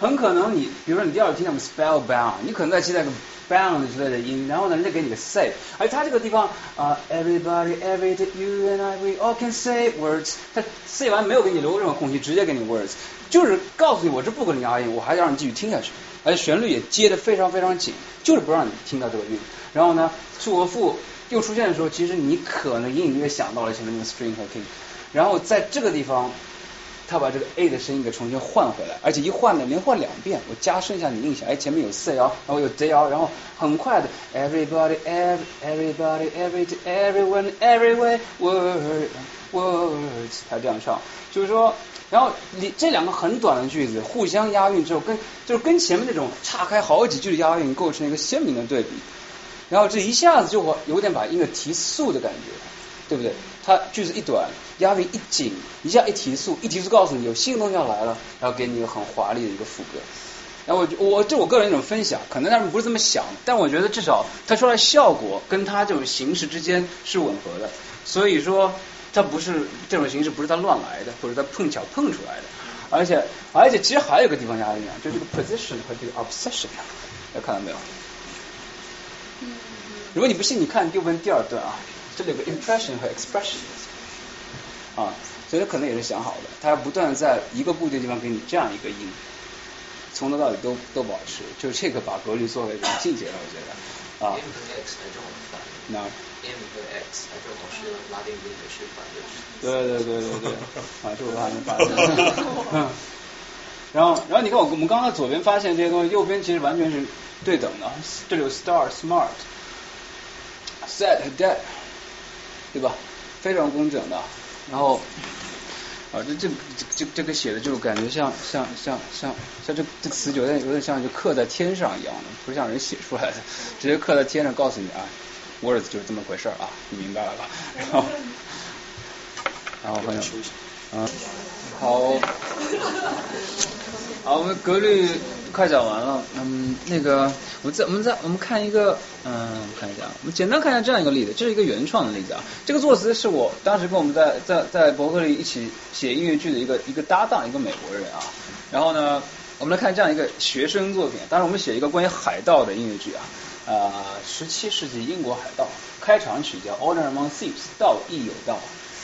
Speaker 2: 很可能你比如说你第二个听到 spellbound，你可能在期待个 bound 之类的音，然后呢人家给你个 say，而它这个地方啊、everybody every day you and I we all can say words，他 say 完没有给你留任何空隙，直接给你 words，就是告诉你我这不可能押韵，我还要让你继续听下去，而且旋律也接的非常非常紧，就是不让你听到这个韵。然后呢，to 和 full 又出现的时候，其实你可能隐隐约想到了前面那个 string 和 king，然后在这个地方。他把这个 A 的声音给重新换回来，而且一换呢，连换两遍，我加深一下你印象。哎，前面有 C 哦，然后有 D 哦，然后很快的 Everybody, every, everybody, every, everyone, everywhere, word, words，他这样唱，就是说，然后你这两个很短的句子互相押韵之后，跟就是跟前面那种岔开好几句的押韵构成一个鲜明的对比，然后这一下子就会有点把音乐提速的感觉。对不对？它句子一短，压力一紧，一下一提速，一提速告诉你有新东西要来了，然后给你一个很华丽的一个副歌。然后我我这我个人一种分享，可能他们不是这么想，但我觉得至少它出来效果跟它这种形式之间是吻合的，所以说它不是这种形式不是它乱来的，或者它碰巧碰出来的，而且而且其实还有个地方压力啊，就这个 position 和这个 obsession，大家看到没有？如果你不信，你看右边第二段啊，这里有个 impression 和 expression 啊，所以他可能也是想好的，他要不断在一个固定地方给你这样一个音，从头到尾都都保持，就是这个把格律做的很境界了，我觉得啊那
Speaker 4: M 和 X 还正好是拉丁语的是反的。
Speaker 2: 对对对对对，[laughs] 啊，这我还没发现。嗯，[laughs] 然后然后你看我我们刚才左边发现这些东西，右边其实完全是对等的，这里有 star Smart Set 和 dead，对吧？非常工整的。然后啊，这这这这个写的就感觉像像像像像这这词有点有点像就刻在天上一样的，不是像人写出来的，直接刻在天上告诉你啊，words 就是这么回事啊，你明白了吧？然后然后好像嗯好。好，我们格律快讲完了。嗯，那个，我们再我们再我们看一个，嗯，看一下，我们简单看一下这样一个例子，这是一个原创的例子啊。这个作词是我当时跟我们在在在伯克利一起写音乐剧的一个一个搭档，一个美国人啊。然后呢，我们来看这样一个学生作品。当时我们写一个关于海盗的音乐剧啊，呃，十七世纪英国海盗，开场曲叫《Honor Among Thieves》，道义有道。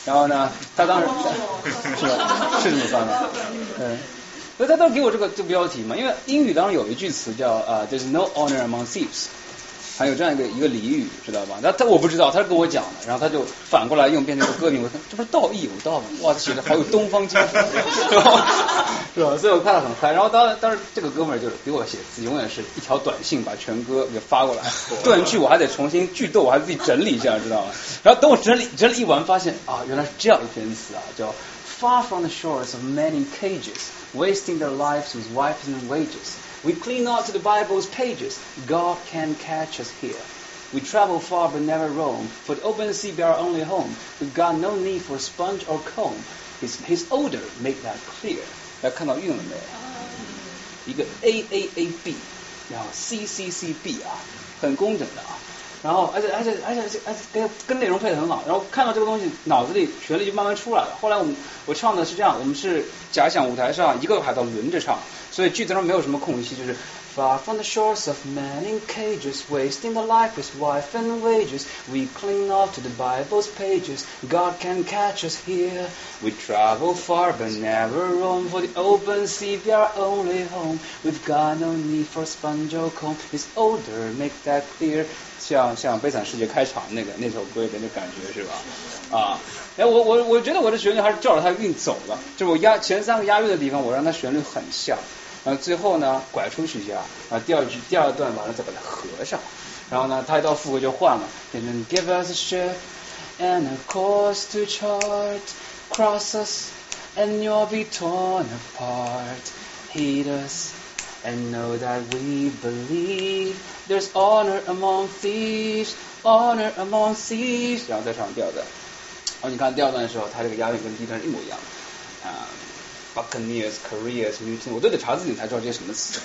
Speaker 2: 然后呢，他当时 [laughs] 是吧？是这么翻的，嗯。所以他都给我这个这标题嘛，因为英语当中有一句词叫啊、，there's no honor among thieves，还有这样一个一个俚语，知道吧？那他我不知道，他是跟我讲的，然后他就反过来用变成一个歌名，我说这不是道义有道吗？哇，写的好有东方精神，是吧？所以我看得很嗨。然后当当时这个哥们儿就是给我写字，永远是一条短信把全歌给发过来，断句我还得重新句逗，我还自己整理一下，知道吗？然后等我整理整理一完，发现啊，原来是这样一篇词啊，叫 Far from the shores of many cages wasting their lives with wives and wages. We cling not to the Bible's pages. God can catch us here. We travel far but never roam, for the open sea be our only home. We've got no need for sponge or comb. His, his odor make that clear. 大家看到韵了没有？一个 A A A B，然后 C C C B 啊，很工整的啊。 然后，而且而且而且而且跟跟内容配的很好，然后看到这个东西，脑子里旋律就慢慢出来了。后来我们我唱的是这样，我们是假想舞台上一个海盗轮着唱，所以句子上没有什么空隙，就是 Far from the shores of men in cages, wasting their life with wife and wages. We cling not to the Bible's pages. God can catch us here. We travel far but never roam, for the open sea be our only home. We've got no need for sponge or comb. His odor make that clear. 像像《悲惨世界》开场那个那首歌的那感觉是吧？啊，哎，我我我觉得我的旋律还是照着它韵走了，就我押前三个押韵的地方，我让它旋律很像，然后最后呢拐出去一下，啊，第二句第二段完了再把它合上，然后呢，它一到副歌就换了，变成 Give us a ship and a course to chart, cross us and you'll be torn apart, heed us. And know that we believe there's honor among thieves, honor among thieves。然后再唱第二段，然后你看第二段的时候，它这个押韵跟第一段是一模一样的啊。Buccaneers, careers, mutiny，我都得查字典才知道这些什么词。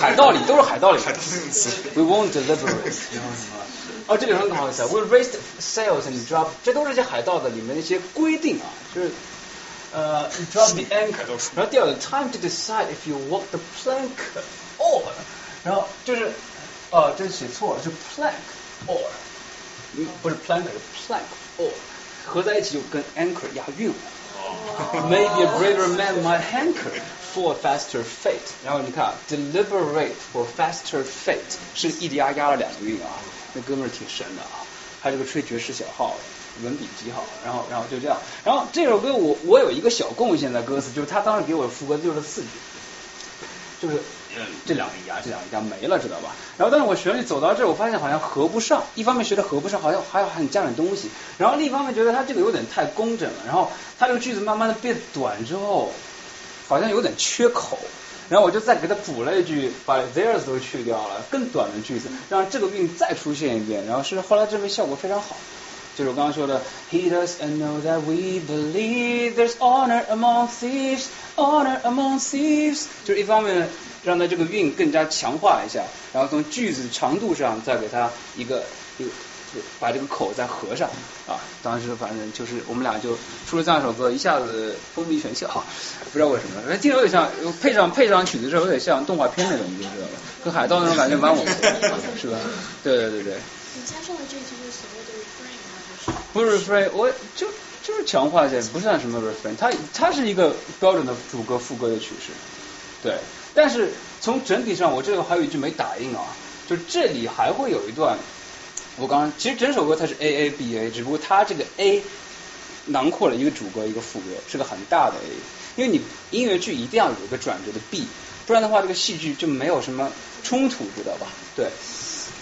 Speaker 2: 海盗里都是海盗里的词。We won't deliberate，然后什么？哦，这里很好意思，We raised sails and drop，这都是这海盗的里面的一些规定啊，就是。 呃、uh,，drop the anchor，然后第二个 time to decide if you walk the plank or，然后就是呃，这写错了，是 plank or，不是 plank 是 plank or，合在一起就跟 anchor 押韵了。Maybe a braver man might hanker for faster fate。然后你看，deliberate for faster fate 是一直压压了两个韵啊，那哥们儿挺神的啊，还是个吹爵士小号的。 文笔极好，然后然后就这样，然后这首歌我我有一个小贡献在歌词，就是他当时给我的副歌就是四句，就是这两个押这两个押没了，知道吧？然后但是我旋律走到这儿，我发现好像合不上，一方面觉得合不上，好像还要很加点东西，然后另一方面觉得他这个有点太工整了，然后他这个句子慢慢的变短之后，好像有点缺口，然后我就再给他补了一句，把 theirs 都去掉了，更短的句子，让这个韵再出现一遍，然后是后来这边效果非常好。就是我刚刚说的，Heed us and know that we believe there's honor among thieves, honor among thieves。就是一方面让它这个韵更加强化一下，然后从句子长度上再给它一个一个把这个口再合上啊。当时反正就是我们俩就出了这样一首歌，一下子风靡全校，不知道为什么，听着有点像配上配上曲子之后有点像动画片那种，你就知道了，跟海盗那种感觉蛮吻合，是吧？对对对对。
Speaker 5: 你加上的这句是所谓的？
Speaker 2: 不是 refrain，我就就是强化一下，不算什么 refrain，它它是一个标准的主歌副歌的曲式，对。但是从整体上，我这个还有一句没打印啊，就这里还会有一段，我刚刚其实整首歌它是 A A B A，只不过它这个 A 囊括了一个主歌一个副歌，是个很大的 A，因为你音乐剧一定要有一个转折的 B，不然的话这个戏剧就没有什么冲突，知道吧？对。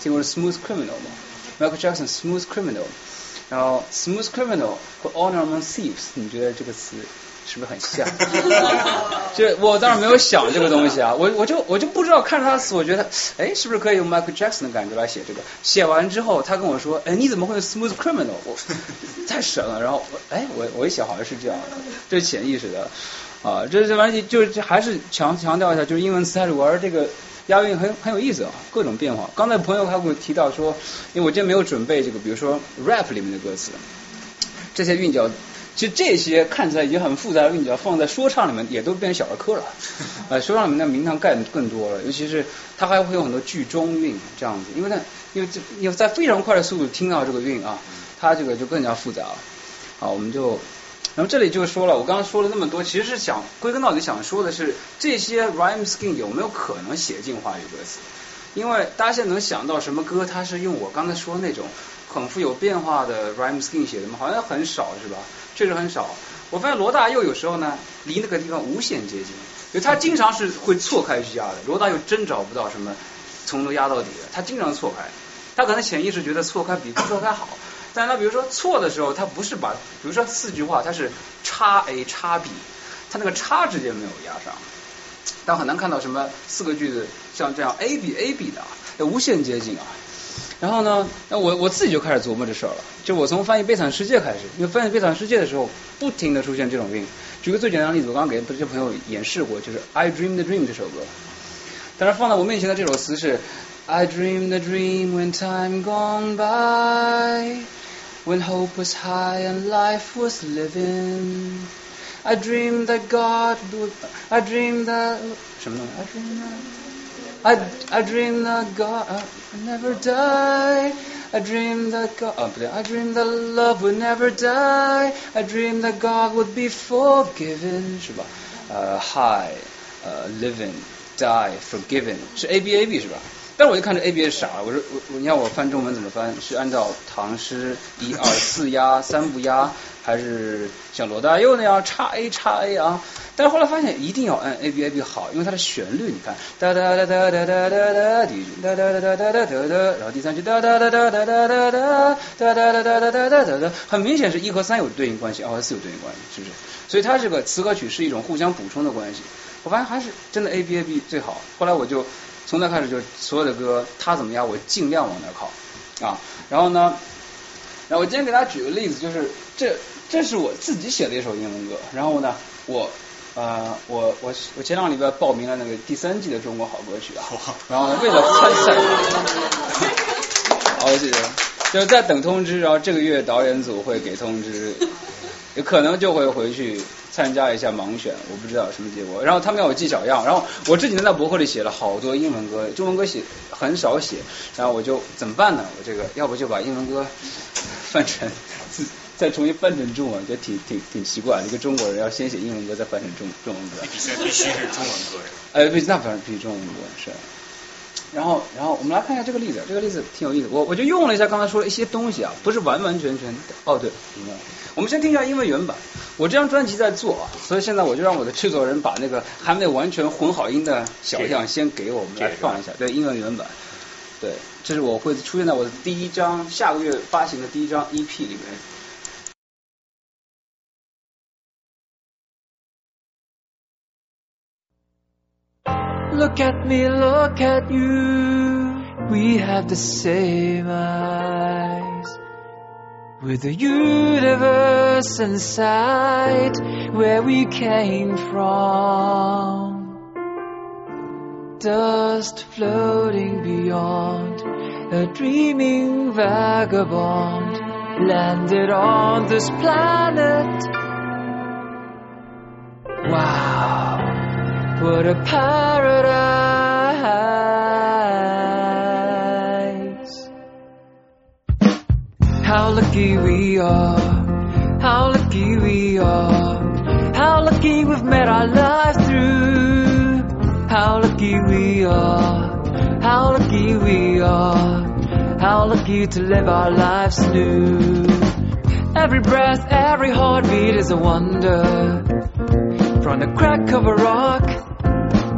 Speaker 2: 听过 Smooth Criminal 吗？Michael Jackson Smooth Criminal，然后 Smooth Criminal 和 Honor Among Thieves，你觉得这个词是不是很像？[laughs] 这我当然没有想这个东西啊，我我就我就不知道看着他的词，我觉得哎，是不是可以用 Michael Jackson 的感觉来写这个？写完之后，他跟我说，哎，你怎么会用 Smooth Criminal？我太神了。然后哎，我我一想好像是这样的，这是潜意识的啊，这这玩意就是还是强强调一下，就是英文词里玩这个。押韵很很有意思啊，各种变化。刚才朋友还给我提到说，因为我今天没有准备这个，比如说 rap 里面的歌词，这些韵脚，其实这些看起来已经很复杂的韵脚，放在说唱里面也都变成小儿科了。[laughs] 呃，说唱里面的名堂盖更多了，尤其是它还会有很多句中韵这样子，因为呢，因为这要在非常快的速度听到这个韵啊，它这个就更加复杂了。好，我们就。那么这里就说了，我刚刚说了那么多，其实是想归根到底想说的是，这些 rhyme scheme 有没有可能写进华语歌词？因为大家现在能想到什么歌，它是用我刚才说那种很富有变化的 rhyme scheme 写的吗？好像很少，是吧？确实很少。我发现罗大佑有时候呢，离那个地方无限接近，就他经常是会错开去压的。罗大佑真找不到什么从头压到底的，他经常错开，他可能潜意识觉得错开比不错开好。但他比如说错的时候，他不是把，比如说四句话，他是叉 A 叉 B，他那个叉直接没有压上，但很难看到什么四个句子像这样 A B A B 的，要无限接近啊。然后呢，那我我自己就开始琢磨这事儿了，就我从翻译《悲惨世界》开始，因为翻译《悲惨世界》的时候，不停的出现这种病。举个最简单的例子，我刚刚给这些朋友演示过，就是《I Dream the Dream》这首歌，但是放在我面前的这首词是 I dream the dream when time gone by。when hope was high and life was living. I dreamed that God would. I dreamed that. I dreamed that. I, I dreamed that God would never die. I dreamed that God. Oh, I dreamed that love would never die. I dreamed that God would be forgiven. 是吧？呃、uh,，high，呃、uh,，living，die，forgiven，是 A B A B 是吧？ 但是我就看着 A B A 傻了，我说我我你要我翻中文怎么翻？是按照唐诗一二四押三不押，还是像罗大佑那样叉 A 叉 A 啊？但是后来发现一定要按 A B A B 好，因为它的旋律你看哒哒哒哒哒哒哒哒，第一句哒哒哒哒哒哒哒哒，然后第三句哒哒哒哒哒哒哒哒哒哒哒哒哒哒哒哒哒，很明显是一和三有对应关系，二和四有对应关系，是不是？所以它这个词和曲是一种互相补充的关系。我发现还是真的 A B A B 最好。后来我就。从那开始就所有的歌，他怎么样，我尽量往那靠啊。然后呢，然后我今天给大家举个例子，就是这这是我自己写的一首英文歌。然后呢，我呃我我我前两个礼拜报名了那个第三季的中国好歌曲啊。然后为了参赛，好谢谢。就是在等通知，然后这个月导演组会给通知，有可能就会回去。参加一下盲选，我不知道什么结果。然后他们要我寄小样，然后我这几年在博客里写了好多英文歌，中文歌写很少写。然后我就怎么办呢？我这个要不就把英文歌翻成，再重新翻成中文，觉得挺挺挺奇怪。一个中国人要先写英文歌，再翻成中中文歌。
Speaker 1: 必须必须是中文歌。
Speaker 2: 哎，必那反正必须中文歌是。然后，然后我们来看一下这个例子，这个例子挺有意思。我我就用了一下刚才说的一些东西啊，不是完完全全。哦，对，明白了。我们先听一下英文原版。我这张专辑在做啊，所以现在我就让我的制作人把那个还没有完全混好音的小样先给我们来放一下。对，英文原版。对，这是我会出现在我的第一张下个月发行的第一张 EP 里面。
Speaker 9: Look at me, look at you. We have the same eyes. With the universe inside where we came from. Dust floating beyond, a dreaming vagabond landed on this planet. Wow. What a paradise. How lucky we are. How lucky we are. How lucky we've met our lives through. How lucky we are. How lucky we are. How lucky to live our lives new. Every breath, every heartbeat is a wonder. From the crack of a rock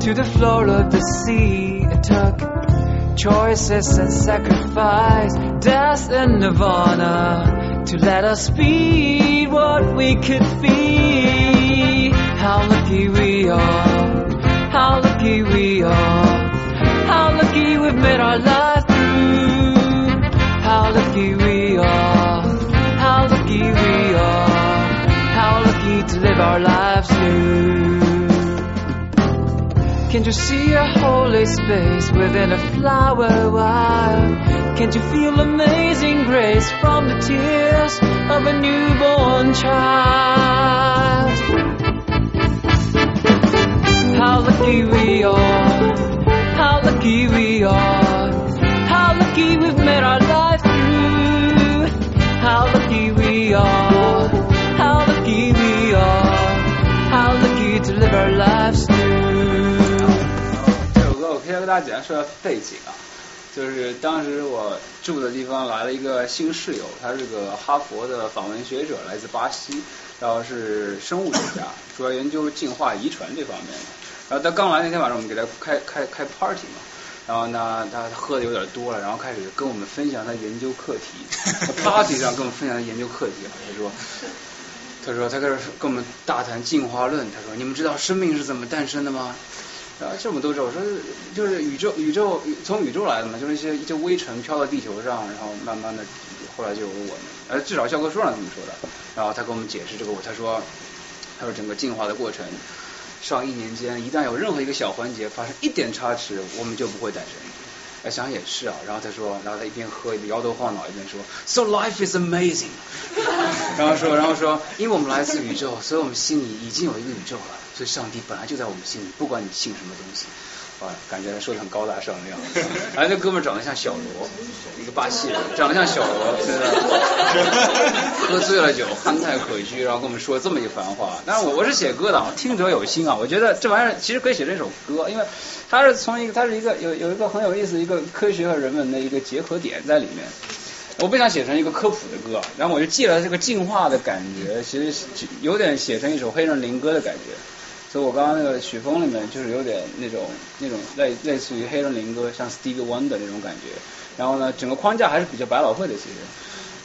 Speaker 9: to the floor of the sea, it took choices and sacrifice, death and nirvana to let us be what we could be. How lucky we are, how lucky we are, how lucky we've made our life through. How lucky we are, how lucky we are, how lucky to live our lives new. Can't you see a holy space within a flower wild? Can't you feel amazing grace from the tears of a newborn child? How lucky we are, how lucky we are, how lucky we've made our life through. How lucky we are, how lucky we are, how lucky to live our lives through.
Speaker 2: 跟大家简单说下背景啊，就是当时我住的地方来了一个新室友，他是个哈佛的访问学者，来自巴西，然后是生物学家，主要研究进化遗传这方面的。然后他刚来那天晚上，我们给他开开开 party 嘛，然后呢，他喝的有点多了，然后开始跟我们分享他研究课题。[laughs] 他 party 上跟我们分享他研究课题啊，他说。他说他开始跟我们大谈进化论。他说你们知道生命是怎么诞生的吗？啊，这我们都知道。我说就是宇宙宇宙从宇宙来的嘛，就是一些一些微尘飘到地球上，然后慢慢的后来就有我们。呃，至少教科书上这么说的。然后他给我们解释这个，他说他说整个进化的过程，上亿年间，一旦有任何一个小环节发生一点差池，我们就不会诞生。哎，想也是啊。然后他说，然后他一边喝一边摇头晃脑，一边说，So life is amazing。[laughs] 然后说，然后说，因为我们来自宇宙，所以我们心里已经有一个宇宙了，所以上帝本来就在我们心里，不管你信什么东西。啊，感觉他说的很高大上那样。哎，那哥们长得像小罗，一个巴西人，长得像小罗，真的。喝醉了酒，憨态可掬，然后跟我们说这么一番话。但是我我是写歌的，听者有心啊。我觉得这玩意儿其实可以写成一首歌，因为它是从一个，它是一个有有一个很有意思一个科学和人文的一个结合点在里面。我不想写成一个科普的歌，然后我就借了这个进化的感觉，其实有点写成一首黑人灵歌的感觉。所以我刚刚那个曲风里面就是有点那种那种类类似于黑人灵歌，像 Stevie Wonder 那种感觉。然后呢，整个框架还是比较百老汇的其实。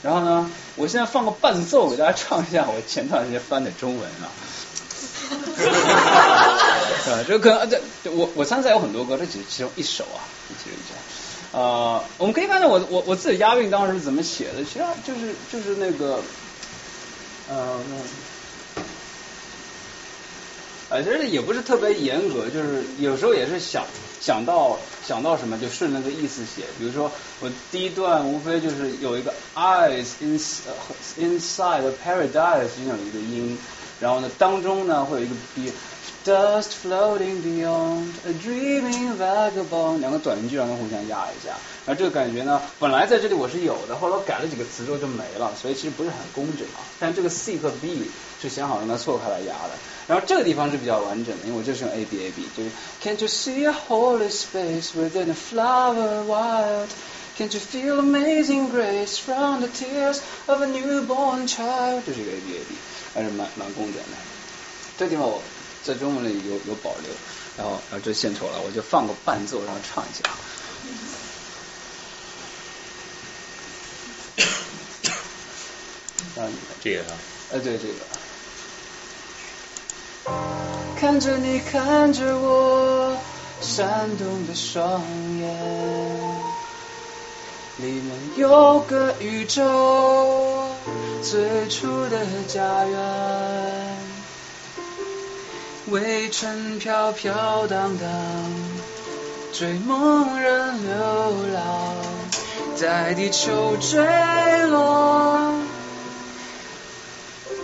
Speaker 2: 然后呢，我现在放个伴奏给大家唱一下我前段时间翻的中文啊。[laughs] 啊，这可能这我我参赛有很多歌，这只是其中一首啊，其中一首。呃，我们可以看到我我我自己押韵当时是怎么写的，其实就是就是那个呃。呃，其实也不是特别严格，就是有时候也是想想到想到什么就顺那个意思写。比如说我第一段无非就是有一个 eyes in inside paradise 这样一个音，然后呢当中呢会有一个 be Dust floating beyond a dreaming vagabond，两个短句让它互相压一下。然后这个感觉呢，本来在这里我是有的，后来我改了几个词之后就没了，所以其实不是很工整啊。但这个 C 和 B 是想好让它错开来压的。然后这个地方是比较完整的，因为我就是用 A B A B，就是 Can't you see a holy space within a flower wild? Can't you feel amazing grace from the tears of a newborn child？这是一个 A B A B，还是蛮蛮工整的。这地方我在中文里有有保留，然后然后这献丑了，我就放个伴奏让他唱一下。啊，
Speaker 1: 这个啊，
Speaker 2: 呃，对这个。 [coughs] 看着你，看着我，闪动的双眼，里面有个宇宙，最初的家园。微尘飘飘荡荡，追梦人流浪，在地球坠落。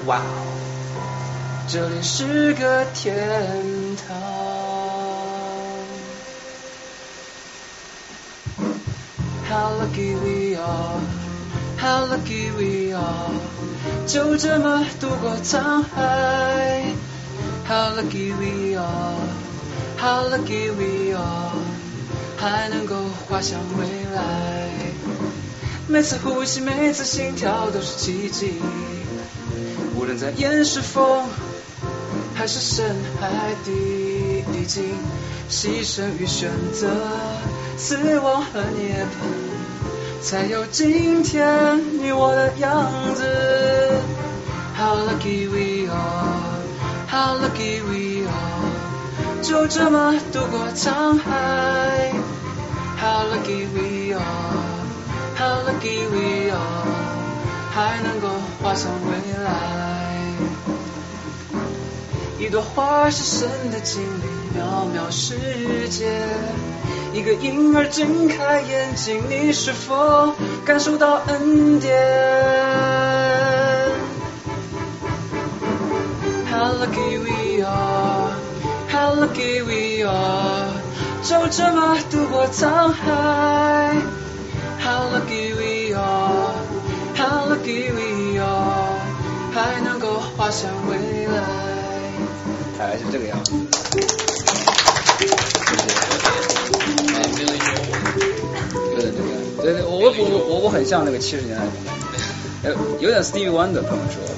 Speaker 2: 哇哦，这里是个天堂。How lucky we are, how lucky we are，就这么度过沧海。How lucky we are, how lucky we are，还能够画向未来。每次呼吸，每次心跳都是奇迹。无论在岩石缝，还是深海底，已经牺牲与选择，死亡和涅槃，才有今天你我的样子。How lucky we are。How lucky we are，就这么度过沧海。How lucky we are，How lucky we are，还能够画上未来。一朵花是神的精灵，渺渺世界。一个婴儿睁开眼睛，你是否感受到恩典？How lucky we are, how lucky we are，就这么度过沧海。How lucky we are, how lucky we are，还能够画向未来。大概是这个样子。谢谢。有点这个，对对，我我我我我很像那个七十年代的感觉，呃，有点 Stevie Wonder 朋友说的。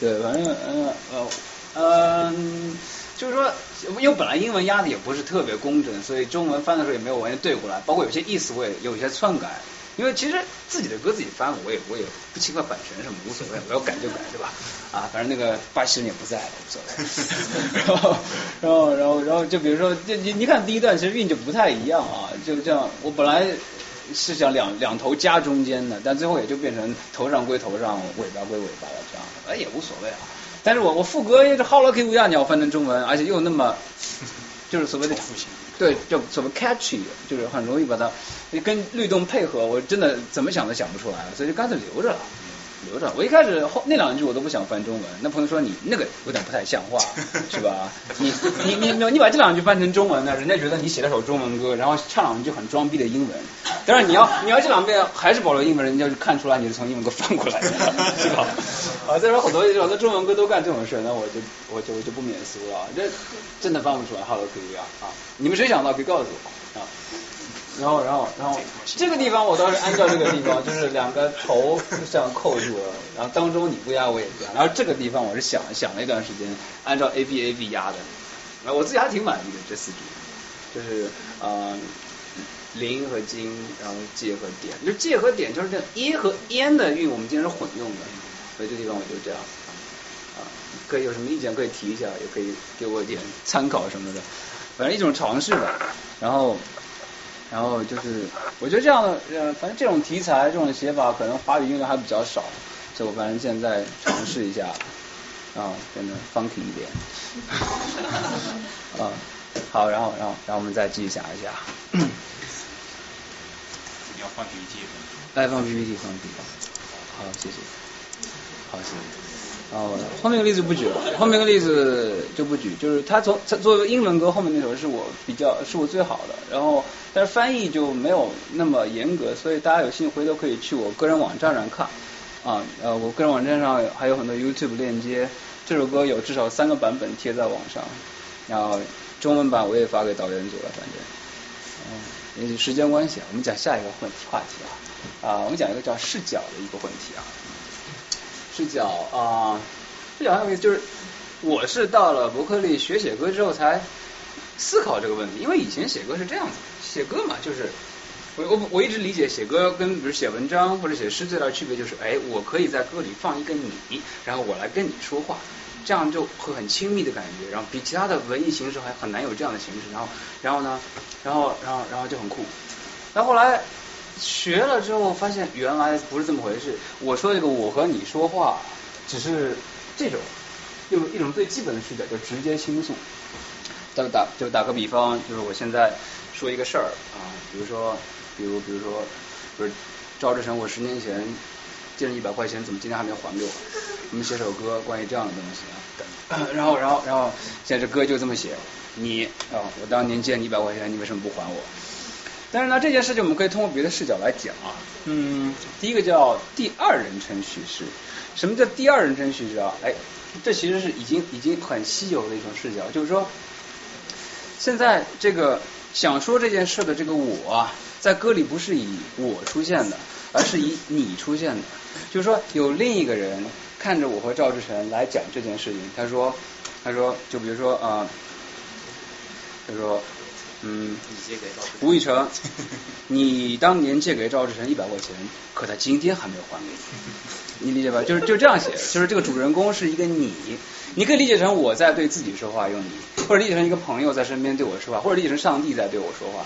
Speaker 2: 对，反正嗯呃嗯，就是说，因为本来英文压的也不是特别工整，所以中文翻的时候也没有完全对过来，包括有些意思我也有一些篡改。因为其实自己的歌自己翻，我也我也不侵犯版权什么，无所谓，我要改就改，对吧？啊，反正那个巴西人也不在了，无所谓。然后然后然后然后就比如说，就你你看第一段其实韵就不太一样啊，就这样，我本来是想两两头夹中间的，但最后也就变成头上归头上，尾巴归尾巴了这样，哎也无所谓啊。但是我我副歌因为这 How lucky we are 你要翻成中文，而且又那么就是所谓的复兴对，就怎么 catchy，就是很容易把它跟律动配合，我真的怎么想都想不出来了，所以就干脆留着了。留着，我一开始后那两句我都不想翻中文，那朋友说你那个有点不太像话，[laughs] 是吧？你你你你你把这两句翻成中文呢，人家觉得你写了首中文歌，然后唱两句很装逼的英文。但是你要 [laughs] 你要这两遍还是保留英文，人家就看出来你是从英文歌翻过来的，[laughs] 是吧？啊，再说好多好多中文歌都干这种事，那我就我就我就不免俗了，这真的翻不出来，Hello K 啊啊！你们谁想到可以告诉我啊？然后，然后，然后这个地方我倒是按照这个地方，就是两个头这样扣住了，然后当中你不压我也不压，然后这个地方我是想想了一段时间，按照 A B A B 压的，啊，我自己还挺满意的这四句，就是呃零和金，然后借和点，就借和点就是这样，耶和烟的韵我们经常是混用的，所以这地方我就这样，啊，可以有什么意见可以提一下，也可以给我一点参考什么的，反正一种尝试吧，然后。然后就是，我觉得这样的，呃，反正这种题材、这种写法，可能华语用的还比较少，所以我反正现在尝试一下，啊，变得 funky 一点，[laughs] 啊，好，然后，然后，然后我们再继续想一下。
Speaker 1: 你要放 PPT
Speaker 2: 哎，放 PPT，放 PPT。好，谢谢。好，谢谢。哦，后面一个例子不举了，后面一个例子就不举，就是他从他作为英文歌后面那首是我比较是我最好的，然后但是翻译就没有那么严格，所以大家有兴趣回头可以去我个人网站上看。啊，呃，我个人网站上还有很多 YouTube 链接，这首歌有至少三个版本贴在网上，然后中文版我也发给导演组了，反正，嗯，因为时间关系啊，我们讲下一个问题话题啊，啊，我们讲一个叫视角的一个问题啊。视角啊，视角还有一个就是，我是到了伯克利学写歌之后才思考这个问题，因为以前写歌是这样子，写歌嘛就是，我我我一直理解写歌跟比如写文章或者写诗最大的区别就是，哎，我可以在歌里放一个你，然后我来跟你说话，这样就会很亲密的感觉，然后比其他的文艺形式还很难有这样的形式，然后然后呢，然后然后然后就很酷，然后来。学了之后发现原来不是这么回事。我说这个我和你说话，只是这种用一种最基本的视角，就直接倾诉。打打就打个比方，就是我现在说一个事儿啊，比如说，比如比如说，不是赵志成，我十年前借了一百块钱，怎么今天还没还给我？我们写首歌关于这样的东西啊。[coughs] 然后然后然后现在这歌就这么写，你啊，我当年借你一百块钱，你为什么不还我？但是呢，这件事情我们可以通过别的视角来讲啊。嗯，第一个叫第二人称叙事。什么叫第二人称叙事啊？哎，这其实是已经已经很稀有的一种视角，就是说，现在这个想说这件事的这个我啊，在歌里不是以我出现的，而是以你出现的。就是说，有另一个人看着我和赵志成来讲这件事情，他说，他说，就比如说啊，他说。嗯，吴宇成，你当年借给赵志成一百块钱，可他今天还没有还给你，你理解吧？就是就这样写，就是这个主人公是一个你，你可以理解成我在对自己说话用你，或者理解成一个朋友在身边对我说话，或者理解成上帝在对我说话，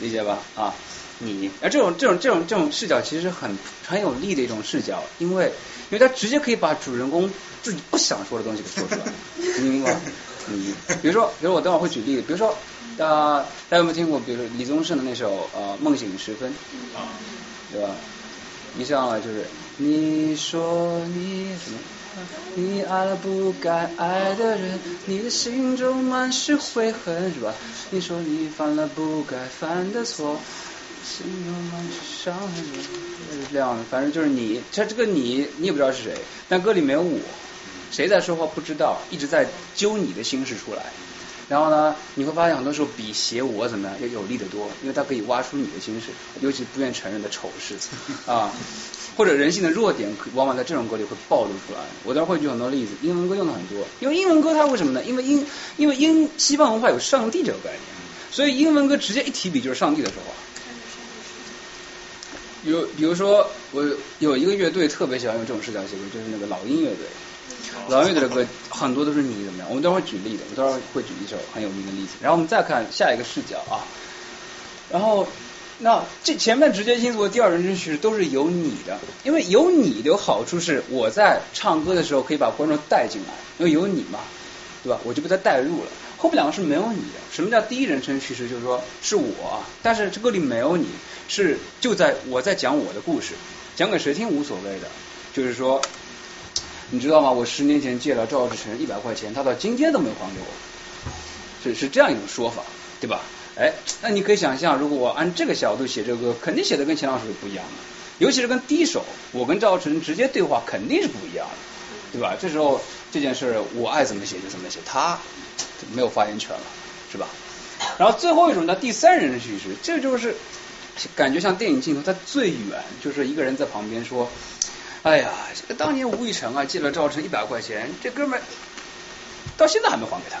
Speaker 2: 理解吧？啊，你，而这种这种这种这种视角其实很很有利的一种视角，因为因为他直接可以把主人公自己不想说的东西给说出来，你明白吗？你比如说，比如我等会儿会举例子，比如说。大大家有没有听过？比如说李宗盛的那首呃《梦醒时分》，对吧？一上来就是你说你什么？你爱了不该爱的人，你的心中满是悔恨，是吧？你说你犯了不该犯的错，心中满是伤痕。是这样的，反正就是你，他这个你你也不知道是谁，但歌里没有我，谁在说话不知道，一直在揪你的心事出来。然后呢，你会发现很多时候比写我怎么样要有力得多，因为它可以挖出你的心事，尤其不愿承认的丑事 [laughs] 啊，或者人性的弱点，往往在这种歌里会暴露出来。我待会儿会举很多例子，英文歌用的很多，因为英文歌它为什么呢？因为英因为英西方文化有上帝这个概念，所以英文歌直接一提笔就是上帝的说话。有比如说我有一个乐队特别喜欢用这种视角写歌，就是那个老鹰乐队。老月的歌很多都是你怎么样？我们待会儿举例的，我待会儿会举一首很有名的例子。然后我们再看下一个视角啊，然后那这前面直接因素的第二人称叙事都是有你的，因为有你的好处是我在唱歌的时候可以把观众带进来，因为有你嘛，对吧？我就被他带入了。后面两个是没有你的。什么叫第一人称叙事？就是说是我，但是这歌里没有你，是就在我在讲我的故事，讲给谁听无所谓的，就是说。你知道吗？我十年前借了赵志成一百块钱，他到今天都没还给我，是是这样一种说法，对吧？哎，那你可以想象，如果我按这个角度写这个歌，肯定写的跟前两首是不一样的，尤其是跟第一首，我跟赵志成直接对话，肯定是不一样的，对吧？这时候这件事我爱怎么写就怎么写，他没有发言权了，是吧？然后最后一种叫第三人叙事，这就是感觉像电影镜头，它最远就是一个人在旁边说。哎呀，这个当年吴宇成啊借了赵成一百块钱，这哥们儿到现在还没还给他，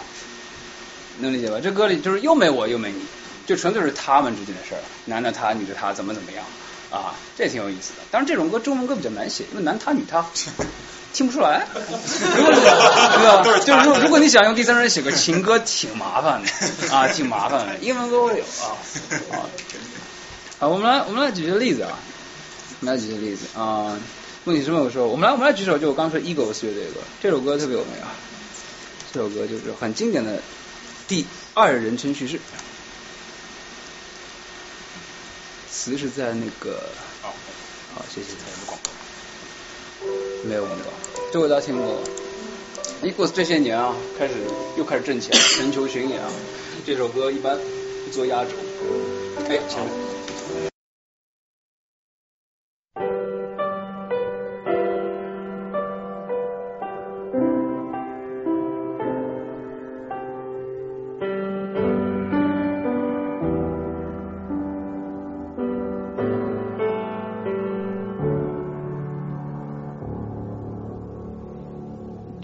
Speaker 2: 能理解吧？这歌里就是又没我又没你，就纯粹是他们之间的事儿，男的他女的他怎么怎么样啊，这挺有意思的。当然这种歌中文歌比较难写，因为男他女他听不出来，[laughs] 对吧？就是如如果你想用第三人写个情歌，挺麻烦的啊，挺麻烦的。英文歌我有啊啊，好，我们来我们来举个例子啊，我们来举个例子啊。问题是没有说，我们来我们来举手，就我刚说 Eagles 乐队的歌，这首歌特别有名啊，这首歌就是很经典的第二人称叙事，词是在那个，好，好谢谢。没有闻过，这我倒听过。Eagles 这些年啊，开始又开始挣钱，全球巡演啊。这首歌一般做压轴。哎，前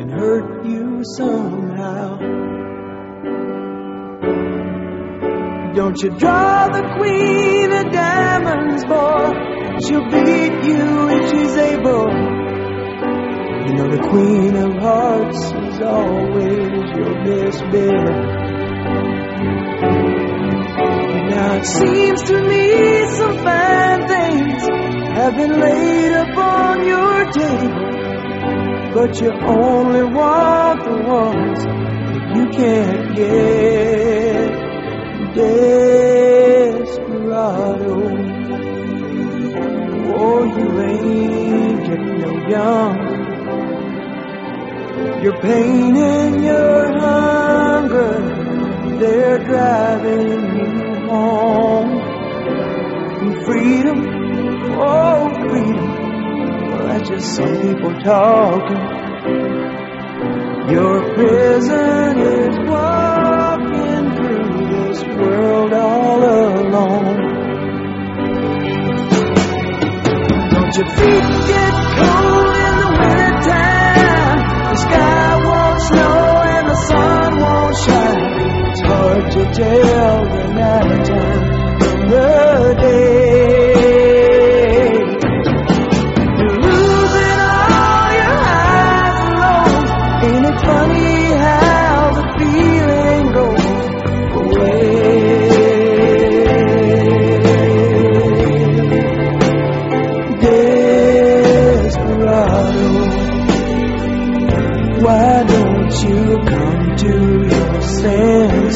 Speaker 13: can hurt you somehow. Don't you draw the queen of diamonds, boy. She'll beat you if she's able. You know the queen of hearts is always your best bet. Now it seems to me some fine things have been laid upon your table but you only want the ones that you can't get. Desperado. Oh, you ain't getting no younger. Your pain and your hunger, they're driving you home. And freedom, oh, freedom. That's just some people talking. Your prison is walking through this world all alone. Don't your feet get cold in the wintertime? The sky won't snow and the sun won't shine. It's hard to tell the night time from the day.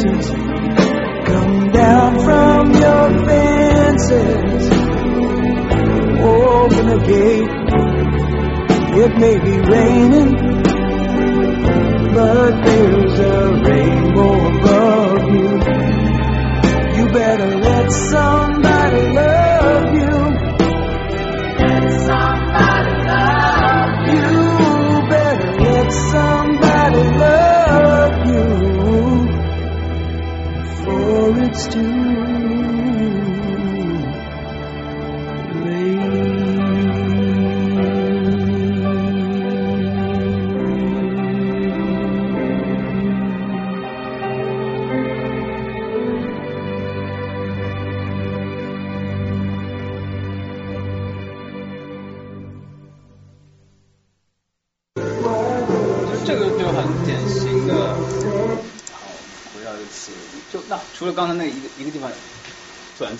Speaker 13: Senses? Come down from your fences. Open the gate. It may be raining,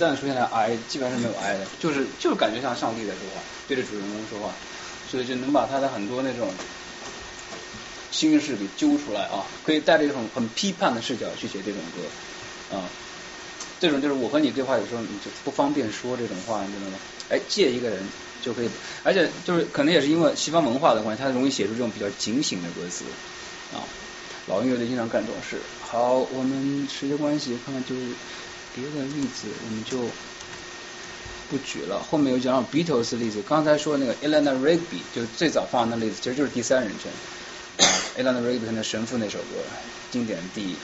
Speaker 2: 短暂出现了 I，基本上是没有 I 的，就是就是感觉像上帝在说话，对着主人公说话，所以就能把他的很多那种心事给揪出来啊，可以带着一种很批判的视角去写这种歌啊。这种就是我和你对话，有时候你就不方便说这种话，你知道吗？哎，借一个人就可以，而且就是可能也是因为西方文化的关系，它容易写出这种比较警醒的歌词啊。老音乐队经常干这种事。好，我们时间关系，看看就是别的例子我们就不举了。后面有讲 Beatles 的例子，刚才说那个 Eleanor Rigby 就最早放的那例子，其实就是第三人称。[coughs] 啊，Eleanor Rigby 那神父那首歌，经典第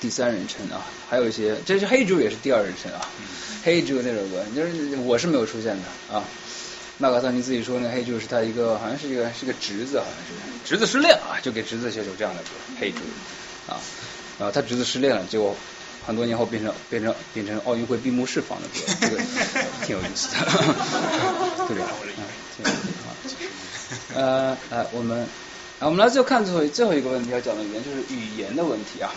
Speaker 2: 第三人称啊，还有一些，这是 Hey Jude 也是第二人称啊。黑猪那首歌，就是我是没有出现的啊。麦克桑尼自己说那个 Hey Jude 是他一个好像是一个是个侄子，好像是侄子失恋啊，就给侄子写首这样的歌黑猪啊他侄子失恋了，结果很多年后变成变成变成奥运会闭幕式放的歌，这个 [laughs] 挺有意思的，对吧？嗯挺有意思啊呃呃，我们啊，我们来最后看最后最后一个问题要讲的语言就是语言的问题啊。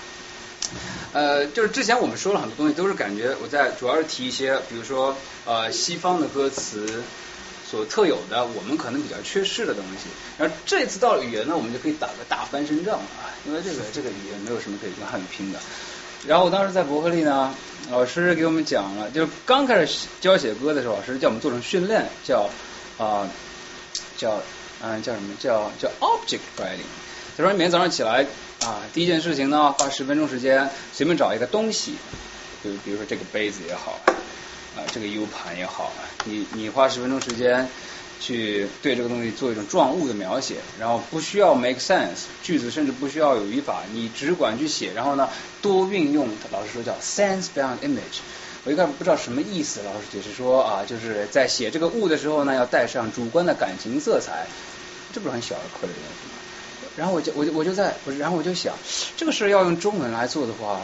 Speaker 2: 呃，就是之前我们说了很多东西，都是感觉我在主要是提一些，比如说呃西方的歌词所特有的，我们可能比较缺失的东西。然后这次到了语言呢，我们就可以打个大翻身仗了啊，因为这个这个语言没有什么可以跟汉语拼的。然后我当时在伯克利呢，老师给我们讲了，就是刚开始教写歌的时候，老师叫我们做成训练，叫啊、叫嗯叫什么叫叫 object writing。他说你每天早上起来啊，第一件事情呢，花十分钟时间随便找一个东西，就比如说这个杯子也好，啊这个 U 盘也好，你你花十分钟时间去对这个东西做一种状物的描写，然后不需要 make sense，句子甚至不需要有语法，你只管去写，然后呢多运用老师说叫 sense beyond image。我一开始不知道什么意思，老师解释说啊，就是在写这个物的时候呢，要带上主观的感情色彩，这不是很小儿科的东西吗？然后我就我就我就在，我然后我就想，这个事儿要用中文来做的话，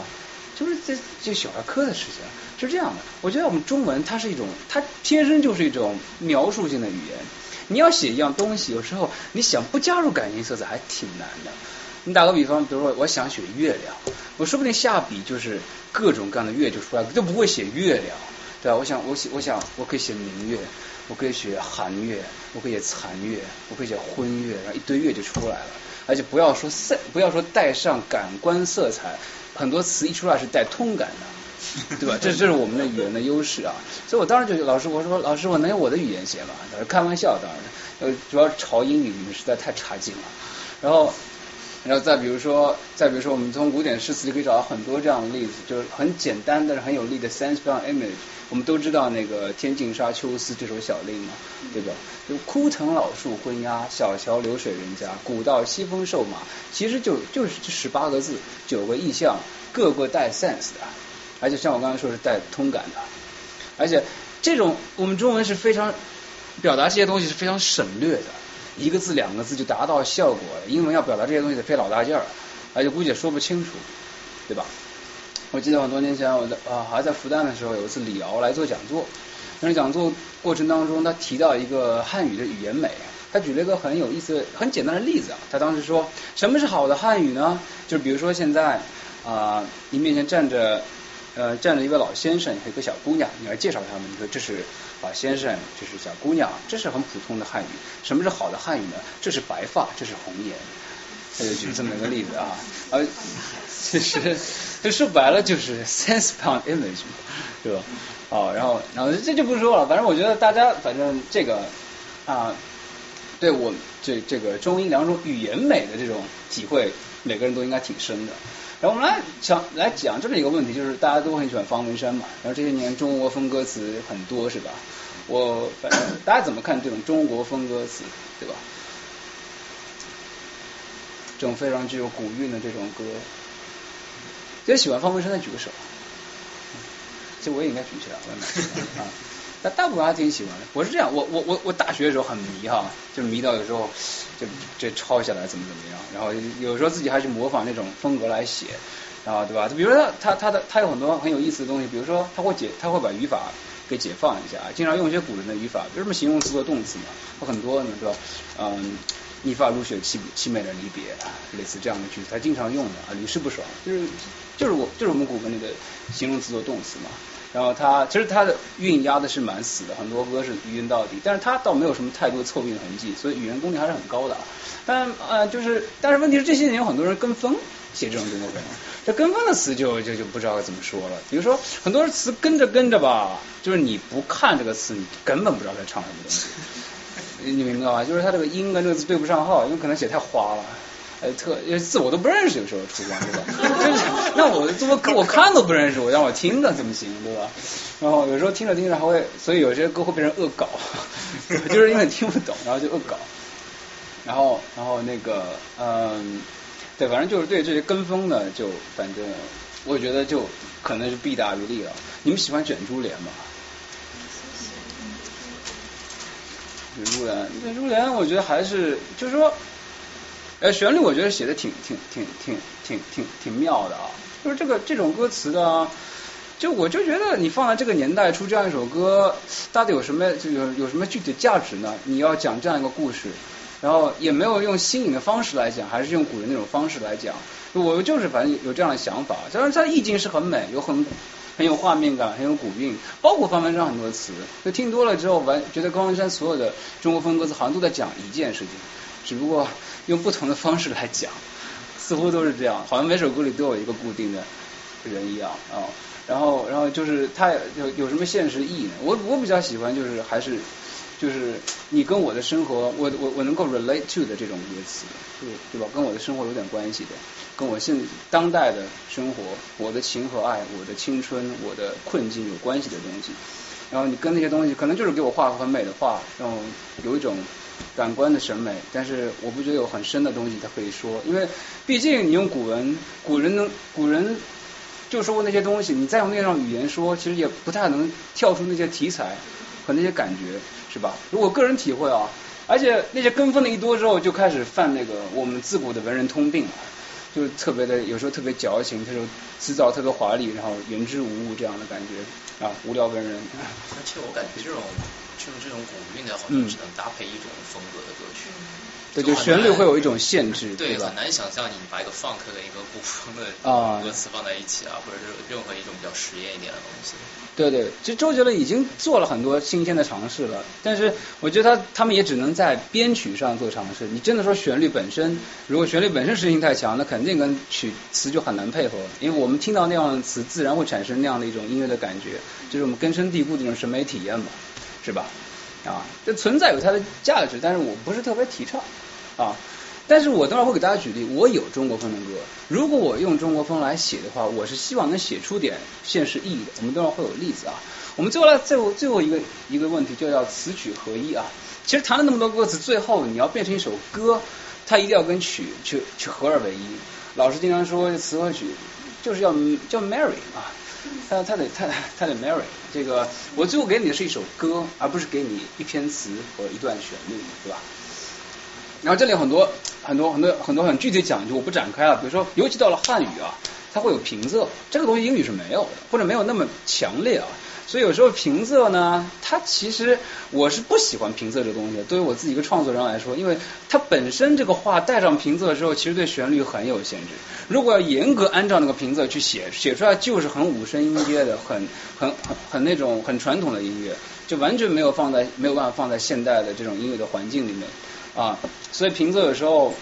Speaker 2: 就是这这小儿科的事情是这样的。我觉得我们中文它是一种，它天生就是一种描述性的语言。你要写一样东西，有时候你想不加入感情色彩还挺难的。你打个比方，比如说我想写月亮，我说不定下笔就是各种各样的月就出来了，就不会写月亮，对吧？我想我写我想我可以写明月，我可以写寒月，我可以写残月，我可以写昏月，然后一堆月就出来了。而且不要说色，不要说带上感官色彩，很多词一出来是带通感的，[laughs] 对吧？这这是我们的语言的优势啊。所以我当时就老师我说老师我能用我的语言写吗？他说开玩笑，当然，呃，主要是朝英语你们实在太差劲了。然后。然后再比如说，再比如说，我们从古典诗词就可以找到很多这样的例子，就是很简单但是很有力的 sense 上 image。我们都知道那个“天净沙秋思”这首小令嘛，对吧？就枯藤老树昏鸦，小桥流水人家，古道西风瘦马，其实就就是这十八个字，九个意象，个个带 sense 的，而且像我刚才说是带通感的，而且这种我们中文是非常表达这些东西是非常省略的。一个字两个字就达到效果了。英文要表达这些东西得费老大劲儿，而且估计也说不清楚，对吧？我记得很多年前我在啊还在复旦的时候，有一次李敖来做讲座，但是讲座过程当中他提到一个汉语的语言美，他举了一个很有意思、很简单的例子啊。他当时说什么是好的汉语呢？就是比如说现在啊你面前站着呃站着一位老先生和一个小姑娘，你来介绍他们，你说这是。老先生，这是小姑娘，这是很普通的汉语。什么是好的汉语呢？这是白发，这是红颜。他就举这么一个例子啊，呃，其实就说白了就是 sense beyond image，对吧？哦，然后然后这就不说了，反正我觉得大家反正这个啊，对我这这个中英两种语言美的这种体会，每个人都应该挺深的。然后我们来讲来讲这么一个问题，就是大家都很喜欢方文山嘛，然后这些年中国风歌词很多是吧？我反正大家怎么看这种中国风歌词，对吧？这种非常具有古韵的这种歌，最喜欢方文山的举个手。其实我也应该举起来，我也啊。但大部分还挺喜欢的。我是这样，我我我我大学的时候很迷哈，就迷到有时候就这抄下来怎么怎么样，然后有时候自己还去模仿那种风格来写，然后对吧？比如说他他的他有很多很有意思的东西，比如说他会解他会把语法给解放一下，经常用一些古人的语法，比如什么形容词和动词嘛，有很多呢，对吧？嗯，一发如雪凄凄美的离别啊，类似这样的句子，他经常用的啊，屡试不爽，就是就是我就是我们古文里的形容词做动词嘛。然后他其实他的韵压的是蛮死的，很多歌是余韵到底，但是他倒没有什么太多凑韵痕迹，所以语言功力还是很高的。但呃就是，但是问题是这些年有很多人跟风写这种中国歌，这跟风的词就就就不知道怎么说了。比如说很多词跟着跟着吧，就是你不看这个词，你根本不知道在唱什么东西。你明白吧？就是他这个音跟这个字对不上号，因为可能写太花了。呃，特字我都不认识，有时候出现对吧？就 [laughs] 是那我怎么我看都不认识，我让我听的怎么行对吧？然后有时候听着听着还会，所以有些歌会变成恶搞，[laughs] 就是因为听不懂，然后就恶搞。然后然后那个嗯，对，反正就是对这些跟风的，就反正我觉得就可能是弊大于利了。你们喜欢卷珠帘吗？卷珠帘，卷珠帘，我觉得还是就是说。呃，旋律我觉得写的挺挺挺挺挺挺挺妙的啊，就是这个这种歌词的，就我就觉得你放在这个年代出这样一首歌，到底有什么就有有什么具体的价值呢？你要讲这样一个故事，然后也没有用新颖的方式来讲，还是用古人那种方式来讲。我就是反正有这样的想法，虽然它意境是很美，有很很有画面感，很有古韵，包括方文山很多词，就听多了之后，完觉得方文山所有的中国风歌词好像都在讲一件事情，只不过用不同的方式来讲，似乎都是这样，好像每首歌里都有一个固定的人一样啊。然后，然后就是它有有什么现实意义呢？我我比较喜欢就是还是就是你跟我的生活，我我我能够 relate to 的这种歌词，对对吧？跟我的生活有点关系的，跟我现当代的生活，我的情和爱，我的青春，我的困境有关系的东西。然后你跟那些东西，可能就是给我画很美的画，然后有一种感官的审美，但是我不觉得有很深的东西它可以说，因为毕竟你用古文，古人能古人。就说过那些东西，你再用那种语言说，其实也不太能跳出那些题材和那些感觉，是吧？如果个人体会啊，而且那些跟风的一多之后，就开始犯那个我们自古的文人通病了，就特别的有时候特别矫情，他就辞藻特别华丽，然后言之无物这样的感觉啊，无聊文人。
Speaker 14: 而且我感觉这种就是这种古韵的，好像只能搭配一种风格的歌曲。
Speaker 2: 对，就旋律会有一种限制，
Speaker 14: 对
Speaker 2: 吧？
Speaker 14: 很难想象你把一个 funk 跟一个古风的歌词放在一起啊，或者是任何一种比较实验一点的东西。
Speaker 2: 对对，其实周杰伦已经做了很多新鲜的尝试了，但是我觉得他他们也只能在编曲上做尝试。你真的说旋律本身，如果旋律本身实性太强，那肯定跟曲词就很难配合，因为我们听到那样的词，自然会产生那样的一种音乐的感觉，就是我们根深蒂固的一种审美体验嘛，是吧？啊，这存在有它的价值，但是我不是特别提倡啊。但是我等会儿会给大家举例，我有中国风的歌，如果我用中国风来写的话，我是希望能写出点现实意义的。我们等会儿会有例子啊。我们最后来最后最后一个一个问题，就叫词曲合一啊。其实谈了那么多歌词，最后你要变成一首歌，它一定要跟曲去去合二为一。老师经常说词和曲就是要叫 marry 啊。他他得他他得 marry 这个，我最后给你的是一首歌，而不是给你一篇词和一段旋律，对吧？然后这里很多很多很多很多很具体讲究，我不展开了。比如说，尤其到了汉语啊，它会有平仄，这个东西英语是没有的，或者没有那么强烈啊。所以有时候平仄呢，它其实我是不喜欢平仄这东西。对于我自己一个创作人来说，因为它本身这个话带上平仄的时候，其实对旋律很有限制。如果要严格按照那个平仄去写，写出来就是很五声音阶的，很很很很那种很传统的音乐，就完全没有放在没有办法放在现代的这种音乐的环境里面啊。所以平仄有时候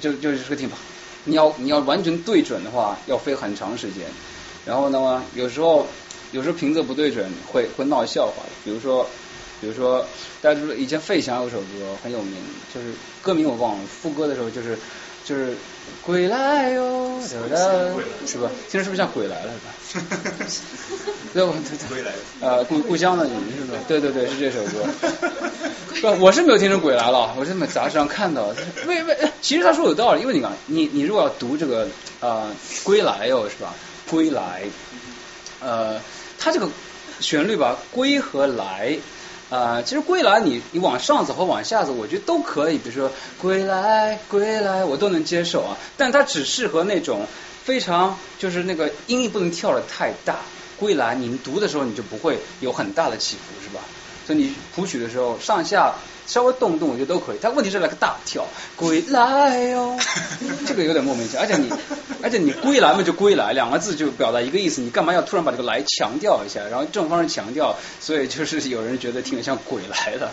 Speaker 2: 就就是个地方，你要你要完全对准的话，要费很长时间。然后呢，有时候。有时候平仄不对准会会闹笑话，比如说，比如说大家知道以前费翔有首歌很有名，就是歌名我忘了，副歌的时候就是就是归来哟，是吧？听着是不是像鬼来了？是吧？[laughs] 对对呃故故乡的你是吧？对对对，是这首歌。不，我是没有听成鬼来了，我是在杂志上看到。为为，其实他说有道理，因为你看，你你如果要读这个呃归来哟，是吧？归来，呃。它这个旋律吧，归和来啊，其实归来你你往上走和往下走，我觉得都可以。比如说归来归来，我都能接受啊。但它只适合那种非常就是那个音域不能跳的太大。归来你们读的时候你就不会有很大的起伏，是吧？所以你谱曲的时候上下。稍微动动我觉得都可以，但问题是来个大跳，归来哟，[laughs] 这个有点莫名其妙。而且你，而且你归来嘛就归来，两个字就表达一个意思，你干嘛要突然把这个来强调一下？然后这种方式强调，所以就是有人觉得挺像鬼来的。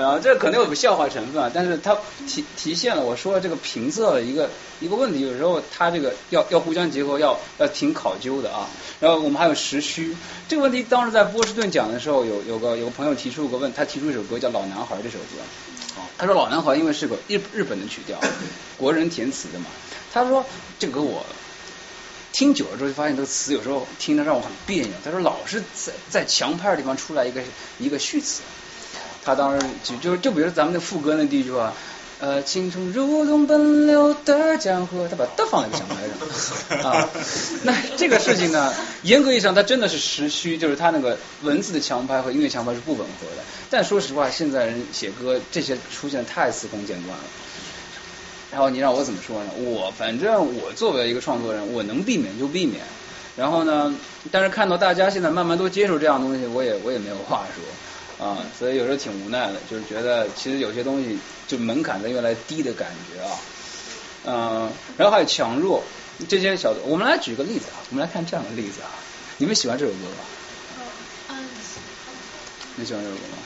Speaker 2: 啊，[laughs] 这可能有个笑话成分啊，但是它体体现了我说这个平仄的一个一个问题，有时候它这个要要互相结合，要要挺考究的啊。然后我们还有时虚这个问题，当时在波士顿讲的时候，有有个有个朋友提出个问，他提出一首歌叫《老男》。孩这首歌，他说老男孩因为是个日日本的曲调，[coughs] 国人填词的嘛。他说这个我听久了之后就发现这个词有时候听着让我很别扭。他说老是在在强拍的地方出来一个一个序词。他当时就就就比如咱们的副歌那第一句话。呃，青春如同奔流的江河，他把的放在个强拍上啊。[laughs] 那这个事情呢，严格意义上，它真的是时虚，就是它那个文字的强拍和音乐强拍是不吻合的。但说实话，现在人写歌这些出现太司空见惯了。然后你让我怎么说呢？我反正我作为一个创作人，我能避免就避免。然后呢，但是看到大家现在慢慢都接受这样东西，我也我也没有话说啊，所以有时候挺无奈的，就是觉得其实有些东西就门槛在越来越低的感觉啊。嗯，然后还有强弱这些小，我们来举个例子啊，我们来看这样的例子啊，你们喜欢这首歌吗？
Speaker 5: 嗯。
Speaker 2: 你喜欢这首歌吗？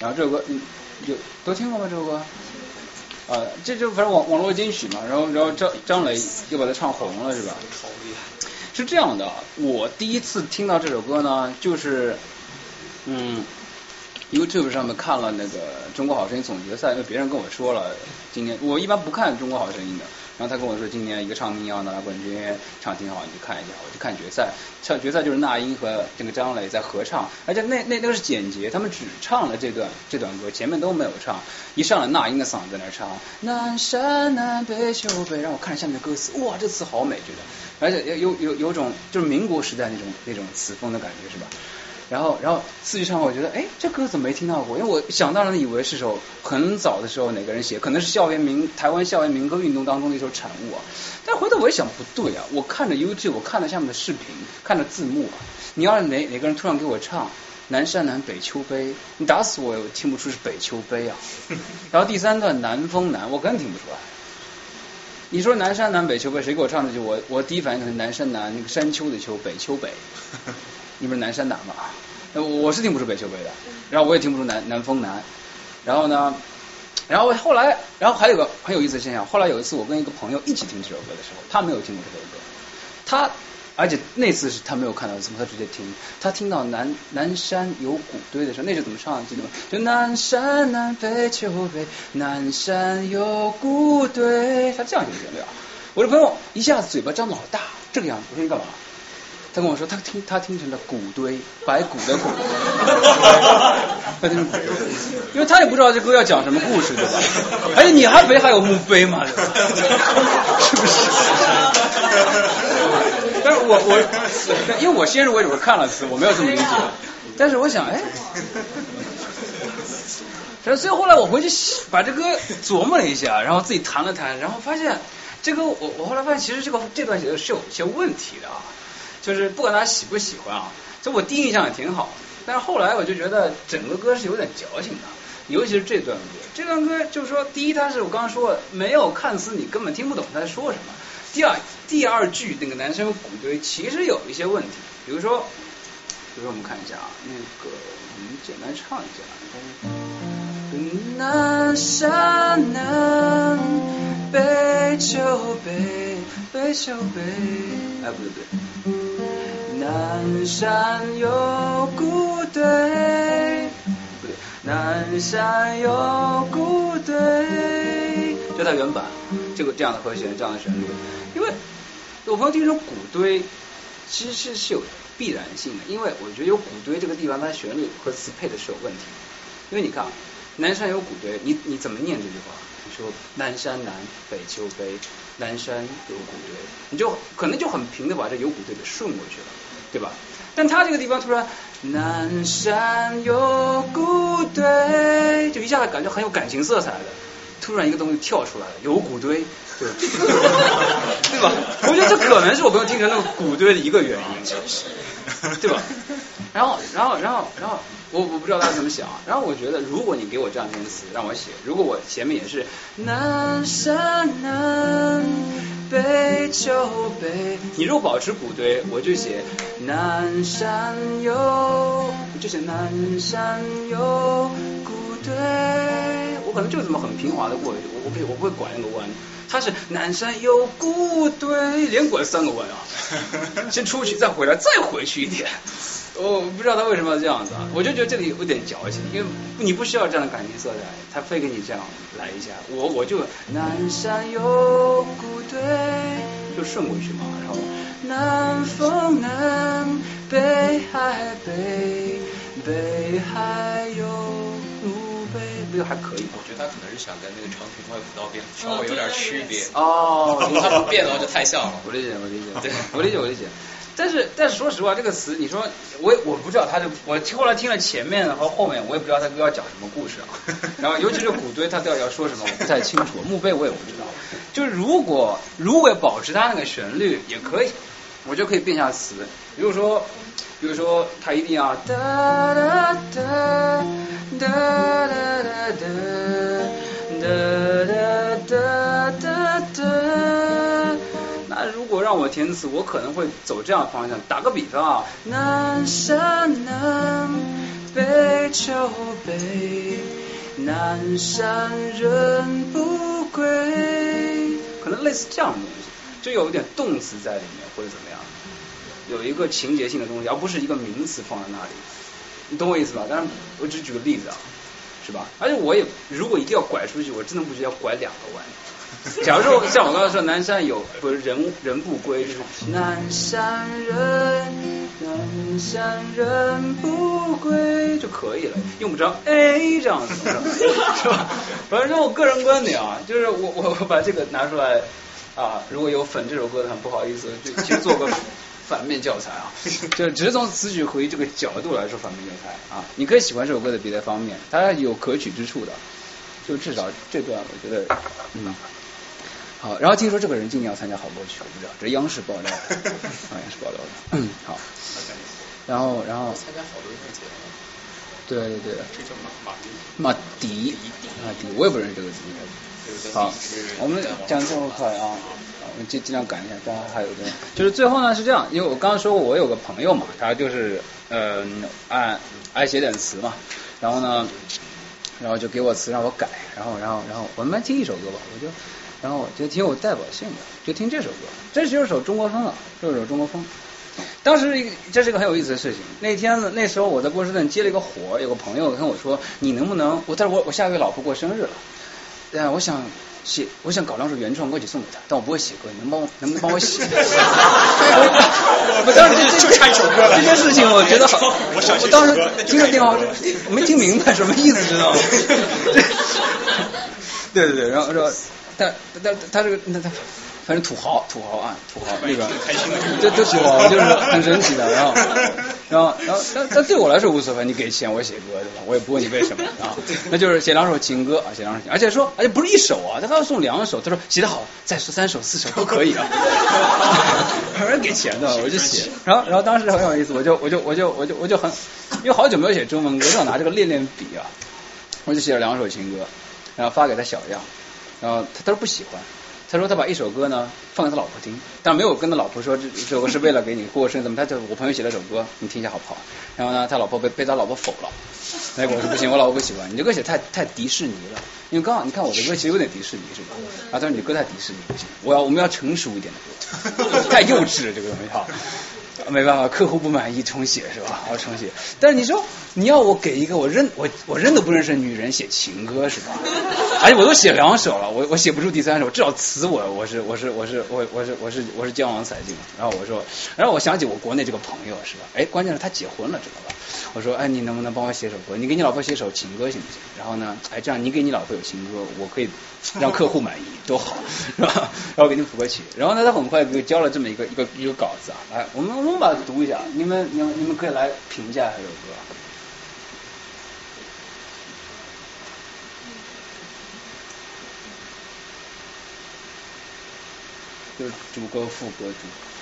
Speaker 2: 然后这首歌，嗯，有都听过吗？这首歌？啊，这就反正网网络金曲嘛，然后然后张张磊又把它唱红了，是吧？是这样的，我第一次听到这首歌呢，就是嗯，YouTube 上面看了那个中国好声音总决赛，因为别人跟我说了，今年我一般不看中国好声音的。然后他跟我说，今年一个唱民谣拿了冠军，唱挺好，你去看一下。我去看决赛，唱决赛就是那英和这个张磊在合唱，而且那那都是简洁，他们只唱了这段这段歌，前面都没有唱。一上来那英的嗓子在那唱，南山南北秋北，让我看了下面的歌词，哇，这词好美，觉得，而且有有有种就是民国时代那种那种词风的感觉，是吧？然后，然后四句唱，我觉得，哎，这歌怎么没听到过？因为我想当然的以为是首很早的时候哪个人写，可能是校园民台湾校园民歌运动当中的一首产物啊。但回头我一想，不对啊，我看着 YouTube，我看了下面的视频，看着字幕啊，你要是哪哪个人突然给我唱南山南北秋悲，你打死我也听不出是北秋悲啊。然后第三段南风南，我更听不出来。你说南山南北秋悲，谁给我唱这句？我我第一反应可能南山南，那个山丘的丘，北秋北。你不是南山南吗？我是听不出北秋北的，然后我也听不出南南风南，然后呢，然后后来，然后还有个很有意思的现象，后来有一次我跟一个朋友一起听这首歌的时候，他没有听过这首歌，他而且那次是他没有看到怎么，他直接听，他听到南南山有古堆的时候，那是怎么唱记得吗？就南山南北秋北，南山有古堆，他这样一个旋律啊，我的朋友一下子嘴巴张老大，这个样子，我说你干嘛？他跟我说，他听他听成了骨堆，白骨的骨。他听成，因为他也不知道这歌要讲什么故事，对吧？而且你还背还有墓碑嘛，[laughs] 是不是？但是我我，因为我先入为主看了词，我没有这么理解。但是我想，哎，所以后来我回去把这歌琢磨了一下，然后自己弹了弹，然后发现这个我我后来发现，其实这个这段写的是有些问题的啊。就是不管他喜不喜欢啊，就我第一印象也挺好，但是后来我就觉得整个歌是有点矫情的，尤其是这段歌。这段歌就是说，第一，它是我刚刚说没有看似，你根本听不懂他在说什么。第二，第二句那个男生鼓堆其实有一些问题，比如说，比如说我们看一下啊，那个我们简单唱一下。南山南，北秋北，北秋北，哎不对不对。南山有古堆，不对，南山有古堆，就它原版，这个这样的和弦，这样的旋律。因为我朋友听说古堆，其实是是有必然性的，因为我觉得有古堆这个地方，它旋律和词配的是有问题。因为你看，南山有古堆，你你怎么念这句话？说南山南，北秋悲，南山有古堆，你就可能就很平的把这有古堆给顺过去了。对吧？但他这个地方突然南山有古堆，就一下子感觉很有感情色彩的。突然一个东西跳出来了，有古堆，对对吧？我觉得这可能是我朋友听成那个古堆的一个原因，对吧？然后，然后，然后，然后，我我不知道大家怎么想。然后我觉得，如果你给我这样一篇词让我写，如果我前面也是南山南。北秋北，你如果保持古堆，我就写南山有，我就写南山有古堆，我可能就这么很平滑的过，我我不我不会拐那个弯，它是南山有古堆，连拐三个弯啊，[laughs] 先出去再回来再回去一点。我不知道他为什么要这样子啊，我就觉得这里有点矫情，因为你不需要这样的感情色彩，他非给你这样来一下，我我就南山有古堆，就顺过去嘛，然后南风南，北海北，北海有路北，不就还可以？
Speaker 14: 我觉得他可能是想跟那个长亭外古道边稍微有点区别
Speaker 2: 哦，
Speaker 14: 他不变的话就太像了。
Speaker 2: 我理解，我理解，[laughs] 对，我理解，我理解。但是但是说实话，这个词你说我我不知道他的我后来听了前面和后面，我也不知道他要讲什么故事啊。[laughs] 然后尤其是古堆，他到底要说什么，我不太清楚。墓碑我也不知道。就是如果如果保持他那个旋律也可以，我就可以变下词。比如说，比如说他一定要哒哒哒哒哒哒哒哒让我填词，我可能会走这样的方向。打个比方啊，南山南北秋北，南山人不归，可能类似这样的东西，就有一点动词在里面或者怎么样，有一个情节性的东西，而不是一个名词放在那里。你懂我意思吧？当然，我只举个例子啊，是吧？而且我也如果一定要拐出去，我真的不觉得要拐两个弯。[laughs] 假如说像我刚才说，南山有不是人人不归，就是南山人，南山人不归就可以了，用不着 A 这样子，是吧？反正我个人观点啊，就是我我 [laughs] 我把这个拿出来啊，如果有粉这首歌的，很不好意思，就去做个反面教材啊，[laughs] 就只是从词曲回忆这个角度来说反面教材啊，你可以喜欢这首歌的别的方面，它有可取之处的，就至少这段我觉得嗯。好，然后听说这个人今年要参加好多曲，我不知道，这是央视爆料的，[laughs] 央视爆料的。嗯，好。然后，然后。
Speaker 14: 参加好多音乐节目。
Speaker 2: 对对对。
Speaker 14: 这叫马马迪。
Speaker 2: 马迪。马迪，我也不认识这个字。好，我们讲这么快啊，我们尽尽量赶一下，大家还有个，[laughs] 就是最后呢是这样，因为我刚刚说过，我有个朋友嘛，他就是呃爱爱写点词嘛，然后呢，然后就给我词让我改，然后然后然后我们来听一首歌吧，我就。然后我觉得挺有代表性的，就听这首歌，这就是首中国风啊，这是首中国风。当时这是一个很有意思的事情。那天呢，那时候我在波士顿接了一个活，有个朋友跟我说：“你能不能……我但是我我下个月老婆过生日了，哎，我想写，我想搞两首原创歌曲送给她，但我不会写歌，你能帮我能不能帮我写？” [laughs] 我当时
Speaker 1: 就差一首歌了。
Speaker 2: 这件事情我觉得好，[laughs]
Speaker 1: 我想
Speaker 2: 我当时听着电话，我没听明白什么意思，知道吗？[laughs] 对对对，然后说。但但他这个那他反正土豪土豪啊土豪那个，这这土豪就是很神奇的，然后然后然后但但对我来说无所谓，你给钱我写歌对吧？我也不问你为什么啊，那就是写两首情歌啊，写两首，而且说而且不是一首啊，他还要送两首，他说写的好再说三首四首都可以啊，[laughs] 有人给钱的我就写，然后然后当时很有意思，我就我就我就我就我就很因为好久没有写中文歌，正好拿这个练练笔啊，我就写了两首情歌，然后发给他小样。然后他他说不喜欢，他说他把一首歌呢放给他老婆听，但没有跟他老婆说这这首歌是为了给你过生日怎么？他就我朋友写了首歌，你听一下好不好？然后呢，他老婆被被他老婆否了，那个我说不行，我老婆不喜欢，你这歌写太太迪士尼了，因为刚好你看我的歌其实有点迪士尼是吧？啊，他说你歌太迪士尼不行，我要我们要成熟一点的歌，太幼稚了这个东西哈。没办法，客户不满意重写是吧？[laughs] 要重写。但是你说你要我给一个我认我我认都不认识的女人写情歌是吧？而且我都写两首了，我我写不出第三首，至少词我我是我是我是我我是我是我是江郎才尽。然后我说，然后我想起我国内这个朋友是吧？哎，关键是他结婚了知道吧？我说哎，你能不能帮我写首歌？你给你老婆写首情歌行不行？然后呢，哎这样你给你老婆有情歌，我可以让客户满意，[laughs] 多好是吧？然后给你谱个曲。然后呢，他很快给我交了这么一个一个一个稿子啊，来我们。我们把它读一下，你们、你们、你们可以来评价这首歌。就是主歌、副歌、主。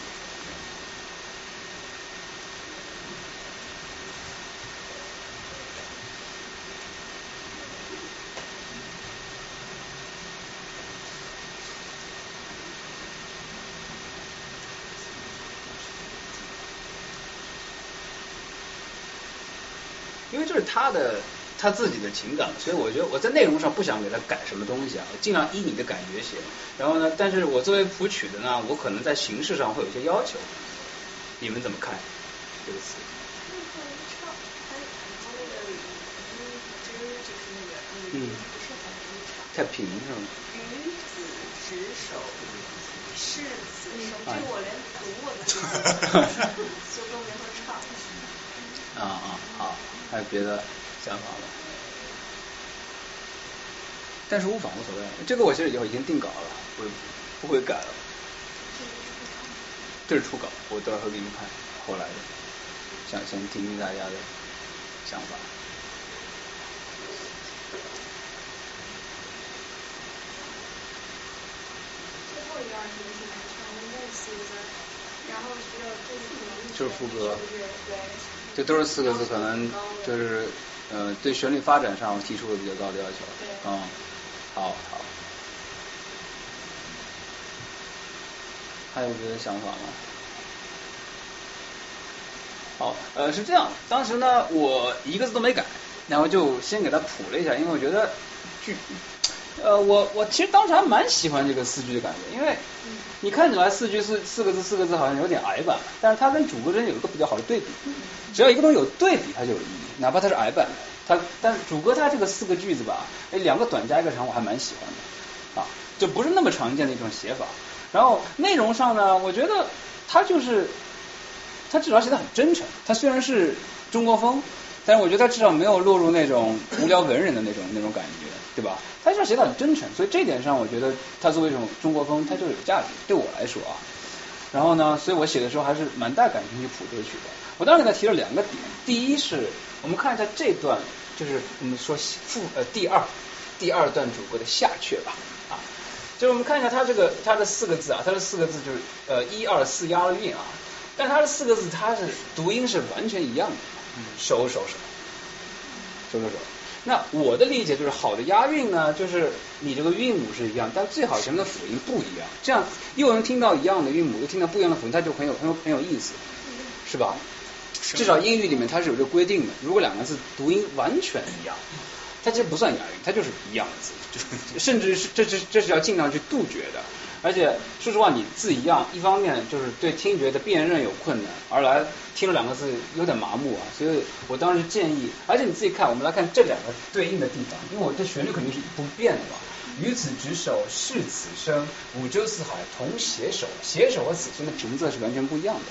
Speaker 2: 是他的他自己的情感，所以我觉得我在内容上不想给他改什么东西啊，我尽量依你的感觉写。然后呢，但是我作为谱曲的呢，我可能在形式上会有一些要求。你们怎么看这个词？嗯，太平是吗？
Speaker 3: 与子执手，是此生，这我连读我都就更没法唱。[laughs]
Speaker 2: 啊啊好。还有别的想法吗？但是无妨无所谓，这个我其实以后已经定稿了，不不会改了。这是初稿，我到时候给你们看后来的，想先听听大家的想法。
Speaker 3: 最后一段是什么？唱类似的。然后需要就是
Speaker 2: 就是副歌，
Speaker 3: 对，
Speaker 2: 这都是四个字，可能就是呃对旋律发展上提出了比较高的要求。嗯，好好。还有别的想法吗？好，呃，是这样，当时呢，我一个字都没改，然后就先给他谱了一下，因为我觉得句，呃，我我其实当时还蛮喜欢这个四句的感觉，因为你看起来四句四四个字四个字好像有点矮板，但是它跟主歌之间有一个比较好的对比，只要一个东西有对比，它就有意义，哪怕它是矮板的，它但是主歌它这个四个句子吧，哎，两个短加一个长，我还蛮喜欢的，啊，就不是那么常见的一种写法。然后内容上呢，我觉得他就是，他至少写的很真诚。他虽然是中国风，但是我觉得他至少没有落入那种无聊文人的那种那种感觉，对吧？他至少写的很真诚，所以这点上，我觉得他作为一种中国风，他就是有价值。对我来说啊，然后呢，所以我写的时候还是蛮带感情去谱这个曲的。我当时给他提了两个点，第一是我们看一下这段，就是我们说副呃第二第二段主歌的下阙吧。啊就是我们看一下它这个它的四个字啊，它的四个字就是呃一二四押了韵啊，但它的四个字它是读音是完全一样的，嗯手手手，手手手。那我的理解就是好的押韵呢，就是你这个韵母是一样，但最好前面的辅音不一样，这样又能听到一样的韵母，又听到不一样的辅音，它就很有很有很有意思，是吧？至少英语里面它是有这个规定的，如果两个字读音完全一样。它其实不算押韵，它就是一样的字，就甚至是这这这是要尽量去杜绝的。而且说实话，你字一样，一方面就是对听觉的辨认有困难，而来听了两个字有点麻木啊。所以我当时建议，而且你自己看，我们来看这两个对应的地方，因为我这旋律肯定是不变的嘛。与此执手，是此生，五洲四海同携手。携手和此生的平仄是完全不一样的。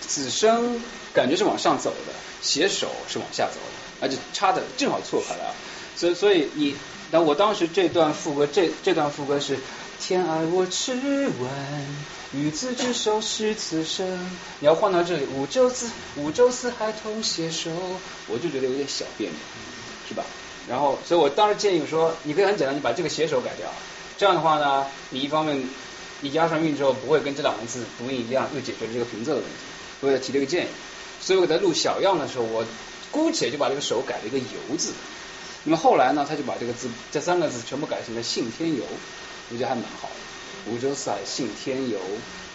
Speaker 2: 此生感觉是往上走的，携手是往下走的。而且差的正好错开了，所以所以你，那我当时这段副歌，这这段副歌是天爱我痴吻，与子之手是此生。你要换到这里，五洲四五洲四海同携手，我就觉得有点小别扭，是吧？然后，所以我当时建议说，你可以很简单，你把这个携手改掉，这样的话呢，你一方面你押上韵之后，不会跟这两个字读音一样，又解决了这个平仄的问题。我给他提了个建议，所以我给他录小样的时候，我。姑且就把这个手改了一个游字，那么后来呢，他就把这个字这三个字全部改成了信天游，我觉得还蛮好的。五洲四海信天游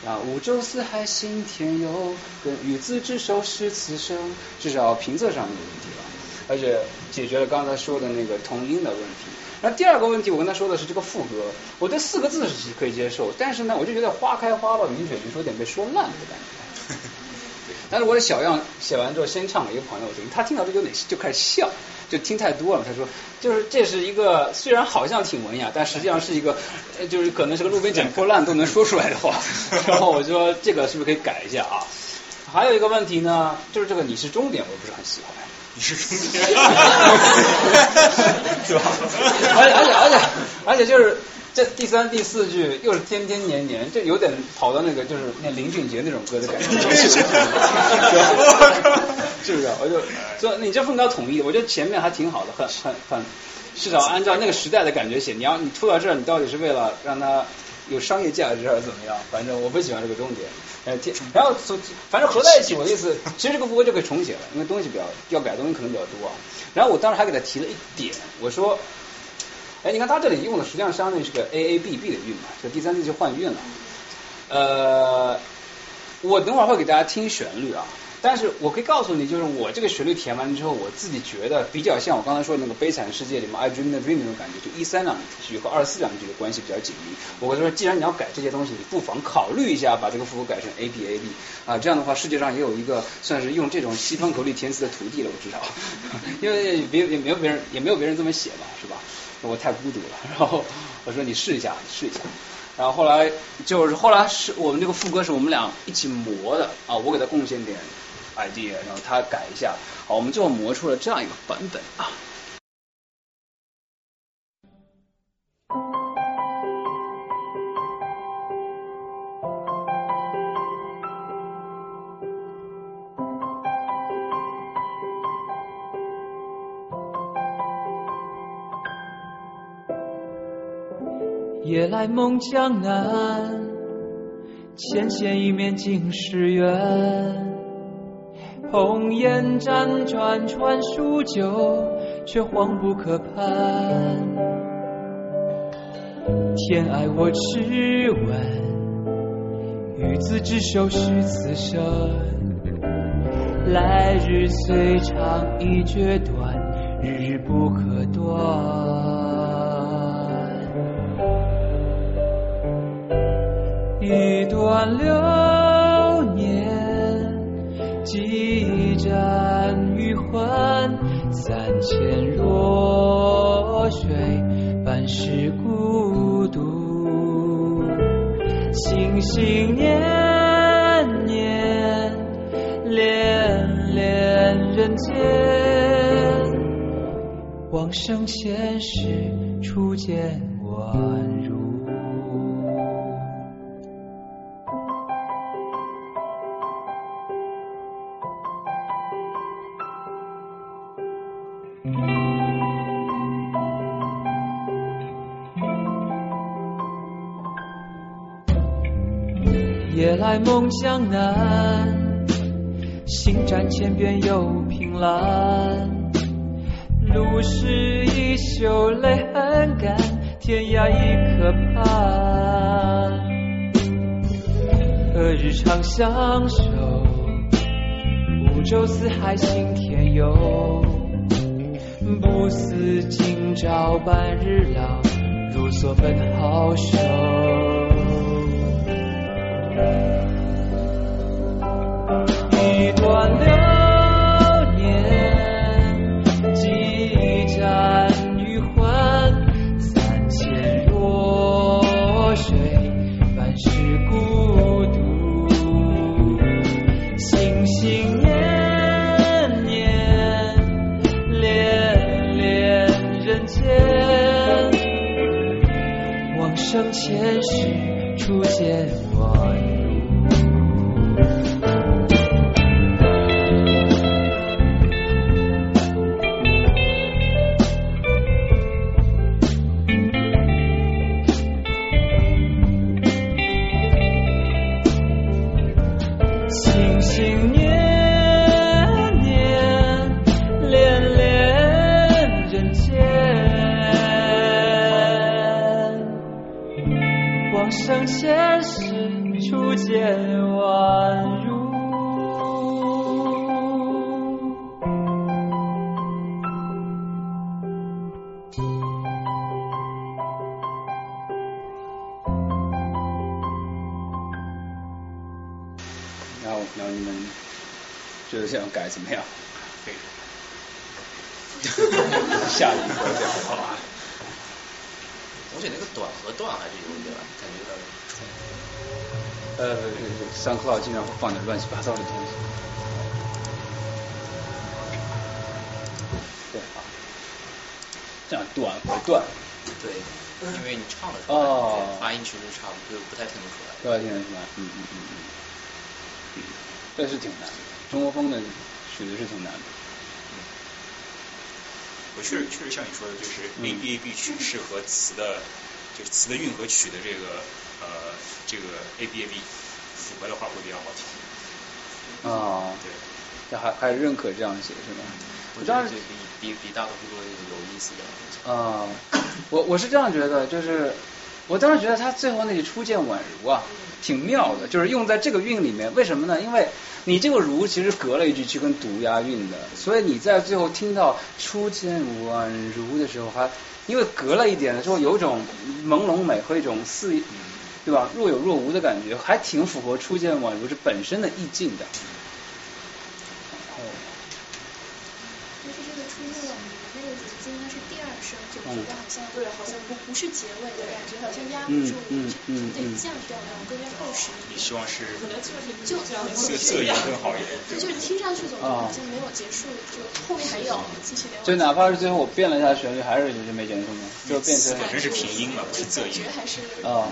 Speaker 2: 啊，五洲四海信天游，跟与子之手是此生，至少平仄上没有问题了，而且解决了刚才说的那个同音的问题。那第二个问题，我跟他说的是这个副歌，我对四个字是可以接受，但是呢，我就觉得花开花落云卷云，舒有点被说烂的感觉。[laughs] 但是我的小样写完之后，先唱给一个朋友听，他听到这有点就开始笑，就听太多了。他说，就是这是一个虽然好像挺文雅，但实际上是一个，就是可能是个路边捡破烂都能说出来的话。[laughs] 然后我说这个是不是可以改一下啊？还有一个问题呢，就是这个你是终点，我不是很喜欢。
Speaker 1: 你是终点，[laughs]
Speaker 2: 是吧？而且而且而且而且就是。这第三、第四句又是天天年年，这有点跑到那个就是那林俊杰那种歌的感觉，[laughs] 是不是？我就说你这风格统一，我觉得前面还挺好的，很很很，至少按照那个时代的感觉写。你要你出到这儿，你到底是为了让它有商业价值还是怎么样？反正我不喜欢这个终点。呃，然后反正合在一起，我的意思，其实这个副歌就可以重写了，因为东西比较要改的东西可能比较多。啊然后我当时还给他提了一点，我说。哎，你看他这里用的实际上相当于是个 A A B B 的韵嘛，就第三次就换韵了。呃，我等会儿会给大家听旋律啊，但是我可以告诉你，就是我这个旋律填完之后，我自己觉得比较像我刚才说的那个悲惨世界里面 I Dream the Dream 那种感觉，就一三两句和二四两句的关系比较紧密。我跟他说，既然你要改这些东西，你不妨考虑一下把这个副歌改成 A B A B 啊，这样的话世界上也有一个算是用这种西方口律填词的徒弟了，我至少，[laughs] 因为别也没有别人也没有别人这么写嘛，是吧？我太孤独了，然后我说你试一下，试一下。然后后来就是后来是我们这个副歌是我们俩一起磨的啊，我给他贡献点 idea，然后他改一下，好，我们最后磨出了这样一个版本啊。
Speaker 9: 夜来梦江南，浅浅一面尽是缘。红颜辗转传数九，却慌不可攀。天爱我痴问，与子之手是此生。来日虽长已决断，日日不可断。一段流年，几盏余欢，三千弱水，半世孤独。心心念念，恋恋人间，往生前世，初见宛如。江南，行战千遍又凭栏。路是衣袖泪痕干，天涯亦可盼。何日长相守？五洲四海行天游。不似今朝半日老，如所本好手。
Speaker 2: 这样改怎么样？
Speaker 1: 可以。
Speaker 2: 下一个这样好吧？
Speaker 14: 我觉得那个短和段还是有点感觉有点冲突。
Speaker 2: 呃，三克劳经常会放点乱七八糟的东西。对啊，这样短和断。
Speaker 14: 对，因为你唱的时候，
Speaker 2: 哦，
Speaker 14: 发音其实差不就不太听得出来。
Speaker 2: 不太听得出来，嗯嗯嗯嗯。嗯，这是挺难的，中国风的曲子是挺难的。
Speaker 1: 我确实确实像你说的，就是 A B A B 曲是和词的，就是词的韵和曲的这个呃这个 A B A B 符合的话会比较好听。
Speaker 2: 啊，
Speaker 1: 对，
Speaker 2: 这还还认可这样写是吧？
Speaker 14: 我觉得这比比比大多数都有意思的。
Speaker 2: 啊，我我是这样觉得，就是我当时觉得他最后那句初见宛如啊，挺妙的，就是用在这个韵里面。为什么呢？因为你这个如其实隔了一句去跟读押韵的，所以你在最后听到初见宛如的时候，还因为隔了一点的时候，有一种朦胧美和一种似，对吧？若有若无的感觉，还挺符合初见宛如这本身的意境的。
Speaker 5: 就是这个初见宛如那个如字应该是第好像对，好像不不是结尾的感觉，好像压不住，
Speaker 2: 嗯嗯
Speaker 5: 得降调然后更加厚实一点。
Speaker 1: 你希望是可能
Speaker 5: 就
Speaker 1: 这个色音更好一点。
Speaker 5: 对，[laughs] 就是听上去总觉得好像没有结束，就后面还有继续连。
Speaker 2: 就哪怕是最后我变了一下旋律，还是就是没结束吗？就变成
Speaker 1: 本身是平音嘛，不是仄音。
Speaker 5: 还是
Speaker 2: 啊。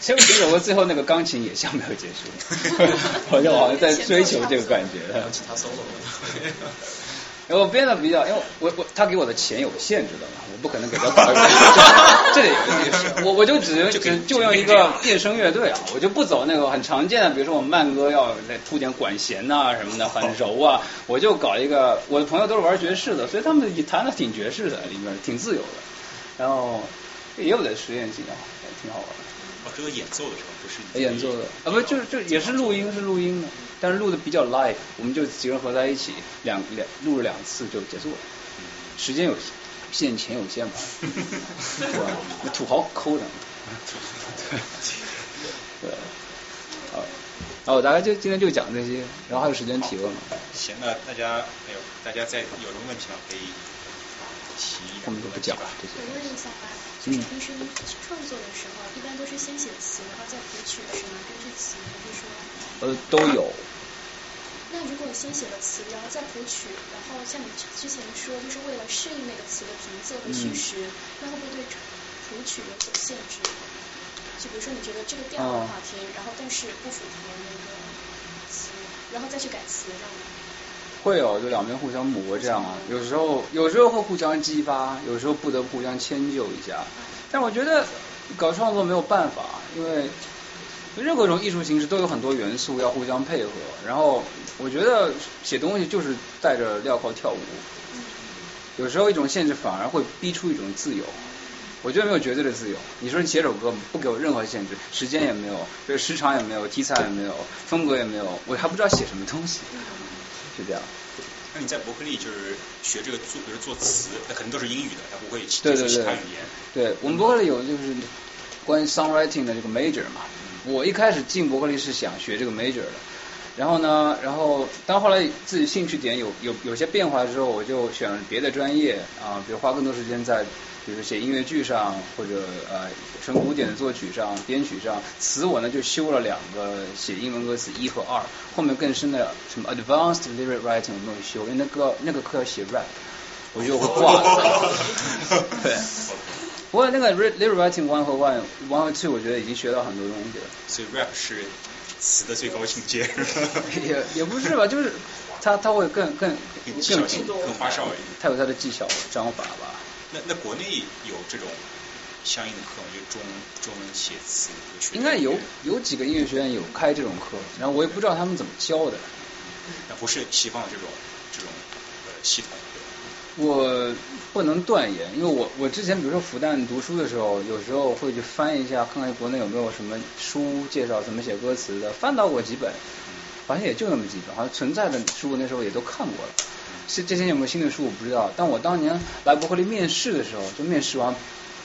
Speaker 2: 其实这首歌最后那个钢琴也像没有结束，[laughs] 好像好像在追求这个感觉。[laughs] 然后编的比较，因为我我他给我的钱有限制的嘛，我不可能给他搞 [laughs] 一个，这里有个事，我我就只就就用一个变声乐队啊，我就不走那个很常见的，比如说我们慢歌要来铺点管弦呐什么的，很柔啊，我就搞一个，我的朋友都是玩爵士的，所以他们弹的挺爵士的，里面挺自由的，然后也有点实验性啊，挺好玩。
Speaker 1: 哦，这个演奏的时候不是
Speaker 2: 演奏的啊，不就是就也是录音是录音的。但是录的比较 live，我们就几个人合在一起，两两录了两次就结束了。时间有限，钱有限嘛？[laughs] 土豪抠的。[laughs] 对对。好，好，我大概就今天就讲这些，然后还有时间提问吗？
Speaker 1: 行，那大家没有，大家在有什么问题吗？可以提。
Speaker 2: 我们就不讲了。
Speaker 5: 我问一下吧，就是平时创作的时候，一般都是先写词，然后再谱曲，是吗？根据词，还是说？
Speaker 2: 呃，都有。
Speaker 5: 那如果先写了词，然后再谱曲，然后像你之前说，就是为了适应那个词的平仄和虚实，那会不会对谱曲有所限制？就比如说你觉得这个调很好听，然后但是不符合那个词，然后再去改词，这样吗？
Speaker 2: 会有，就两边互相磨这样啊。有时候有时候会互相激发，有时候不得不互相迁就一下。但我觉得搞创作没有办法，因为。任何一种艺术形式都有很多元素要互相配合，然后我觉得写东西就是带着镣铐跳舞，有时候一种限制反而会逼出一种自由。我觉得没有绝对的自由。你说你写首歌不给我任何限制，时间也没有，这个时长也没有，题材也没有，风格也没有，我还不知道写什么东西，就这样。
Speaker 1: 那你在伯克利就是学这个作，比如做词，那肯定都是英语的，他不会接触其他语言。
Speaker 2: 对我们伯克利有就是关于 songwriting 的这个 major 嘛。我一开始进伯克利是想学这个 major 的，然后呢，然后当后来自己兴趣点有有有些变化之后，我就选了别的专业啊，比如花更多时间在，比如写音乐剧上，或者呃纯古典的作曲上、编曲上。词我呢就修了两个写英文歌词一和二，后面更深的什么 advanced lyric writing 我没有修，因为那个那个课要写 rap，我就会挂。[laughs] 对。不过那个 lyric writing one 和 one one 和 two 我觉得已经学到很多东西了。
Speaker 1: 所以 rap 是词的最高境界。[laughs]
Speaker 2: 也也不是吧，就是他他会更更更
Speaker 1: 更花哨一点。
Speaker 2: 他有他的技巧章法吧。
Speaker 1: 那那国内有这种相应的课吗？就中中文写词
Speaker 2: 应该有有几个音乐学院有开这种课，然后我也不知道他们怎么教的。
Speaker 1: 那不是西方的这种这种呃系统。
Speaker 2: 我不能断言，因为我我之前比如说复旦读书的时候，有时候会去翻一下，看看国内有没有什么书介绍怎么写歌词的，翻到过几本，好像也就那么几本，好像存在的书那时候也都看过了。这这些有没有新的书我不知道，但我当年来伯克利面试的时候，就面试完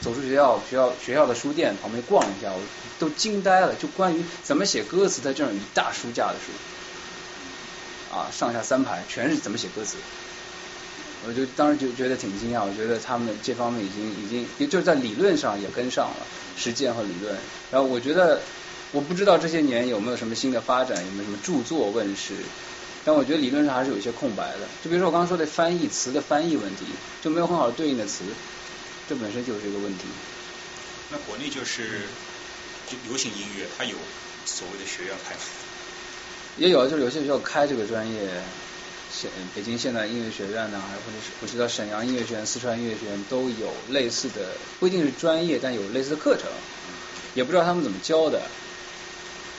Speaker 2: 走出学校学校学校的书店旁边逛一下，我都惊呆了，就关于怎么写歌词，在这种一大书架的书，啊，上下三排全是怎么写歌词。我就当时就觉得挺惊讶，我觉得他们这方面已经已经也就是在理论上也跟上了实践和理论。然后我觉得我不知道这些年有没有什么新的发展，有没有什么著作问世，但我觉得理论上还是有一些空白的。就比如说我刚刚说的翻译词的翻译问题，就没有很好的对应的词，这本身就是一个问题。
Speaker 1: 那国内就是就流行音乐，它有所谓的学院派吗？
Speaker 2: 也有，就是有些学校开这个专业。现北京现代音乐学院呢，还或者是我知道沈阳音乐学院、四川音乐学院都有类似的，不一定是专业，但有类似的课程，也不知道他们怎么教的。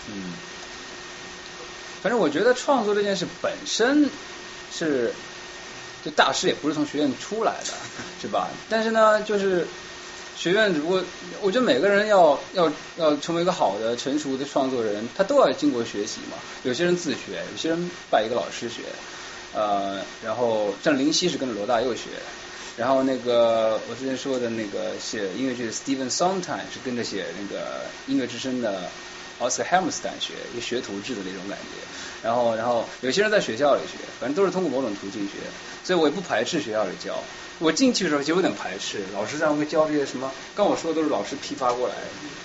Speaker 2: 嗯，反正我觉得创作这件事本身是，就大师也不是从学院出来的，[laughs] 是吧？但是呢，就是学院只不过，我觉得每个人要要要成为一个好的、成熟的创作人，他都要经过学习嘛。有些人自学，有些人拜一个老师学。呃，然后像林夕是跟着罗大佑学，然后那个我之前说的那个写音乐剧的 Steven Sondheim 是跟着写那个音乐之声的 Oscar Hammerstein 学，一学徒制的那种感觉。然后，然后有些人在学校里学，反正都是通过某种途径学，所以我也不排斥学校里教。我进去的时候就有点排斥，老师在那教这些什么，刚我说的都是老师批发过来，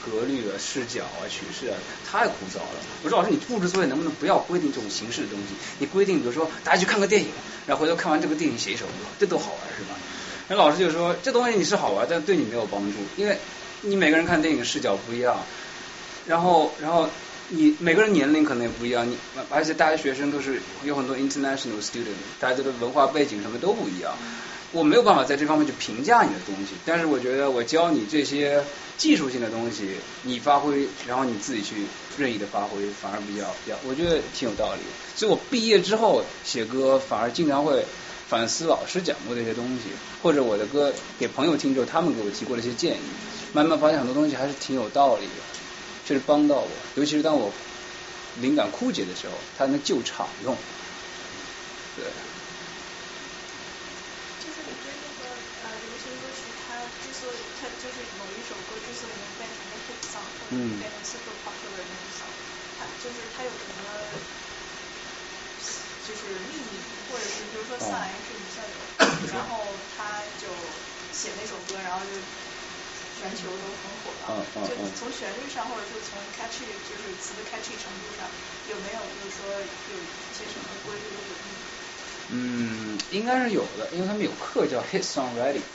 Speaker 2: 格律啊、视角啊、曲式啊，太枯燥了。我说老师，你布置作业能不能不要规定这种形式的东西？你规定，比如说大家去看个电影，然后回头看完这个电影写一首歌，这多好玩是吧？那老师就说，这东西你是好玩，但对你没有帮助，因为你每个人看电影视角不一样。然后，然后你每个人年龄可能也不一样，你而且大学学生都是有很多 international student，大家的文化背景什么都不一样。我没有办法在这方面去评价你的东西，但是我觉得我教你这些技术性的东西，你发挥，然后你自己去任意的发挥，反而比较比较，我觉得挺有道理。所以我毕业之后写歌，反而经常会反思老师讲过的一些东西，或者我的歌给朋友听之后，他们给我提过的一些建议，慢慢发现很多东西还是挺有道理的，确实帮到我。尤其是当我灵感枯竭的时候，它能救场用，对。
Speaker 3: 嗯，变成 super popular 那种小，他就是他有什么就是秘密，或者是比如说三 H 女校友，[laughs] 然后他就写那首歌，然后就全球都很火了。就从旋律上，或者说从 catchy 就是词的 catchy 程度上，有没有就是说有一些什么规律或者？
Speaker 2: 嗯，应该是有的，因为他们有课叫 hit song writing，[laughs]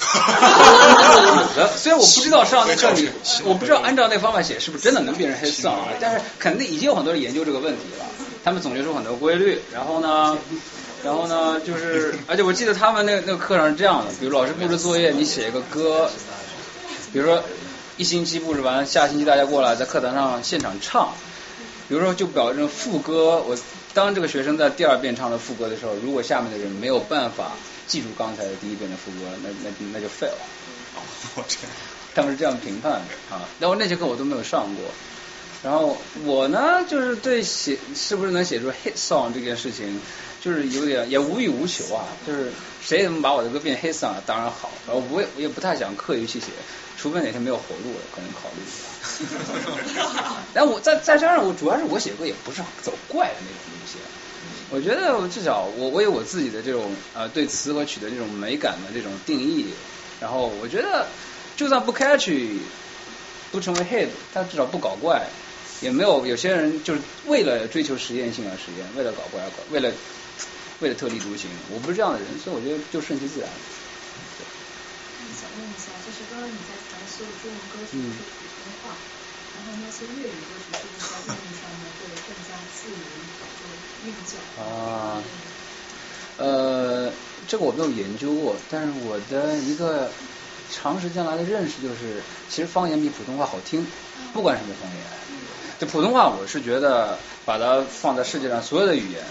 Speaker 2: 有的。虽然我不知道上那课里，[laughs] 我不知道按照那方法写是不是真的能变成 hit song，但是肯定已经有很多人研究这个问题了。他们总结出很多规律，然后呢，[laughs] 然后呢，就是而且我记得他们那那个课上是这样的，比如老师布置作业，你写一个歌，比如说一星期布置完，下星期大家过来在课堂上现场唱，比如说就表证副歌我。当这个学生在第二遍唱了副歌的时候，如果下面的人没有办法记住刚才的第一遍的副歌，那那那就 fail。哦，[laughs] 这样，他们是这样评判的啊。然后那节课我都没有上过。然后我呢，就是对写是不是能写出 hit song 这件事情，就是有点也无欲无求啊。就是谁能把我的歌变 hit song，当然好。然后我也我也不太想刻意去写，除非哪天没有活路了，可能考虑一下。[laughs] 但我再再加上我主要是我写歌也不是走怪的那种路线，我觉得至少我我有我自己的这种呃对词和曲的这种美感的这种定义，然后我觉得就算不 catch 不成为 hit，他至少不搞怪，也没有有些人就是为了追求实验性而实验，为了搞怪而搞，为了为了特立独行，我不是这样的人，所以我觉得就顺其自然。
Speaker 10: 想问一下，就是刚刚你在阐述中文歌曲。然后那些粤语歌曲是不是在韵上面会更加自如就韵脚？啊，
Speaker 2: 呃，这个我没有研究过，但是我的一个长时间来的认识就是，其实方言比普通话好听，不管什么方言。就普通话，我是觉得把它放在世界上所有的语言，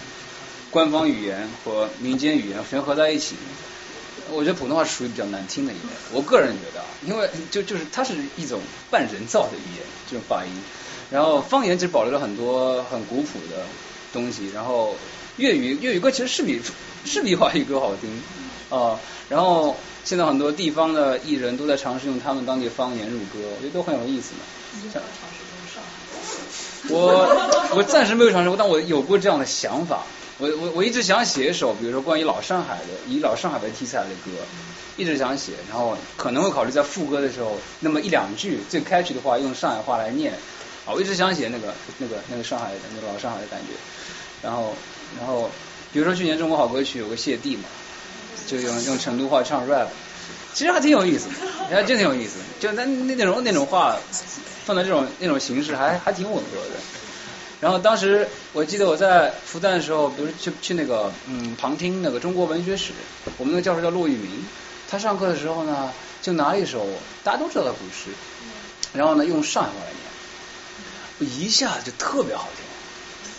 Speaker 2: 官方语言和民间语言全合在一起。我觉得普通话是属于比较难听的一类，我个人觉得啊，因为就就是它是一种半人造的语言，这种发音。然后方言其实保留了很多很古朴的东西。然后粤语粤语歌其实是比是比华语歌好听啊。然后现在很多地方的艺人都在尝试用他们当地方言入歌，我觉得都很有意思的。我我暂时没有尝试过，但我有过这样的想法。我我我一直想写一首，比如说关于老上海的，以老上海为题材的歌，一直想写，然后可能会考虑在副歌的时候，那么一两句最开始的话用上海话来念，啊，我一直想写那个那个那个上海的那个老上海的感觉，然后然后比如说去年中国好歌曲有个谢帝嘛，就用用成都话唱 rap，其实还挺有意思，还真挺有意思，就那那那种那种话放在这种那种形式还还挺吻合的。然后当时我记得我在复旦的时候，比如去去那个嗯旁听那个中国文学史，我们那个教授叫骆玉明，他上课的时候呢就拿了一首大家都知道的古诗，然后呢用上海话来念，一下就特别好听。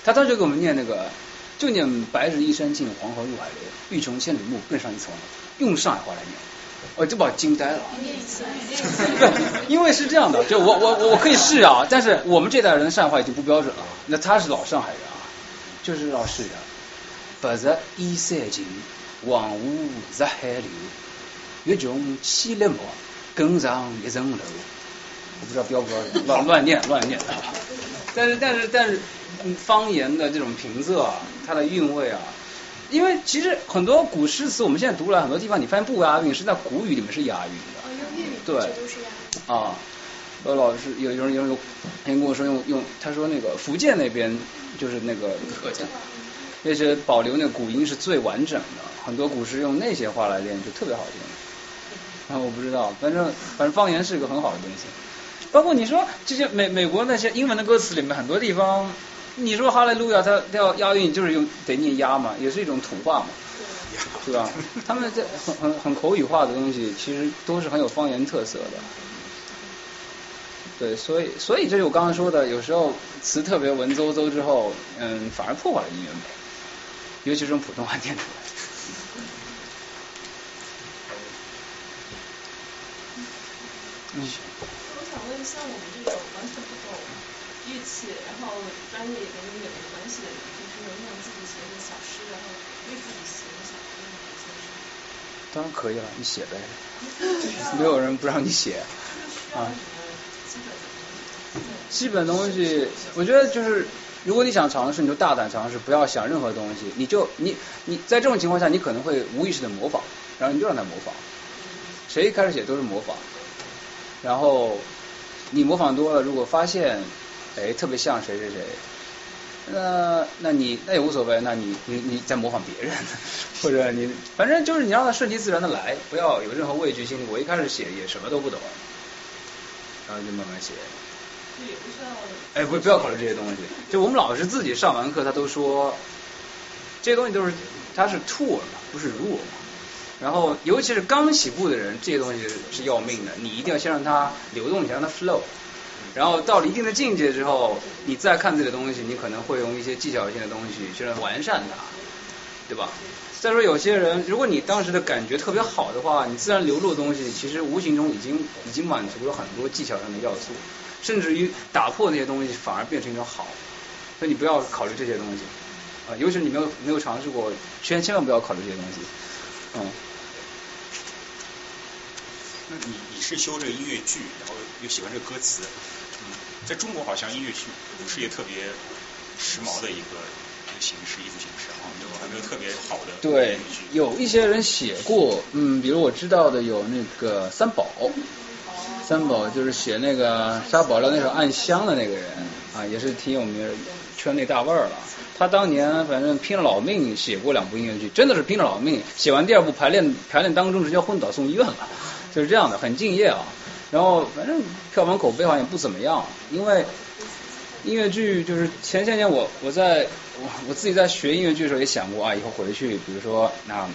Speaker 2: 他当时就给我们念那个，就念白日依山尽，黄河入海流，欲穷千里目，更上一层楼，用上海话来念。我就把我惊呆了，[laughs] 因为是这样的，就我我我可以试啊，但是我们这代人的上海话已经不标准了，那他是老上海人啊，就是要试的。白日依山尽，黄河入海流，欲穷千里目，更上一层楼。我不知道标不标准，乱乱念乱念。[laughs] 但是但是但是方言的这种平仄啊，它的韵味啊。因为其实很多古诗词，我们现在读了很多地方，你发现不押韵，是在古语里面是押韵的。对。啊，呃，老师有有人有人跟我说用用，他说那个福建那边就是那个
Speaker 14: 客家，
Speaker 2: 那些保留那个古音是最完整的，很多古诗用那些话来练就特别好听。啊，我不知道，反正反正方言是一个很好的东西。包括你说这些美美国那些英文的歌词里面很多地方，你说哈利路亚，它要押韵就是用得念押嘛，也是一种土话嘛，是吧？他们这很很很口语化的东西，其实都是很有方言特色的。对，所以所以这是我刚刚说的，有时候词特别文绉绉之后，嗯，反而破坏了音乐美，尤其是用普通话念出来。
Speaker 3: 嗯。我想问，像我们这种完全不懂乐器，然后专业也跟音乐没关系的人，就是能不能自己写点小诗，然后为自己写个小歌呢？
Speaker 2: 当然可以了，你写呗，[laughs] 没有人不让你写啊。基本东西，我觉得就是，如果你想尝试，你就大胆尝试，不要想任何东西，你就你你在这种情况下，你可能会无意识的模仿，然后你就让他模仿。谁一开始写都是模仿，然后你模仿多了，如果发现哎特别像谁谁谁，那那你那也无所谓，那你你你在模仿别人，或者你反正就是你让他顺其自然的来，不要有任何畏惧心理。我一开始写也什么都不懂，然后就慢慢写。哎，不不要考虑这些东西。就我们老师自己上完课，他都说这些东西都是他是 tool 嘛，不是 rule 嘛。然后尤其是刚起步的人，这些东西是要命的。你一定要先让它流动起来，让它 flow。然后到了一定的境界之后，你再看自己的东西，你可能会用一些技巧性的东西去完善它，对吧？再说有些人，如果你当时的感觉特别好的话，你自然流露的东西，其实无形中已经已经满足了很多技巧上的要素。甚至于打破那些东西，反而变成一种好，所以你不要考虑这些东西啊，尤其是你没有没有尝试过，千千万不要考虑这些东西，嗯。
Speaker 1: 那你你是修这个音乐剧，然后又喜欢这个歌词，在中国好像音乐剧不是一个特别时髦的一个一个形式，艺术形式啊，没有还没有特别好的
Speaker 2: 对，有一些人写过，嗯，比如我知道的有那个三宝。三宝就是写那个沙宝亮那首《暗香》的那个人啊，也是挺有名，圈内大腕儿了。他当年反正拼了老命写过两部音乐剧，真的是拼了老命。写完第二部排练排练当中直接昏倒送医院了，就是这样的，很敬业啊。然后反正票房口碑好像也不怎么样，因为音乐剧就是前些年我我在我我自己在学音乐剧的时候也想过啊，以后回去比如说那